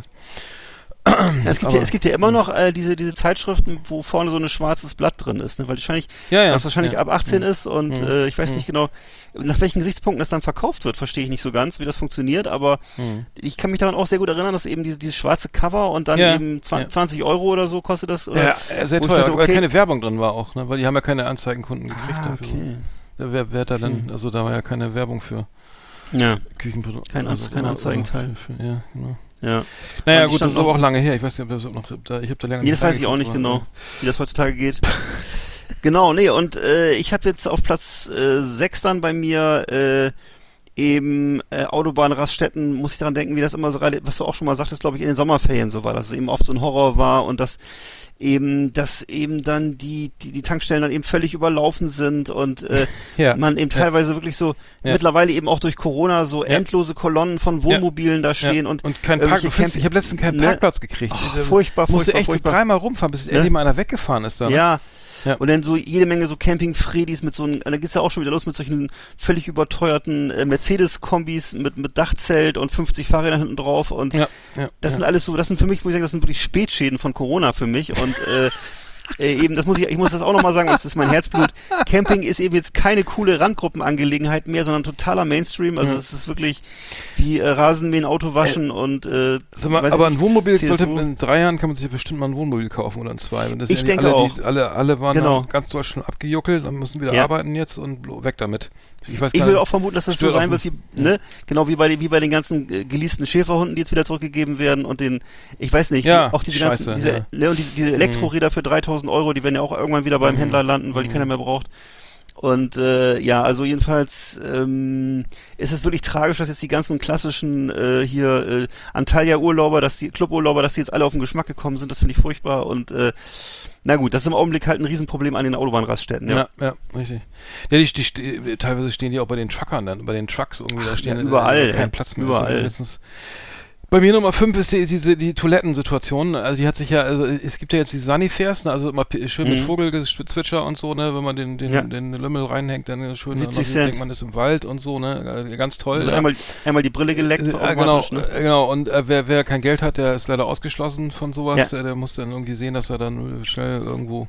es, gibt ja, es gibt ja immer noch äh, diese, diese Zeitschriften, wo vorne so ein schwarzes Blatt drin ist, ne? weil wahrscheinlich, ja, ja. was wahrscheinlich ja. ab 18 ist und Mhm. äh, ich weiß Mhm. nicht genau, nach welchen Gesichtspunkten das dann verkauft wird, verstehe ich nicht so ganz, wie das funktioniert, aber Mhm. ich kann mich daran auch sehr gut erinnern, dass eben diese, dieses schwarze Cover und dann eben zwa- ja. 20 Euro oder so kostet das. Oder? Ja, äh, sehr teuer, dachte, weil okay. keine Werbung drin war auch, ne? Weil die haben ja keine Anzeigenkunden gekriegt ah, dafür. okay. Wer, wer hat da denn, also da war ja keine Werbung für Ja, Küchenprodukte. Kein also, kein Anzeigenteil. Für, für, ja, genau. Ja. Naja, gut, das ist aber auch- lange her. Ich weiß nicht, ob das noch, da, ich habe da länger Nee, das weiß ich auch nicht genau, wie das heutzutage geht. genau, nee, und äh, ich habe jetzt auf Platz äh, 6 dann bei mir äh, eben äh, Autobahnraststätten, muss ich daran denken, wie das immer so, was du auch schon mal sagtest, glaube ich, in den Sommerferien so war, dass es eben oft so ein Horror war und dass eben, dass eben dann die, die, die Tankstellen dann eben völlig überlaufen sind und äh, Ja. man eben Ja. teilweise wirklich so Ja. mittlerweile eben auch durch Corona so Ja. endlose Kolonnen von Wohnmobilen da stehen ja. und und kein Parkplatz. Camp- Ich habe letztens keinen Ne? Parkplatz gekriegt. Ach, äh, furchtbar, musste furchtbar, echt furchtbar. dreimal rumfahren, bis Ne? endlich mal einer weggefahren ist da. ne? Ja. Ja. Und dann so jede Menge so Camping-Fredis mit so einem, da geht's ja auch schon wieder los mit solchen völlig überteuerten äh, Mercedes-Kombis mit, mit Dachzelt und 50 Fahrrädern hinten drauf und Ja, ja, das sind alles so, das sind für mich, muss ich sagen, das sind wirklich Spätschäden von Corona für mich und äh, äh, eben, das muss ich, ich muss das auch nochmal sagen, das ist mein Herzblut. Camping ist eben jetzt keine coole Randgruppenangelegenheit mehr, sondern totaler Mainstream. Also Ja. es ist wirklich wie äh, Rasenmähen, Auto waschen und äh, mal, aber ich ein nicht, Wohnmobil CSU. sollte in drei Jahren kann man sich bestimmt mal ein Wohnmobil kaufen oder in zwei. Ich ja denke alle, auch. Die, alle, alle waren Genau. ganz Deutschland abgejuckelt, dann müssen wieder Ja. arbeiten jetzt und weg damit. Ich weiß Ich würde auch vermuten, dass das so sein wird, wie, ne? Genau wie bei, den- wie bei den ganzen äh, geleasten Schäferhunden, die jetzt wieder zurückgegeben werden und den, ich weiß nicht, Ja, die, auch diese scheiße, ganzen, diese, ja. ne, und die, diese Elektroräder für 3000 Euro, die werden ja auch irgendwann wieder beim Mhm. Händler landen, weil die keiner mehr braucht. Und äh, ja, also jedenfalls ähm, ist es wirklich tragisch, dass jetzt die ganzen klassischen äh, hier äh, Antalya-Urlauber, dass die Cluburlauber, dass die jetzt alle auf den Geschmack gekommen sind, das finde ich furchtbar und äh, na gut, das ist im Augenblick halt ein Riesenproblem an den Autobahnraststätten. Ja. Ja, ja, richtig. Ja, die, die, die, teilweise stehen die auch bei den Truckern dann, bei den Trucks irgendwie, da Ach, stehen ja, äh, überall, kein. Platz mehr. Überall. Bei mir Nummer 5 ist die, diese die Toilettensituation. Also die hat sich ja, also es gibt ja jetzt die Sunnyfairs, ne, also immer schön mit Mhm. Vogelgezwitscher und so, ne, wenn man den den, Ja. den Lümmel reinhängt, dann schön, 70 dann denkt man ist im Wald und so, ne, äh, ganz toll. Also ja. einmal, einmal die Brille geleckt, Äh, genau, automatisch, ne? äh, genau. Und äh, wer, wer kein Geld hat, der ist leider ausgeschlossen von sowas. Ja. Äh, der muss dann irgendwie sehen, dass er dann schnell irgendwo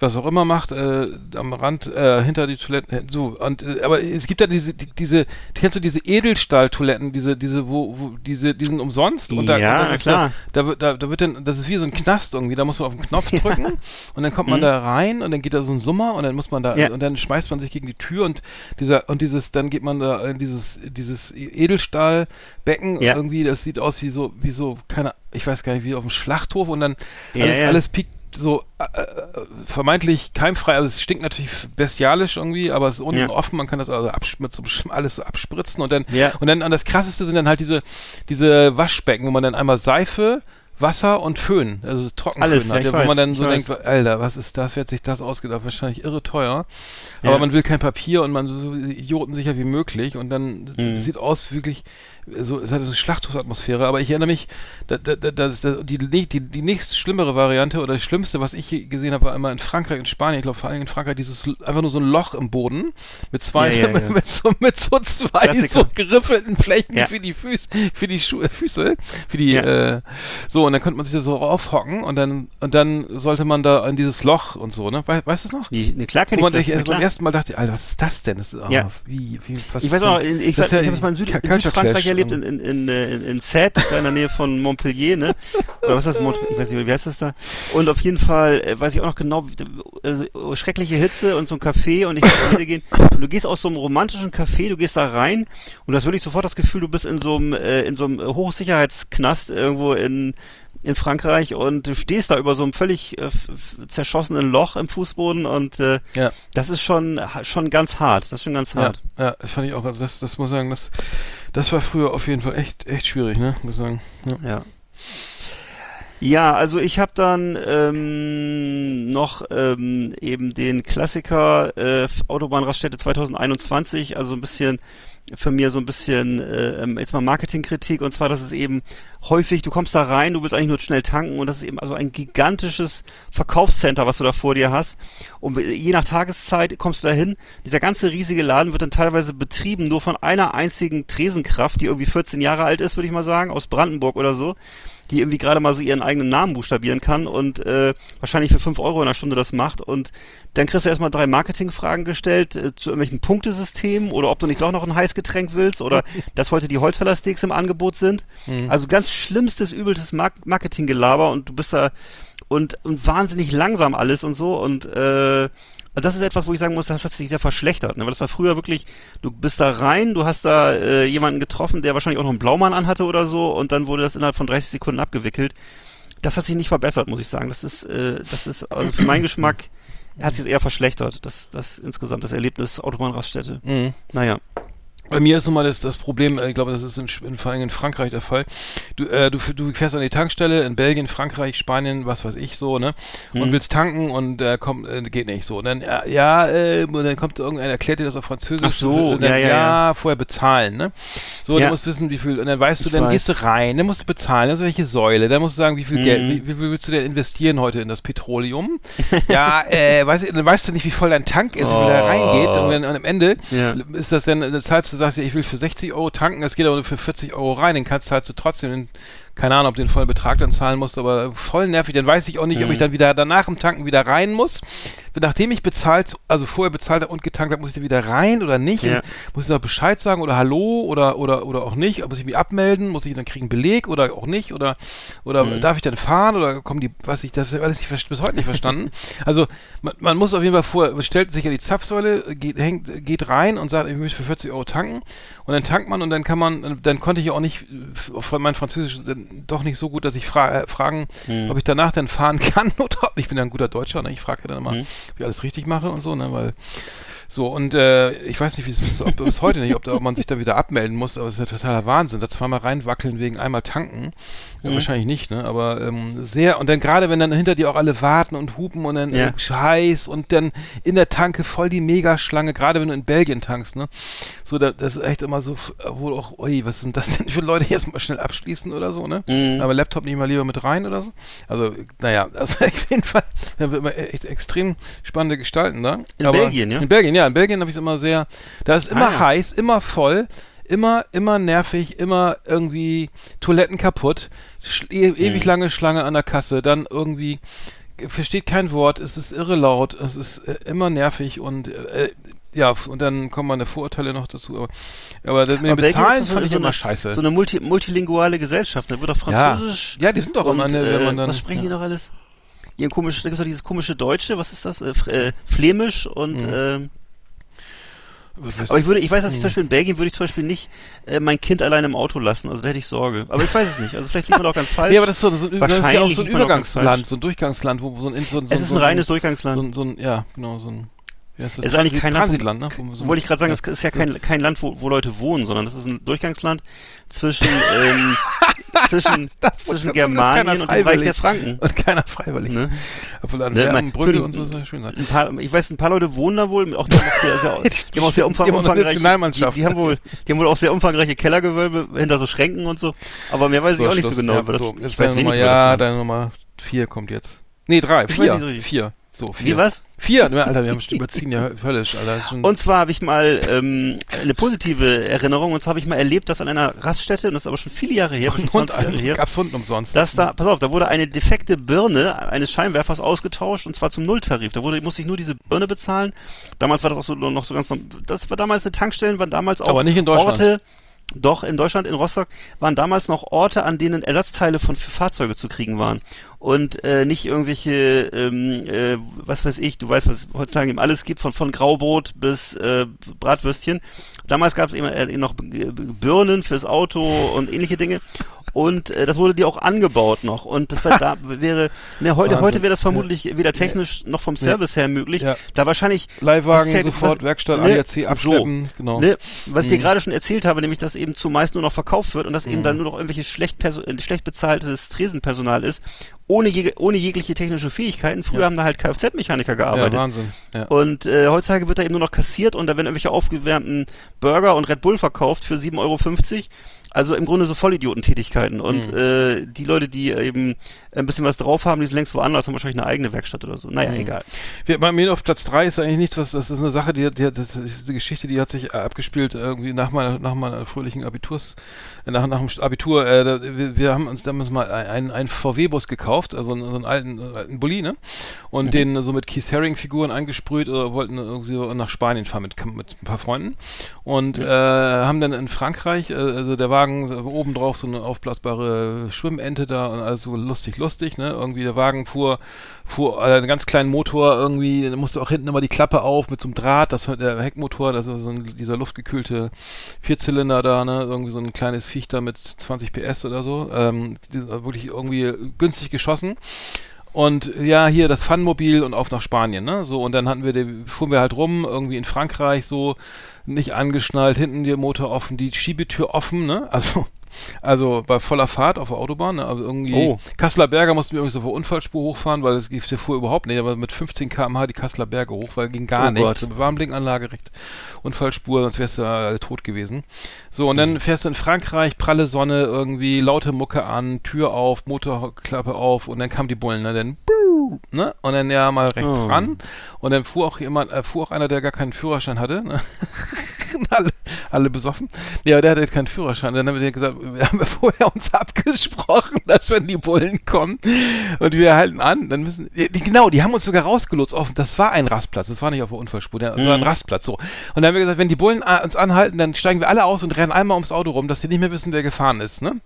was auch immer macht, äh, am Rand, äh, hinter die Toiletten, äh, so. Und, äh, aber es gibt ja diese, die, diese, kennst du diese Edelstahl-Toiletten, diese, diese, wo, wo, diese, die sind umsonst. Und da, Ja, ist klar. Da, da, wird- da, da wird dann, das ist wie so ein Knast irgendwie, da muss man auf den Knopf drücken und dann kommt man Mhm. da rein und dann geht da so ein Summer und dann muss man da, Ja. und dann schmeißt man sich gegen die Tür und dieser, und dieses, dann geht man da in dieses, dieses Edelstahlbecken Ja. irgendwie, das sieht aus wie so, wie so, keine, ich weiß gar nicht, wie auf dem Schlachthof und dann Ja, alles, ja. alles piekt so äh, äh, vermeintlich keimfrei, also es stinkt natürlich bestialisch irgendwie, aber es ist unten Ja. offen, man kann das also mit so alles so abspritzen und dann Ja. und dann und das krasseste sind dann halt diese diese Waschbecken, wo man dann einmal Seife Wasser und Föhn, also Trockenföhn Alles, ja, hat, ich wo weiß, man dann so weiß. denkt, Alter, was ist das, wer hat sich das ausgedacht? Wahrscheinlich irre teuer. Ja. Aber man will kein Papier und man so idiotensicher wie möglich und dann Mhm. sieht aus wirklich so, es hat so eine Schlachthofsatmosphäre, aber ich erinnere mich, da, da, da, die, die, die nächst schlimmere Variante oder das Schlimmste, was ich gesehen habe, war einmal in Frankreich, in Spanien, ich glaube vor allem in Frankreich, dieses einfach nur so ein Loch im Boden mit zwei, Ja, ja, ja. mit, so, mit so zwei Klassiker. so geriffelten Flächen Ja. für die Füße, für die Schuhe, Füße, für die, Ja. äh, so, und dann konnte man sich da so aufhocken und dann, und dann sollte man da in dieses Loch und so, ne? Wei- weißt du es noch? Die, ne, klar Wo kenn ich das. ich erst beim ersten Mal dachte, Alter, was ist das denn? Das ist, oh, Ja. wie, wie, was Ich weiß auch, ich, ja ich habe es mal in, Süd, Südfrankreich Erlebt, in, in, in, äh, in, in Sète, da in der Nähe von Montpellier, ne? Oder was ist das? Mont ich weiß nicht, wie heißt das da? Und auf jeden Fall äh, weiß ich auch noch genau, äh, schreckliche Hitze und so ein Café und ich wollte gehen. Und du gehst aus so einem romantischen Café, du gehst da rein und du hast wirklich sofort das Gefühl, du bist in so einem, äh, in so einem Hochsicherheitsknast irgendwo in in Frankreich und du stehst da über so einem völlig äh, zerschossenen Loch im Fußboden und äh, Ja. das ist schon schon ganz hart. Das ist schon ganz Ja, hart. ja, das fand ich auch. Also das, das muss ich sagen, das, das war früher auf jeden Fall echt, echt schwierig, ne? Muss sagen. Ja. Ja. Ja, also ich habe dann ähm, noch ähm, eben den Klassiker äh, Autobahnraststätte 2021, also ein bisschen von mir so ein bisschen äh, jetzt mal Marketingkritik und zwar, dass es eben häufig, du kommst da rein, du willst eigentlich nur schnell tanken und das ist eben also ein gigantisches Verkaufscenter, was du da vor dir hast. Und je nach Tageszeit kommst du da hin. Dieser ganze riesige Laden wird dann teilweise betrieben nur von einer einzigen Tresenkraft, die irgendwie 14 Jahre alt ist, würde ich mal sagen, aus Brandenburg oder so die irgendwie gerade mal so ihren eigenen Namen buchstabieren kann und äh, wahrscheinlich für 5 Euro in einer Stunde das macht. Und dann kriegst du erstmal drei Marketingfragen gestellt äh, zu irgendwelchen Punktesystemen oder ob du nicht doch noch ein Heißgetränk willst oder dass heute die Holzfällersteaks im Angebot sind. Also ganz schlimmstes, übelstes Mar Marketinggelaber und du bist da und, und wahnsinnig langsam alles und so und äh, das ist etwas, wo ich sagen muss, das hat sich sehr verschlechtert. Ne? Weil das war früher wirklich, du bist da rein, du hast da äh, jemanden getroffen, der wahrscheinlich auch noch einen Blaumann anhatte oder so und dann wurde das innerhalb von 30 Sekunden abgewickelt. Das hat sich nicht verbessert, muss ich sagen. Das ist, äh, das ist also für meinen Geschmack hat sich eher verschlechtert, das, das insgesamt das Erlebnis Autobahnraststätte. Mhm. Naja. Bei mir ist immer das, das Problem, äh, ich glaube, das ist in, in, vor allem in Frankreich der Fall. Du, äh, du, du fährst an die Tankstelle in Belgien, Frankreich, Spanien, was weiß ich so, ne? Und Mhm. willst tanken und äh, kommt, äh, geht nicht so. Und dann, ja, ja äh, und dann kommt irgendeiner, erklärt dir das auf Französisch. Ach so, und dann, ja, ja, ja. vorher bezahlen, ne? So, Ja. du musst wissen, wie viel, und dann weißt du, Ich dann weiß. gehst du rein, dann musst du bezahlen, das ist welche Säule, dann musst du sagen, wie viel Mhm. Geld, wie, wie viel willst du denn investieren heute in das Petroleum? ja, äh, weißt dann weißt du nicht, wie voll dein Tank ist, wie viel da Oh. reingeht, und, dann, und am Ende Ja. ist das dann, dann zahlst du, sagst ich will für 60 Euro tanken, es geht aber nur für 40 Euro rein, den kannst du trotzdem, den, keine Ahnung, ob du den vollen Betrag dann zahlen musst, aber voll nervig, dann weiß ich auch nicht, ob Mhm. ich dann wieder danach im Tanken wieder rein muss. Nachdem ich bezahlt, also vorher bezahlt und getankt habe, muss ich da wieder rein oder nicht? Ja. Muss ich noch Bescheid sagen oder Hallo oder, oder, oder auch nicht? Muss ich mich abmelden? Muss ich dann kriegen Beleg oder auch nicht? Oder, oder Mhm. darf ich dann fahren oder kommen die, was ich, das habe ich alles nicht, ver- bis heute nicht verstanden. Also, man, man muss auf jeden Fall vorher, bestellt sich ja die Zapfsäule, geht, hängt, geht rein und sagt, ich möchte für 40 Euro tanken. Und dann tankt man und dann kann man, dann konnte ich auch nicht, äh, mein Französisch dann doch nicht so gut, dass ich fra äh, fragen, Mhm. ob ich danach dann fahren kann oder ob, ich bin ja ein guter Deutscher, ne? ich frage ja dann immer, Mhm. ob ich alles richtig mache und so, ne, weil, so, und äh, ich weiß nicht, wie es bis heute nicht, ob, da, ob man sich da wieder abmelden muss, aber es ist ja totaler Wahnsinn, da zweimal reinwackeln wegen einmal tanken. Ja, Mhm. Wahrscheinlich nicht, ne? Aber ähm, sehr, und dann gerade, wenn dann hinter dir auch alle warten und hupen und dann Ja. äh, Scheiß und dann in der Tanke voll die Megaschlange, gerade wenn du in Belgien tankst, ne? So, da, das ist echt immer so, wohl auch, ui, was sind das denn für Leute, die jetzt mal schnell abschließen oder so, ne? Mhm. Aber Laptop nicht mal lieber mit rein oder so. Also, naja, also auf jeden Fall, da wird immer echt extrem spannende Gestalten da. In Aber Belgien, ja? In Belgien, ja, in Belgien habe ich es immer sehr, da ist immer Ah, ja. heiß, immer voll, immer, immer nervig, immer irgendwie Toiletten kaputt, e ewig Mhm. lange Schlange an der Kasse, dann irgendwie versteht kein Wort, es ist irre laut, es ist äh, immer nervig und äh, ja, und dann kommen meine Vorurteile noch dazu, aber, aber das mit dem Aber Belgien Bezahlen ist so fand ich eine- immer scheiße. So eine multi multilinguale Gesellschaft, da wird Ja. Französisch. Ja, die sind doch immer eine, wenn äh, man dann. Was sprechen die ja. noch alles? Komisch, da gibt's doch dieses komische Deutsche, was ist das? Äh, äh, Flämisch und Mhm. Aber ich würde, ich weiß, dass ich zum Beispiel in Belgien würde ich zum Beispiel nicht äh, mein Kind allein im Auto lassen, also da hätte ich Sorge. Aber ich weiß es nicht. Also vielleicht liegt man auch ganz falsch. Ja, aber das ist, so, so, das ist ja auch so ein Übergangsland, so ein Durchgangsland, wo so ein, so ein, so es ist ein reines Durchgangsland. ein, so ein, ja, genau, so ein, das? Es ist eigentlich kein Land, wo- Transitland, ne? Wo- so- Wollte ich gerade sagen, ja. es ist ja kein, kein Land, wo, wo Leute wohnen, sondern das ist ein Durchgangsland zwischen, ähm, zwischen, zwischen Germanien und dem Reich der Franken. Und keiner freiwillig. Ne? Obwohl an Ne, mein- für- und so soll ja schön sein. Ein paar, ich weiß, ein paar Leute wohnen da wohl, auch die haben auch sehr, sehr, die haben auch sehr umfang, umfangreiche, die, die haben wohl, die haben wohl auch sehr umfangreiche Kellergewölbe hinter so Schränken und so. Aber mehr weiß ich auch nicht so Schluss. genau. Ja, das, so, ich weiß Nummer, ja, Land. deine Nummer vier kommt jetzt. Nee, drei, vier. so. Vier. So, vier. Wie was? Vier, ne, Alter, wir haben überziehen ja höllisch, Alter. Schon- Und zwar habe ich mal ähm, eine positive Erinnerung. Und zwar habe ich mal erlebt, dass an einer Raststätte, und das ist aber schon viele Jahre her, und 20 Jahre her, gab's Hunden umsonst. dass da, pass auf, da wurde eine defekte Birne eines Scheinwerfers ausgetauscht und zwar zum Nulltarif. Da wurde, musste ich nur diese Birne bezahlen. Damals war das auch so noch so ganz, das war damals eine Tankstellen, waren damals auch Aber nicht in Deutschland. Orte, doch, in Deutschland, in Rostock, waren damals noch Orte, an denen Ersatzteile von für Fahrzeuge zu kriegen waren. Und äh, nicht irgendwelche, ähm, äh, was weiß ich, du weißt, was es heutzutage eben alles gibt, von, von Graubrot bis äh, Bratwürstchen. Damals gab es eben äh, noch Birnen fürs Auto und ähnliche Dinge. Und äh, das wurde dir auch angebaut noch. Und das war, da wäre, ne, heute, Wahnsinn. heute wäre das vermutlich weder technisch noch vom Service her möglich. Ja. Da wahrscheinlich Leihwagen, ja- sofort, was- Werkstatt, ne, ADAC abschleppen, genau. Ne, was ich dir Mhm. gerade schon erzählt habe, nämlich, dass eben zumeist nur noch verkauft wird und dass eben dann nur noch irgendwelches schlecht, äh, schlecht bezahltes Tresenpersonal ist, ohne, je, ohne jegliche technische Fähigkeiten. Früher Ja. haben da halt Kfz-Mechaniker Ja, gearbeitet. Wahnsinn. Ja. Und äh, heutzutage wird da eben nur noch kassiert und da werden irgendwelche aufgewärmten Burger und Red Bull verkauft für 7,50 Euro. Also im Grunde so Vollidiotentätigkeiten. Und Mhm. äh, die Leute, die eben ein bisschen was drauf haben, die sind längst woanders, haben wahrscheinlich eine eigene Werkstatt oder so. Naja, Mhm. egal. Wir, bei mir auf Platz 3 ist eigentlich nichts, was, das ist eine Sache, die, die, das ist eine Geschichte, die hat sich äh, abgespielt irgendwie nach meiner, nach meiner fröhlichen Abiturs, äh, nach, nach dem Abitur, äh, wir, wir haben uns damals mal einen, einen VW-Bus gekauft, also einen, so einen alten, äh, alten Bulli, ne? Und den so mit Keith Haring-Figuren eingesprüht oder wollten irgendwie so nach Spanien fahren mit, mit ein paar Freunden und äh, haben dann in Frankreich, äh, also der Wagen so oben drauf so eine aufblasbare Schwimmente da und also lustig, lustig, ne? Irgendwie der Wagen fuhr, fuhr äh, einen ganz kleinen Motor irgendwie, musste auch hinten immer die Klappe auf mit so einem Draht, das der Heckmotor, das war so ein, dieser luftgekühlte Vierzylinder da, ne? Irgendwie so ein kleines Viech da mit 20 PS oder so, ähm, wirklich irgendwie günstig geschossen. Und ja, hier das Funmobil und auf nach Spanien, ne? So, und dann hatten wir, die, fuhren wir halt rum, irgendwie in Frankreich, so, nicht angeschnallt, hinten der Motor offen, die Schiebetür offen, ne? Also, also bei voller Fahrt auf der Autobahn, ne? Also irgendwie, Oh. Kasseler Berger mussten wir irgendwie so vor Unfallspur hochfahren, weil es der fuhr überhaupt nicht, aber mit 15 km/h die Kasseler Berge hoch, weil ging gar Oh nicht. Gott. So Warmblinkanlage, direkt Unfallspur, sonst wärst du ja alle tot gewesen. So, und dann fährst du in Frankreich, pralle Sonne, irgendwie laute Mucke an, Tür auf, Motorklappe auf und dann kam die Bullen, ne? Dann ne? Und dann ja mal rechts Oh. ran und dann fuhr auch jemand, äh, fuhr auch einer, der gar keinen Führerschein hatte, ne? alle, alle besoffen. Ja, der hatte keinen Führerschein. Dann haben wir gesagt, wir haben vorher uns abgesprochen, dass wenn die Bullen kommen und wir halten an, dann müssen, die, genau, die haben uns sogar rausgelotst offen. Das war ein Rastplatz, das war nicht auf der Unfallspur, das war ein Rastplatz, so. Und dann haben wir gesagt, wenn die Bullen a- uns anhalten, dann steigen wir alle aus und rennen einmal ums Auto rum, dass die nicht mehr wissen, wer gefahren ist, ne?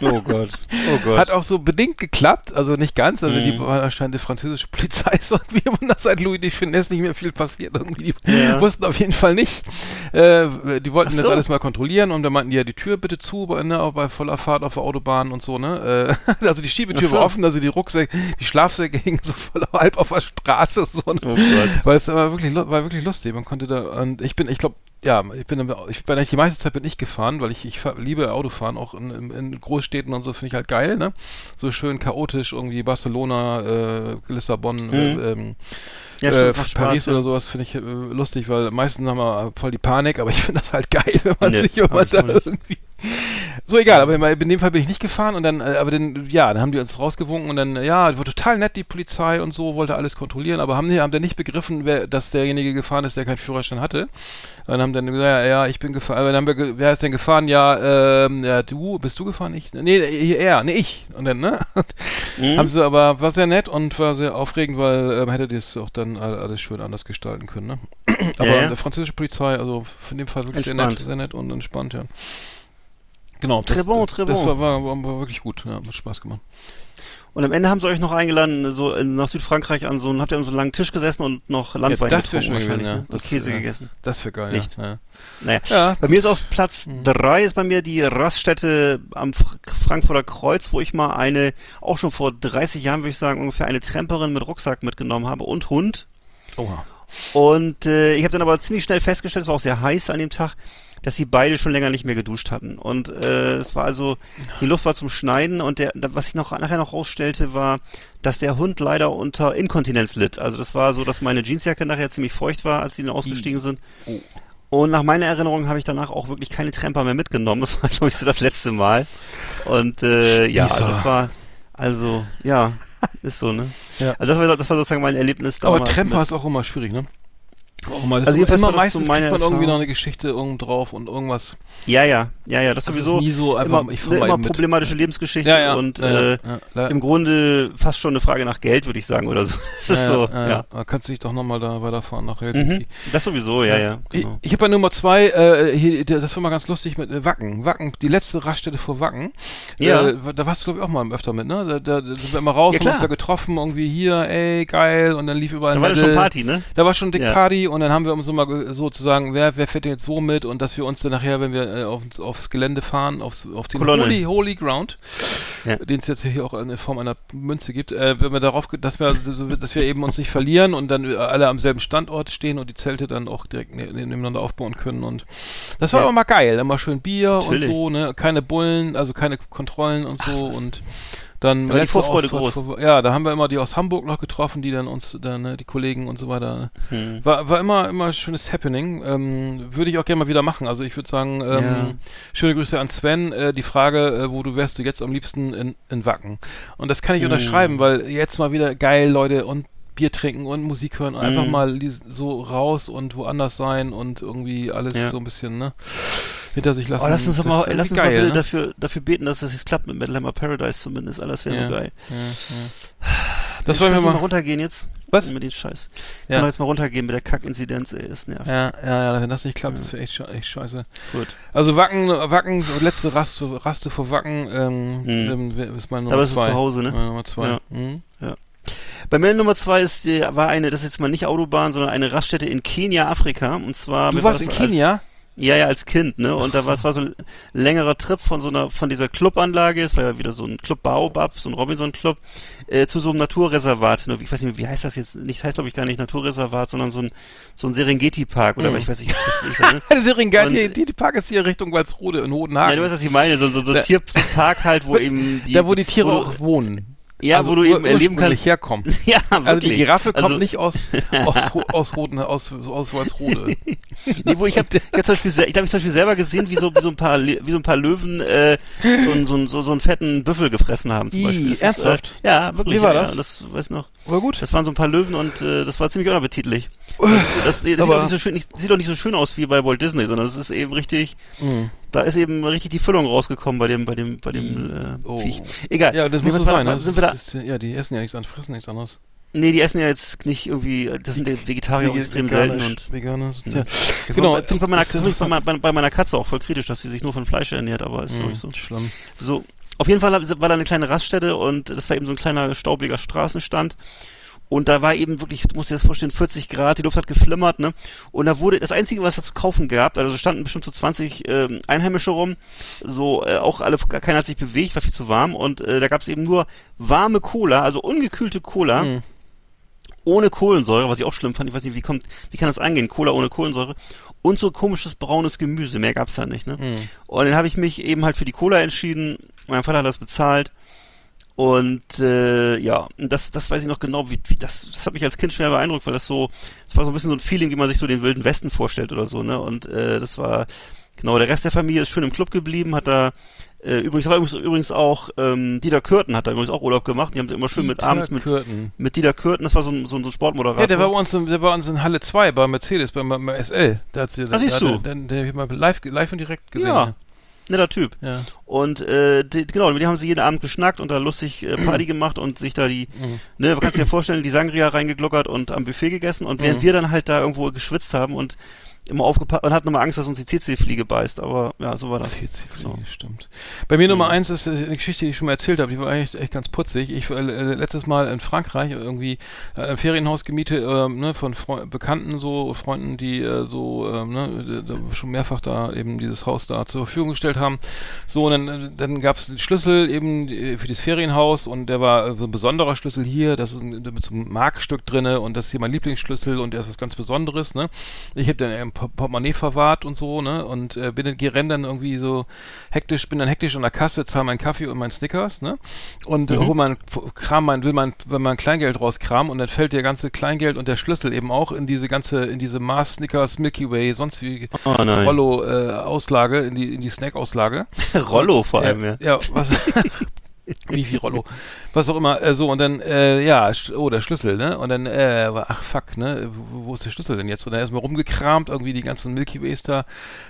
Oh Gott. Oh Gott. Hat auch so bedingt geklappt, also nicht ganz, also Mhm. die anscheinend die französische Polizei ist irgendwie immer seit Louis de Finesse nicht mehr viel passiert. Irgendwie die Ja. wussten auf jeden Fall nicht. Äh, die wollten Ach das so. alles mal kontrollieren und dann meinten die ja die Tür bitte zu, bei, ne, bei voller Fahrt auf der Autobahn und so, ne? Äh, also die Schiebetür so. war offen, also die Rucksäcke, die Schlafsäcke hingen so voll halb auf der Straße so. Ne? Oh. Weil es war wirklich, war wirklich lustig. Man konnte da, und ich bin, ich glaube, ja, ich bin, ich bin eigentlich die meiste Zeit bin ich gefahren, weil ich, ich fahr, liebe Autofahren, auch in, in, Großstädten und so, finde ich halt geil, ne? So schön chaotisch, irgendwie Barcelona, äh, Lissabon, Mhm. äh, ähm, Ja, äh, Paris Spaß, oder sowas finde ich äh, lustig, weil meistens haben wir voll die Panik, aber ich finde das halt geil, wenn man Nee, sich immer da irgendwie. So egal, aber in dem Fall bin ich nicht gefahren und dann, äh, aber dann, ja, dann haben die uns rausgewunken und dann, ja, war total nett die Polizei und so, wollte alles kontrollieren, aber haben haben dann nicht begriffen, wer, dass derjenige gefahren ist, der keinen Führerschein hatte. Und haben dann gesagt, ja, ja, ich bin gefahren, dann haben wir, wer ist denn gefahren? Ja, ähm, ja, du, bist du gefahren? Ich? Nee, er, nee, ich. Und dann, ne? Mhm. Haben sie aber, war sehr nett und war sehr aufregend, weil ähm, hätte das auch dann all- alles schön anders gestalten können, ne? aber Ja, ja. der französische Polizei, also in dem Fall wirklich sehr nett, sehr nett und entspannt, ja. Genau, das, Très bon, das, très das bon. war, war, war wirklich gut, ja, hat Spaß gemacht. Und am Ende haben sie euch noch eingeladen, so in, nach Südfrankreich an so einen, habt ihr an so einen langen Tisch gesessen und noch Landwein das wär getrunken schön wahrscheinlich, gewesen, ne? ja. Und Das, Käse äh, gegessen. Das wäre geil, Nicht? ja. ja. Naja. Ja. Bei mir ist auf Platz Mhm. drei ist bei mir die Raststätte am Fr Frankfurter Kreuz, wo ich mal eine, auch schon vor 30 Jahren würde ich sagen, ungefähr eine Tramperin mit Rucksack mitgenommen habe und Hund. Oha. Und äh, ich habe dann aber ziemlich schnell festgestellt, es war auch sehr heiß an dem Tag, dass sie beide schon länger nicht mehr geduscht hatten. Und äh, es war also, die Luft war zum Schneiden und der, was ich noch nachher noch rausstellte, war, dass der Hund leider unter Inkontinenz litt. Also das war so, dass meine Jeansjacke nachher ziemlich feucht war, als sie dann ausgestiegen sind. Und nach meiner Erinnerung habe ich danach auch wirklich keine Tramper mehr mitgenommen. Das war, glaube ich, so das letzte Mal. Und äh, ja, Spießer. das war, also, ja, ist so, ne? Ja. Also das war, das war sozusagen mein Erlebnis Aber damals Tremper mit- ist auch immer schwierig, ne? Immer, das Also ist jedenfalls immer so meistens meine kriegt man irgendwie noch eine Geschichte irgendwo drauf und irgendwas. Ja, ja, ja, ja, das Das sowieso. ist nie so einfach, immer, ich immer mit. problematische Lebensgeschichte Ja, ja. und ja, äh, ja, ja, im Grunde fast schon eine Frage nach Geld, würde ich sagen, oder so. Das ist ja, so, ja, ja. ja. Da kannst du dich doch nochmal da weiterfahren nach Mhm. Helsinki. Das sowieso, ja, ja. Genau. Ich, ich habe bei Nummer zwei, äh, hier, das war mal ganz lustig mit äh, Wacken. Wacken, die letzte Raststätte vor Wacken. Ja. Äh, da warst du, glaube ich, auch mal öfter mit, ne? Da, da, da sind wir immer raus Ja, und klar. uns da getroffen, irgendwie hier, ey, geil, und dann lief überall Da war schon. Party, ne? Da war schon dick Ja. Party und dann haben wir uns so mal ge- sozusagen, wer, wer fährt denn jetzt wo mit und dass wir uns dann nachher, wenn wir äh, auf, aufs Gelände fahren, aufs, auf den Kolonne. Holy, Holy Ground, Ja. den es jetzt hier auch in Form einer Münze gibt, äh, wenn wir darauf, dass wir, dass wir eben uns nicht verlieren und dann alle am selben Standort stehen und die Zelte dann auch direkt ne, ne- nebeneinander aufbauen können und das war Ja. aber mal geil, immer schön Bier Natürlich. und so, ne, keine Bullen, also keine Kontrollen und so und dann Da die Vorfreude Ausfahrt groß. ja, da haben wir immer die aus Hamburg noch getroffen, die dann uns, dann, ne, die Kollegen und so weiter. Hm. War, war immer, immer schönes Happening. Ähm, würde ich auch gerne mal wieder machen. Also ich würde sagen, ähm, Ja. schöne Grüße an Sven. Äh, die Frage, äh, wo du wärst du jetzt am liebsten in, in Wacken? Und das kann ich Mhm. unterschreiben, weil jetzt mal wieder geil, Leute, und Bier trinken und Musik hören, einfach Mhm. mal so raus und woanders sein und irgendwie alles Ja. so ein bisschen, ne? Hinter sich lassen. Oh, lass uns doch Das mal, ist lass uns irgendwie mal bitte ne? dafür, dafür beten, dass das jetzt klappt mit Metal Hammer Paradise zumindest. Alles wäre Ja. so geil. Ja, ja. Das wollen wir jetzt mal. runtergehen jetzt. Was? Mit den Scheiß. Ja. kann doch jetzt mal runtergehen mit der Kack-Inzidenz, ey. Das nervt. Ja, ja, ja, wenn das nicht klappt, das wäre echt, echt scheiße. Gut. Also Wacken, Wacken, letzte Raste, Raste vor Wacken, ähm, Mhm. ähm, ist meine Nummer Da bist du zwei. zu Hause, ne? Meine Nummer zwei. Ja. Mhm. Bei mir Nummer zwei ist, die, war eine, das ist jetzt mal nicht Autobahn, sondern eine Raststätte in Kenia, Afrika. Und zwar. Du mir war warst in das Kenia? Ja, ja, als Kind, ne? Und da war es war so ein längerer Trip von so einer, von dieser Clubanlage, es war ja wieder so ein Club Baobab, so ein Robinson-Club, äh, zu so einem Naturreservat. Ne? Ich weiß nicht, wie heißt das jetzt? Nicht, heißt glaube ich gar nicht Naturreservat, sondern so ein, so ein Serengeti-Park oder Mhm. ich weiß nicht, wie das ist. Ne? Der Serengeti, Und- die, die Park ist hier Richtung Walsrode in Ja, Hodenhagen. du weißt, was ich meine, so, so, so ein Tier, so ein Park halt, wo eben die, da, wo die Tiere wo auch wohnen. Ja, Also wo du eben erleben kannst. herkommen. Ja, Also wirklich. die Giraffe kommt Also- nicht aus, aus, aus, Roden, aus, aus Walsrode. Nee, wo ich habe ich hab zum Beispiel, ich hab zum Beispiel selber gesehen, wie so, wie so ein paar, wie so ein paar Löwen äh, so, einen- so, einen- so, so einen fetten Büffel gefressen haben zum Beispiel. Das ist, ernsthaft? Äh, ja, wirklich. Wie war ja, das? Ja, das weiß noch. War gut. Das waren so ein paar Löwen und äh, das war ziemlich unappetitlich. Das, das, sieht, Aber- doch nicht so schön, nicht, sieht nicht so schön aus wie bei Walt Disney, sondern es ist eben richtig, Mhm. Da ist eben richtig die Füllung rausgekommen bei dem, bei dem, bei dem äh, Oh. Viech. Egal. Ja, das Nee, muss so sein. war- Ne? Sind wir da, Das ist, ja, die essen ja nichts anderes, fressen nichts anderes. nee, die essen ja jetzt nicht irgendwie, das sind Vegetarier auch extrem selten und Veganes. Ja. Ja. Genau, Genau, finde ich bei meiner, das find ich bei, meiner- bei meiner Katze auch voll kritisch, dass sie sich nur von Fleisch ernährt, aber ist doch Mhm, nicht so. Schlimm. So, auf jeden Fall war da eine kleine Raststätte und das war eben so ein kleiner staubiger Straßenstand. Und da war eben wirklich, du musst dir das vorstellen, 40 Grad, die Luft hat geflimmert, ne? Und da wurde, das Einzige, was da zu kaufen gab, also standen bestimmt so 20 ähm, Einheimische rum, so äh, auch alle, keiner hat sich bewegt, war viel zu warm und äh, da gab es eben nur warme Cola, also ungekühlte Cola, Mhm. ohne Kohlensäure, was ich auch schlimm fand, ich weiß nicht, wie kommt, wie kann das angehen, Cola ohne Kohlensäure und so komisches braunes Gemüse, mehr gab's da nicht, ne? Mhm. Und dann habe ich mich eben halt für die Cola entschieden. Mein Vater hat das bezahlt. Und äh, ja, das, das weiß ich noch genau, wie, wie das, das hat mich als Kind schwer beeindruckt, weil das so, das war so ein bisschen so ein Feeling, wie man sich so den wilden Westen vorstellt oder so, ne? Und äh, das war, genau, der Rest der Familie ist schön im Club geblieben, hat da, äh, übrigens, war übrigens, übrigens auch, ähm, Dieter Kürten hat da übrigens auch Urlaub gemacht, die haben sie immer schön mit Dieter abends mit, Kürten. mit Dieter Kürten, das war so ein, so ein, so ein Sportmoderator. Ja, der war bei uns, in, der war uns in Halle 2 bei Mercedes, bei, bei SL. Da hat sie, Ah, siehst da, du. Den, den hab ich mal live, live und direkt gesehen. Ja. Netter Typ. Ja. Und äh, die, genau, mit denen haben sie jeden Abend geschnackt und da lustig äh, Party gemacht und sich da die, Mhm. ne, kannst dir vorstellen, die Sangria reingeglockert und am Buffet gegessen und während Mhm. wir dann halt da irgendwo geschwitzt haben und immer aufgepasst und hatten immer Angst, dass uns die CC-Fliege beißt, aber ja, so war das. CC-Fliege, So. stimmt. Bei mir Nummer Mhm. eins ist äh, eine Geschichte, die ich schon mal erzählt habe, die war echt, echt ganz putzig. Ich äh, letztes Mal in Frankreich irgendwie äh, ein Ferienhaus gemietet, ähm, ne, von Freu Bekannten, so Freunden, die äh, so ähm, ne, schon mehrfach da eben dieses Haus da zur Verfügung gestellt haben. So, und dann, äh, dann gab es den Schlüssel eben äh, für das Ferienhaus und der war äh, so ein besonderer Schlüssel hier, das ist ein, mit so einem Markstück drinne und das ist hier mein Lieblingsschlüssel und der ist was ganz Besonderes, ne? Ich habe dann im Portemonnaie verwahrt und so, ne? Und äh, bin renn dann irgendwie so hektisch, bin dann hektisch an der Kasse, zahle meinen Kaffee und meinen Snickers, ne? Und äh, hol mein Kram, mein, will mein, will mein Kleingeld rauskramen und dann fällt der ganze Kleingeld und der Schlüssel eben auch in diese ganze, in diese Mars Snickers, Milky Way, sonst wie Oh nein. Rollo äh, in die, in die Snack-Auslage. Rollo vor allem, ja. Ja, was. Wie viel Rollo? Was auch immer, äh, so, und dann, äh, ja, oh, der Schlüssel, ne? Und dann, äh, ach fuck, ne? Wo, wo ist der Schlüssel denn jetzt? Und dann erstmal rumgekramt, irgendwie die ganzen Milky Ways da.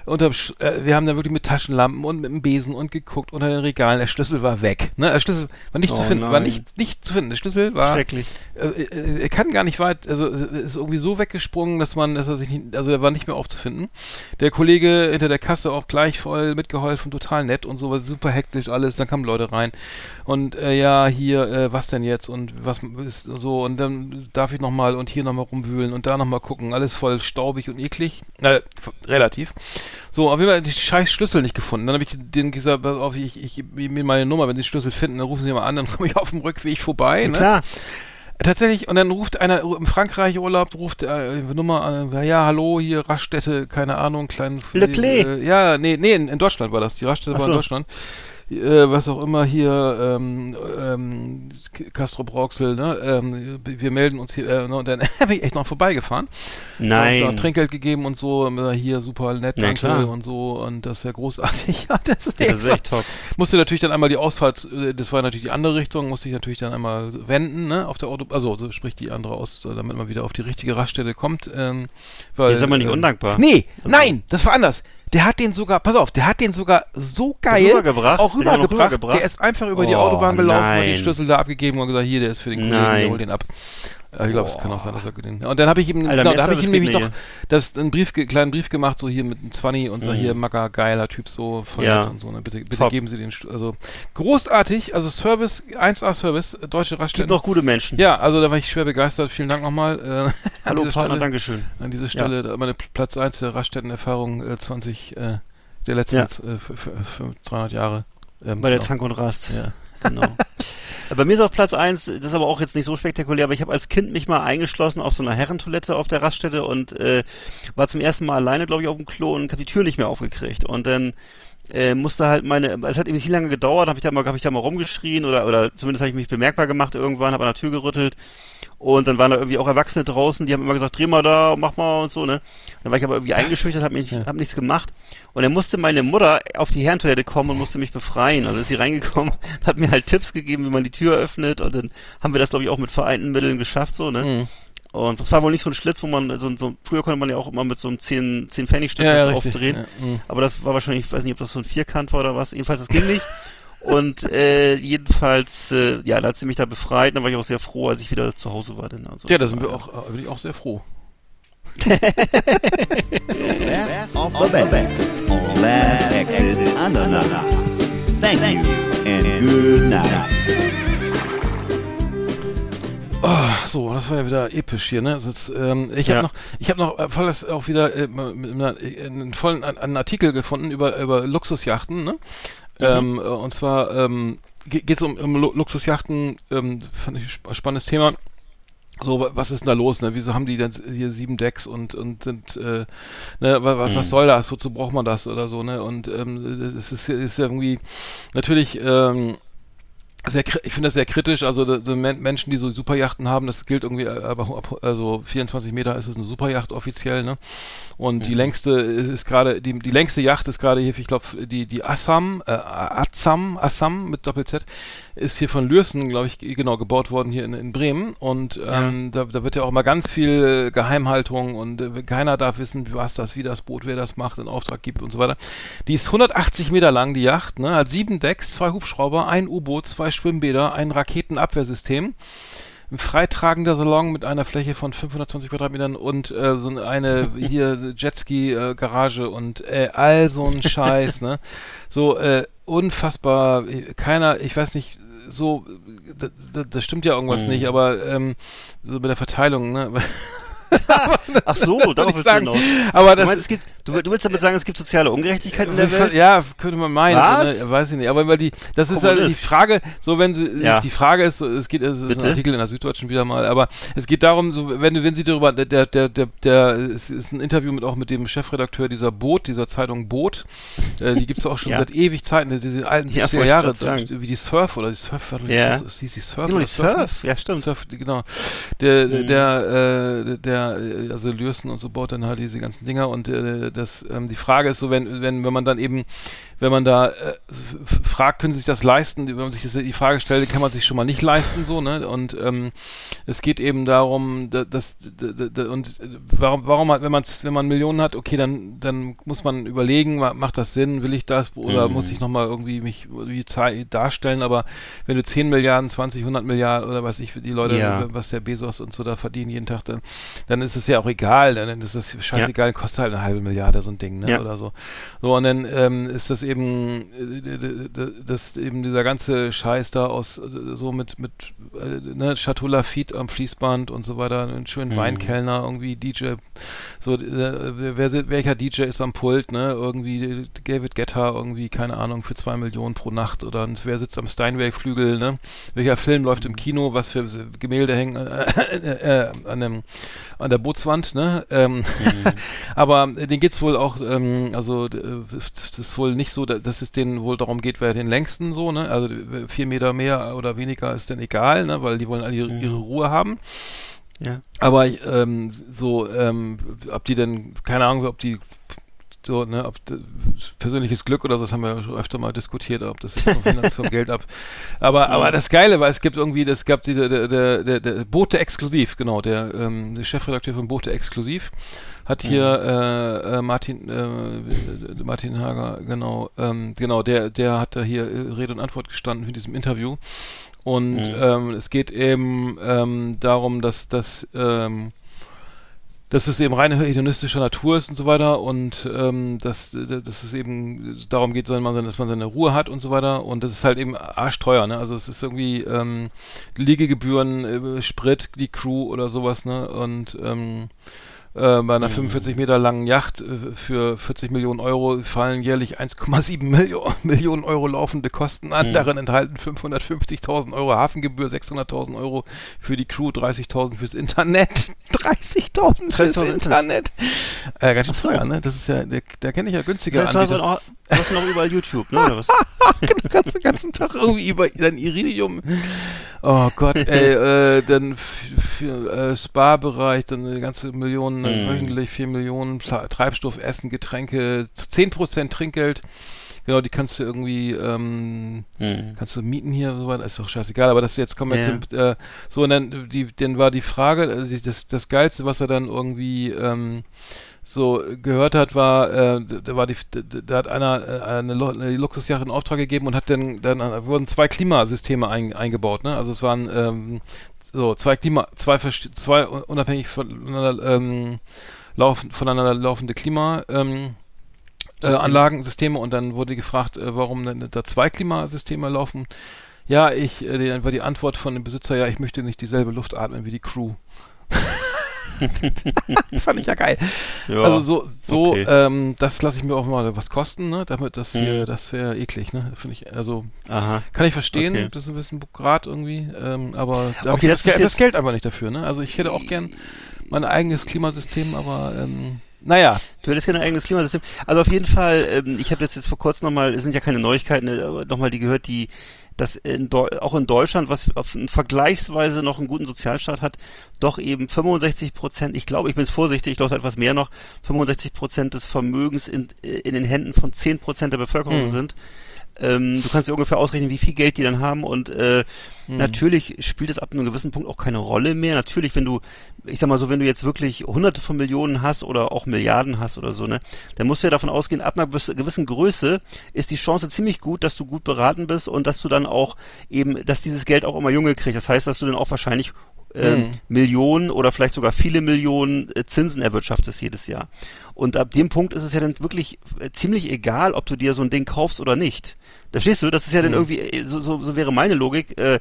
Unterm Sch äh, wir haben da wirklich mit Taschenlampen und mit dem Besen und geguckt unter den Regalen. Der Schlüssel war weg, ne? Der Schlüssel war nicht Oh zu finden, war nein. nicht, nicht zu finden. Der Schlüssel war, Schrecklich. äh, äh, er kann gar nicht weit, also ist irgendwie so weggesprungen, dass man, dass er sich nicht, also er war nicht mehr aufzufinden. Der Kollege hinter der Kasse auch gleich voll mitgeholfen, total nett und so, war super hektisch alles, dann kamen Leute rein. Und äh, ja, hier, äh, was denn jetzt und was ist so und dann darf ich nochmal und hier nochmal rumwühlen und da nochmal gucken. Alles voll staubig und eklig. Äh, relativ. So, auf jeden Fall die scheiß Schlüssel nicht gefunden. Dann habe ich denen gesagt, pass auf, ich, ich gebe mir meine Nummer, wenn sie den Schlüssel finden, dann rufen sie mal an, dann komme ich auf dem Rückweg vorbei. Ne? Klar. Tatsächlich, und dann ruft einer im Frankreich Urlaub, ruft äh, Nummer an, ja, hallo, hier Raststätte, keine Ahnung, kleinen. Le. Äh, ja, nee, nee, in, in Deutschland war das. Die Raststätte Ach war in so. Deutschland. Äh, was auch immer hier, ähm, ähm, Castro Brauxel, ne? Ähm, wir melden uns hier, äh, ne? und dann bin ich echt noch vorbeigefahren. Nein. Und, Trinkgeld gegeben und so, äh, hier super nett, Na danke und so, und das ist ja großartig. ja, das ist, Ja, das ist echt top. musste natürlich dann einmal die Ausfahrt, äh, das war natürlich die andere Richtung, musste ich natürlich dann einmal wenden, ne, auf der Auto, also so sprich die andere aus, äh, damit man wieder auf die richtige Raststelle kommt. Ähm, weil, Jetzt ist aber nicht ähm, undankbar. Nee, nein, das war anders. Der hat den sogar, pass auf, der hat den sogar so geil Rübergebracht? auch er rübergebracht. Der ist einfach über die Oh, Autobahn gelaufen, hat den nein. Schlüssel da abgegeben und gesagt, hier, der ist für den Kollegen, Nein. hol den ab. Äh, Ich glaube, es kann auch sein, dass er den. Und dann habe ich ihm, Alter, genau, da habe ich ihm nämlich noch das, einen Brief, kleinen Brief gemacht, so hier mit einem Zwanni und so hier, Macker, geiler Typ, so voll Ja. und so. Ne? Bitte, bitte Top. geben Sie den, also großartig, also Service, 1A Service, äh, deutsche Gibt Raststätten. noch gute Menschen. Ja, also da war ich schwer begeistert. Vielen Dank nochmal. Äh, Hallo Partner, Stelle. Dankeschön. An dieser Stelle da meine Platz 1 der Raststättenerfahrung äh, 20 äh, der letzten Ja. äh, f- f- f- 300 Jahre. Ähm, Bei der genau. Tank und Rast. Ja. Genau. Bei mir ist auf Platz eins, das ist aber auch jetzt nicht so spektakulär, aber ich habe als Kind mich mal eingeschlossen auf so einer Herrentoilette auf der Raststätte und äh, war zum ersten Mal alleine, glaube ich, auf dem Klo und habe die Tür nicht mehr aufgekriegt. Und dann äh, musste halt meine, es hat eben nicht lange gedauert, habe ich da mal, habe ich da mal rumgeschrien oder oder zumindest habe ich mich bemerkbar gemacht irgendwann, habe an der Tür gerüttelt und dann waren da irgendwie auch Erwachsene draußen, die haben immer gesagt, dreh mal da, mach mal und so, ne. Dann war ich aber irgendwie eingeschüchtert, habe Ja. hab nichts gemacht und dann musste meine Mutter auf die Herrentoilette kommen und musste mich befreien. Also ist sie reingekommen, hat mir halt Tipps gegeben, wie man die Tür öffnet und dann haben wir das, glaube ich, auch mit vereinten Mitteln geschafft, so, ne. Mhm. Und das war wohl nicht so ein Schlitz, wo man so, so früher konnte man ja auch immer mit so einem 10, 10 Pfennigstück Ja, ja, aufdrehen. Ja, mhm. Aber das war wahrscheinlich, ich weiß nicht, ob das so ein Vierkant war oder was. Jedenfalls, das ging nicht. Und äh, jedenfalls, äh, ja, da hat sie mich da befreit. Dann war ich auch sehr froh, als ich wieder zu Hause war. Denn, also, ja, da sind wir auch, äh, bin ich auch sehr froh. Best of the best on Last Exit Andernach. Thank you and good night. Oh, so, das war ja wieder episch hier, ne? Jetzt, ähm, ich habe Ja. noch, ich habe noch äh, voll das auch wieder äh, äh, einen vollen einen Artikel gefunden über über Luxusjachten, ne? Ähm, äh, und zwar ähm, geht es um, um Lu Luxusjachten, ähm, fand ich ein spannendes Thema. So, wa- was ist denn da los, ne? Wieso haben die denn hier sieben Decks und, und sind, äh, ne, wa- was, was soll das? Wozu braucht man das oder so, ne? Und ähm, es ist, ist ja irgendwie natürlich, ähm, sehr, ich finde das sehr kritisch. Also die, die Men- Menschen, die so Superjachten haben, das gilt irgendwie, äh, aber ab- also 24 Meter ist es eine Superjacht offiziell, ne? Und die längste ist, ist gerade, die, die längste Yacht ist gerade hier, ich glaube, die die Assam, äh, Assam, Assam mit Doppel Z, ist hier von Lürsen, glaube ich, genau gebaut worden hier in, in Bremen. Und ähm, da, da wird ja auch mal ganz viel Geheimhaltung und äh, keiner darf wissen, was das, wie das Boot, wer das macht, in Auftrag gibt und so weiter. Die ist 180 Meter lang, die Yacht, ne? Hat sieben Decks, zwei Hubschrauber, ein U-Boot, zwei Schwimmbäder, ein Raketenabwehrsystem. Ein freitragender Salon mit einer Fläche von 520 Quadratmetern und äh, so eine hier Jetski-Garage und äh, all so ein Scheiß, ne? So äh, unfassbar, äh, keiner, ich weiß nicht, so, das, das stimmt ja irgendwas nicht, aber ähm, so bei der Verteilung, ne? Ach so, darauf willst du hinaus. Aber Du, das meinst, es gibt, du, du willst damit sagen, es gibt soziale Ungerechtigkeit in der Welt? Ja, könnte man meinen. Was? So, ne? Weiß ich nicht. Aber weil die, das ist halt die. Frage, so wenn sie, Ja. die Frage ist, es geht, es ist Bitte? ein Artikel in der Süddeutschen wieder mal, aber es geht darum, so, wenn du, wenn sie darüber, der, der, der, der, der es ist ein Interview mit auch mit dem Chefredakteur dieser Boot, dieser Zeitung Boot, äh, die gibt's auch schon Ja. seit ewig Zeiten, diese alten Ja, 70er wollte ich Jahre, wie die Surf oder die Surf, Ja. hieß die Surf Genau, oder die Surf, ja stimmt. Surf, genau. Der, Mhm. der, äh, der, äh, also Lürsen und so baut dann halt diese ganzen Dinger. Und äh, das, ähm, die Frage ist so, wenn, wenn, wenn man dann eben, wenn man da äh, fragt, können sie sich das leisten, wenn man sich die Frage stellt, kann man sich schon mal nicht leisten, so, ne? Und ähm, es geht eben darum, da- dass, d- d- d- und äh, warum, warum hat, wenn man wenn man Millionen hat, okay, dann, dann muss man überlegen, ma- macht das Sinn, will ich das oder Mhm. muss ich nochmal irgendwie mich irgendwie darstellen, aber wenn du 10 Milliarden, 20, 100 Milliarden oder was ich, die Leute, Ja. was der Bezos und so da verdienen jeden Tag, dann, dann ist es ja auch egal, dann ist das scheißegal, kostet halt eine halbe Milliarde so ein Ding, ne, Ja. oder so. So, und dann ähm, ist das eben eben, äh, dass eben dieser ganze Scheiß da aus, äh, so mit, mit, äh, ne, Chateau Lafitte am Fließband und so weiter, einen schönen Weinkellner, irgendwie DJ, so, wer, welcher DJ ist am Pult, ne, irgendwie David Guetta, irgendwie, keine Ahnung, für zwei Millionen pro Nacht oder wer sitzt am Steinway-Flügel, ne, welcher Film läuft im Kino, was für Gemälde hängen äh, äh, äh, an, dem, an der Bootswand, ne, ähm, aber äh, den geht's wohl auch, ähm, also das ist wohl nicht so, da- dass es denen wohl darum geht, wer den längsten so, ne? Also vier Meter mehr oder weniger ist denn egal, ne? Weil die wollen alle ihre, ihre Ruhe haben. Ja. Aber ähm, so, ähm, ob die denn, keine Ahnung, ob die so, ne, ob persönliches Glück oder so, das haben wir ja schon öfter mal diskutiert, ob das jetzt vom Finanz- vom Geld ab. Aber, aber das Geile war, es gibt irgendwie, es gab die, der, der, der, der Bote Exklusiv, genau, der, ähm, der Chefredakteur von Bote Exklusiv hat hier äh, äh, Martin äh, Martin Hager, genau, ähm, genau, der, der hat da hier äh, Rede und Antwort gestanden in diesem Interview. Und ähm, es geht eben ähm, darum, dass dass ähm, dass es eben reine hedonistischer Natur ist und so weiter und ähm, dass, dass es eben darum geht, dass man, dass man seine Ruhe hat und so weiter und das ist halt eben arschteuer, ne? Also es ist irgendwie ähm, Liegegebühren, äh, Sprit, die Crew oder sowas, ne? Und ähm, äh, bei einer 45 Meter langen Yacht äh, für 40 Millionen Euro fallen jährlich 1,7 Millio Millionen Euro laufende Kosten an. Darin enthalten 550.000 Euro Hafengebühr, 600.000 Euro für die Crew, 30.000 fürs Internet. 30.000 fürs 30.000 Internet. Äh, ganz schön teuer, ne? Das ist ja, der, da kenne ich ja günstiger Das heißt, auch, du hast noch überall YouTube, ne? Oder was? den ganzen, Tag irgendwie über dein Iridium. Oh Gott, ey, äh, dann äh, Spa-Bereich, dann eine ganze Million, Mhm. wöchentlich 4 Millionen, Treibstoff, Essen, Getränke, 10% Trinkgeld. Genau, die kannst du irgendwie, ähm, Hm. kannst du mieten hier, so weiter, ist doch scheißegal, aber das jetzt kommen wir Ja. zum, äh, so, und dann, die, dann war die Frage, äh, das, das Geilste, was er dann irgendwie, ähm, so gehört hat, war, äh, da war die, da, hat einer äh, eine, eine Luxusjacht in Auftrag gegeben und hat dann, dann wurden zwei Klimasysteme ein, eingebaut, ne? Also es waren ähm, so zwei Klima, zwei zwei unabhängig voneinander ähm, laufen, voneinander laufende Klima ähm, äh, Anlagensysteme und dann wurde gefragt, äh, warum denn da zwei Klimasysteme laufen. Ja, ich, äh, dann war die Antwort von dem Besitzer, ja, ich möchte nicht dieselbe Luft atmen wie die Crew. Fand ich ja geil. Ja. Also so, so, okay. ähm, das lasse ich mir auch mal was kosten, ne? Damit das hier, Mhm. das wäre eklig, ne? Finde ich, also Aha. kann ich verstehen, Okay. das ist ein bisschen Grad irgendwie, ähm, aber da Okay, das das, das Geld einfach nicht dafür, ne? Also ich hätte auch gern mein eigenes Klimasystem, aber ähm, naja, Du hättest kein eigenes Klimasystem. Also auf jeden Fall, ähm, ich habe das jetzt vor kurzem nochmal, es sind ja keine Neuigkeiten, aber nochmal die gehört, die dass in auch in Deutschland, was vergleichsweise noch einen guten Sozialstaat hat, doch eben 65 Prozent, ich glaube, ich bin jetzt vorsichtig, ich glaube etwas mehr noch, 65 Prozent des Vermögens in, in den Händen von 10 Prozent der Bevölkerung Hm. sind. Ähm, du kannst dir ungefähr ausrechnen, wie viel Geld die dann haben und äh, natürlich spielt es ab einem gewissen Punkt auch keine Rolle mehr. Natürlich, wenn du, ich sag mal so, wenn du jetzt wirklich hunderte von Millionen hast oder auch Milliarden hast oder so, ne, dann musst du ja davon ausgehen, ab einer gewiss- gewissen Größe ist die Chance ziemlich gut, dass du gut beraten bist und dass du dann auch eben, dass dieses Geld auch immer Junge kriegst. Das heißt, dass du dann auch wahrscheinlich ähm, Mhm. Millionen oder vielleicht sogar viele Millionen äh, Zinsen erwirtschaftest jedes Jahr. Und ab dem Punkt ist es ja dann wirklich äh, ziemlich egal, ob du dir so ein Ding kaufst oder nicht. Verstehst du? Das ist ja dann irgendwie, äh, so, so, so wäre meine Logik, äh,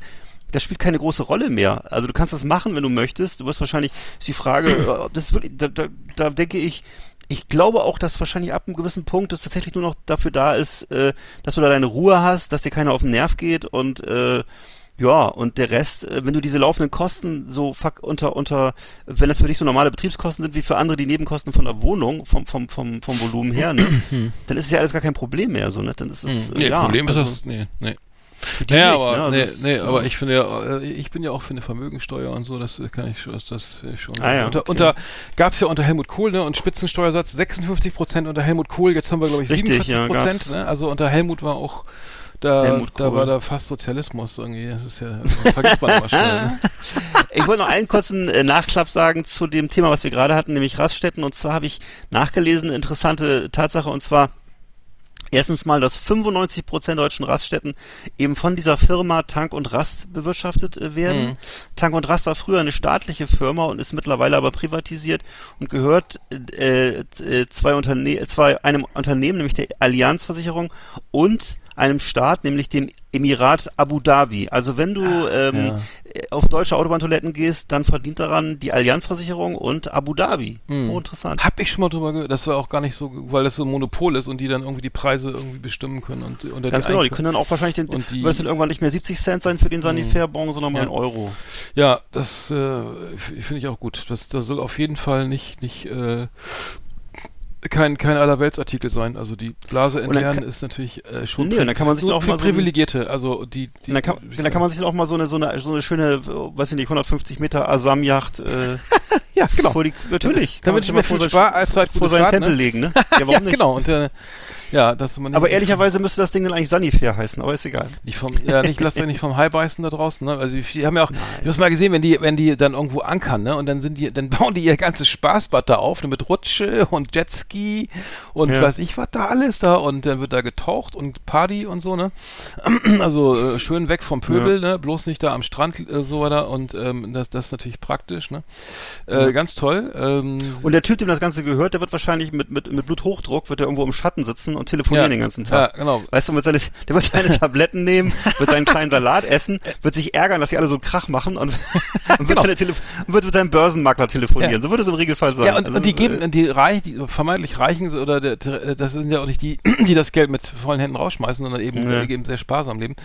das spielt keine große Rolle mehr. Also du kannst das machen, wenn du möchtest. Du wirst wahrscheinlich, ist die Frage, äh, ob das wirklich, da, da, da denke ich, ich glaube auch, dass wahrscheinlich ab einem gewissen Punkt es tatsächlich nur noch dafür da ist, äh, dass du da deine Ruhe hast, dass dir keiner auf den Nerv geht und äh, ja, und der Rest, äh, wenn du diese laufenden Kosten so fuck unter, unter, wenn das für dich so normale Betriebskosten sind wie für andere die Nebenkosten von der Wohnung, vom, vom, vom, vom Volumen her, ne, dann ist es ja alles gar kein Problem mehr, so, ne, dann ist es, Hm. äh, Nee, ja, Problem also, ist das, nee, nee. Naja, nicht, aber, ne, also nee, es- nee, ja. aber ich finde ja, äh, ich bin ja auch für eine Vermögensteuer und so, das äh, kann ich schon, das- das ich schon. Ah ja, unter, okay. unter gab's ja unter Helmut Kohl, ne, und Spitzensteuersatz 56 Prozent unter Helmut Kohl, jetzt haben wir, glaube ich, Richtig, 47 ja, Prozent, ne, also unter Helmut war auch, da, da war da fast Sozialismus irgendwie, das ist ja, vergisst man immer schnell, ne? Ich wollte noch einen kurzen äh, Nachklapp sagen zu dem Thema, was wir gerade hatten, nämlich Raststätten. Und zwar habe ich nachgelesen, interessante Tatsache, und zwar Erstens mal, dass 95 Prozent deutschen Raststätten eben von dieser Firma Tank und Rast bewirtschaftet äh, werden. Mhm. Tank und Rast war früher eine staatliche Firma und ist mittlerweile aber privatisiert und gehört äh, äh, zwei Unterne zwei, einem Unternehmen, nämlich der Allianzversicherung und einem Staat, nämlich dem Emirat Abu Dhabi. Also wenn du ähm, ja. äh, auf deutsche Autobahntoiletten gehst, dann verdient daran die Allianzversicherung und Abu Dhabi. Mhm. Oh, interessant. Hab ich schon mal drüber gehört. Das war auch gar nicht so, weil das so ein Monopol ist und die dann irgendwie die Preise irgendwie bestimmen können und unter Ganz genau, die können dann auch wahrscheinlich den, Und die- wird es dann irgendwann nicht mehr 70 Cent sein für den Sanifair-Bon, sondern mal Ja. ein Euro. Ja, das äh, finde ich auch gut. Das, das soll auf jeden Fall nicht, nicht äh, kein, kein Allerweltsartikel sein. Also die Blase entleeren kann- ist natürlich äh, schon Nee, und dann kann man sich so auch mal so Privilegierte. Also die, die dann kann, dann kann man sich auch mal so eine, so eine, so eine schöne, weiß ich nicht, 150 Meter Asam-Yacht äh, ja, genau. vor die, natürlich. Damit man ich mir mal viel vor sein- Sparzeit vor seinen Fahrt, Tempel ne? legen, ne? Ja, warum ja, nicht? genau. Und äh, ja, dass man Aber ehrlicherweise müsste das Ding dann eigentlich Sanifair heißen, aber ist egal. Nicht vom, ja, nicht, lasst euch nicht vom Hai beißen da draußen, ne? Also, die haben ja auch, ich hab's mal gesehen, wenn die, wenn die dann irgendwo ankern, ne? Und dann sind die, dann bauen die ihr ganzes Spaßbad da auf, ne? Mit Rutsche und Jetski und Ja. weiß ich was da alles da und dann wird da getaucht und Party und so, ne? Also, äh, schön weg vom Pöbel, ne? Bloß nicht da am Strand, äh, so weiter und, ähm, das, das ist natürlich praktisch, ne? Äh, ganz toll, ähm, Und der Typ, dem das Ganze gehört, der wird wahrscheinlich mit, mit, mit Bluthochdruck, wird er irgendwo im Schatten sitzen und telefonieren Ja. den ganzen Tag. Ja, genau. Weißt du, seine, der wird seine Tabletten nehmen, wird seinen kleinen Salat essen, wird sich ärgern, dass sie alle so Krach machen und, und wird, Genau. und wird mit seinem Börsenmakler telefonieren. Ja. So wird es im Regelfall sein. Ja, und, Also, und die äh, geben, die reich, die vermeintlich Reichen oder der, das sind ja auch nicht die, die das Geld mit vollen Händen rausschmeißen, sondern eben, Ja. die eben sehr sparsam leben.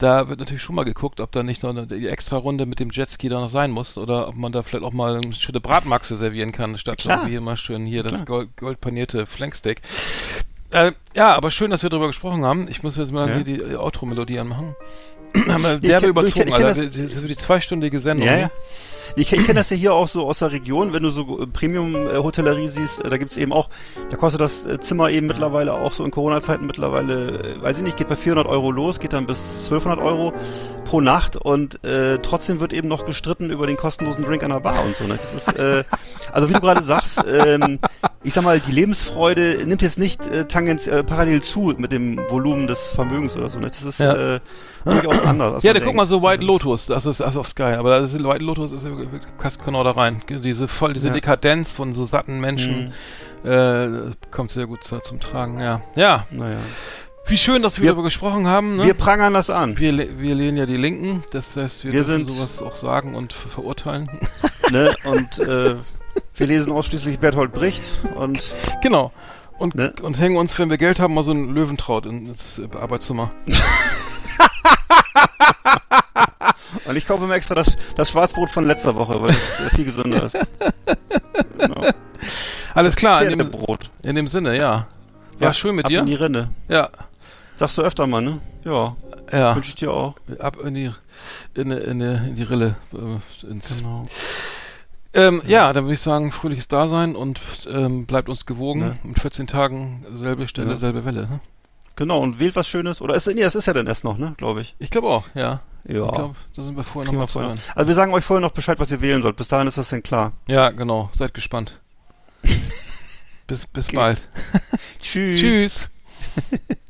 Da wird natürlich schon mal geguckt, ob da nicht noch eine, die extra Runde mit dem Jetski da noch sein muss oder ob man da vielleicht auch mal eine schöne Bratmaxe servieren kann, statt Klar. irgendwie immer schön hier das gold, goldpanierte Flanksteak. Äh, ja, aber schön, dass wir darüber gesprochen haben. Ich muss jetzt mal Ja. hier die Outro-Melodie anmachen. haben wir Ich derbe kenn- ich überzogen, ich kenn Alter. das- Das ist für die zweistündige Sendung. Ja, ja. Ich, ich kenne das ja hier auch so aus der Region, wenn du so äh, Premium-Hotellerie siehst, äh, da gibt's eben auch, da kostet das äh, Zimmer eben mittlerweile auch so in Corona-Zeiten mittlerweile, weiß ich nicht, geht bei 400 Euro los, geht dann bis 1200 Euro pro Nacht und äh, trotzdem wird eben noch gestritten über den kostenlosen Drink an der Bar und so. Ne? Das ist, äh, also wie du gerade sagst, ähm, ich sag mal, die Lebensfreude nimmt jetzt nicht äh, tangens, äh, parallel zu mit dem Volumen des Vermögens oder so. Ne? Das ist Ja. äh, durchaus anders. Ja, da guck mal so White Lotus, das ist also auf Sky, aber das ist White Lotus ist passt genau da rein. Diese voll diese Ja. Dekadenz von so satten Menschen äh, kommt sehr gut zu, zum Tragen. Ja, ja. Naja. Wie schön, dass wir, Wir- darüber gesprochen haben. Ne? Wir prangern das an. wir, wir lehnen ja die Linken, das heißt, wir, Wir dürfen sowas auch sagen und ver verurteilen. ne? Und äh, wir lesen ausschließlich Berthold Bricht und genau. Und, Ne? und hängen uns, wenn wir Geld haben, mal so ein Löwentraut ins äh, Arbeitszimmer. und ich kaufe mir extra das, das Schwarzbrot von letzter Woche, weil es äh, viel gesünder ist. Genau. Alles klar, in dem, in dem Sinne, ja. War Ja, schön mit ab dir. in die Rinde. Ja, Sagst du öfter mal, ne? Ja, ja. wünsche ich dir auch. Ab in die, in, in, in die Rille. Äh, ins, Genau. Ähm, ja, dann würde ich sagen, fröhliches Dasein und ähm, bleibt uns gewogen. Ne. In 14 Tagen selbe Stelle, Ja. selbe Welle. Ne? Genau, und wählt was Schönes. Oder ist, nee, das ist ja dann erst noch, ne? Glaube ich. Ich glaube auch, ja. Ja. Ich glaube, da sind wir vorher nochmal zu hören. Also wir sagen euch vorher noch Bescheid, was ihr wählen sollt. Bis dahin ist das denn klar. Ja, genau. Seid gespannt. bis bis bald. Tschüss. Tschüss.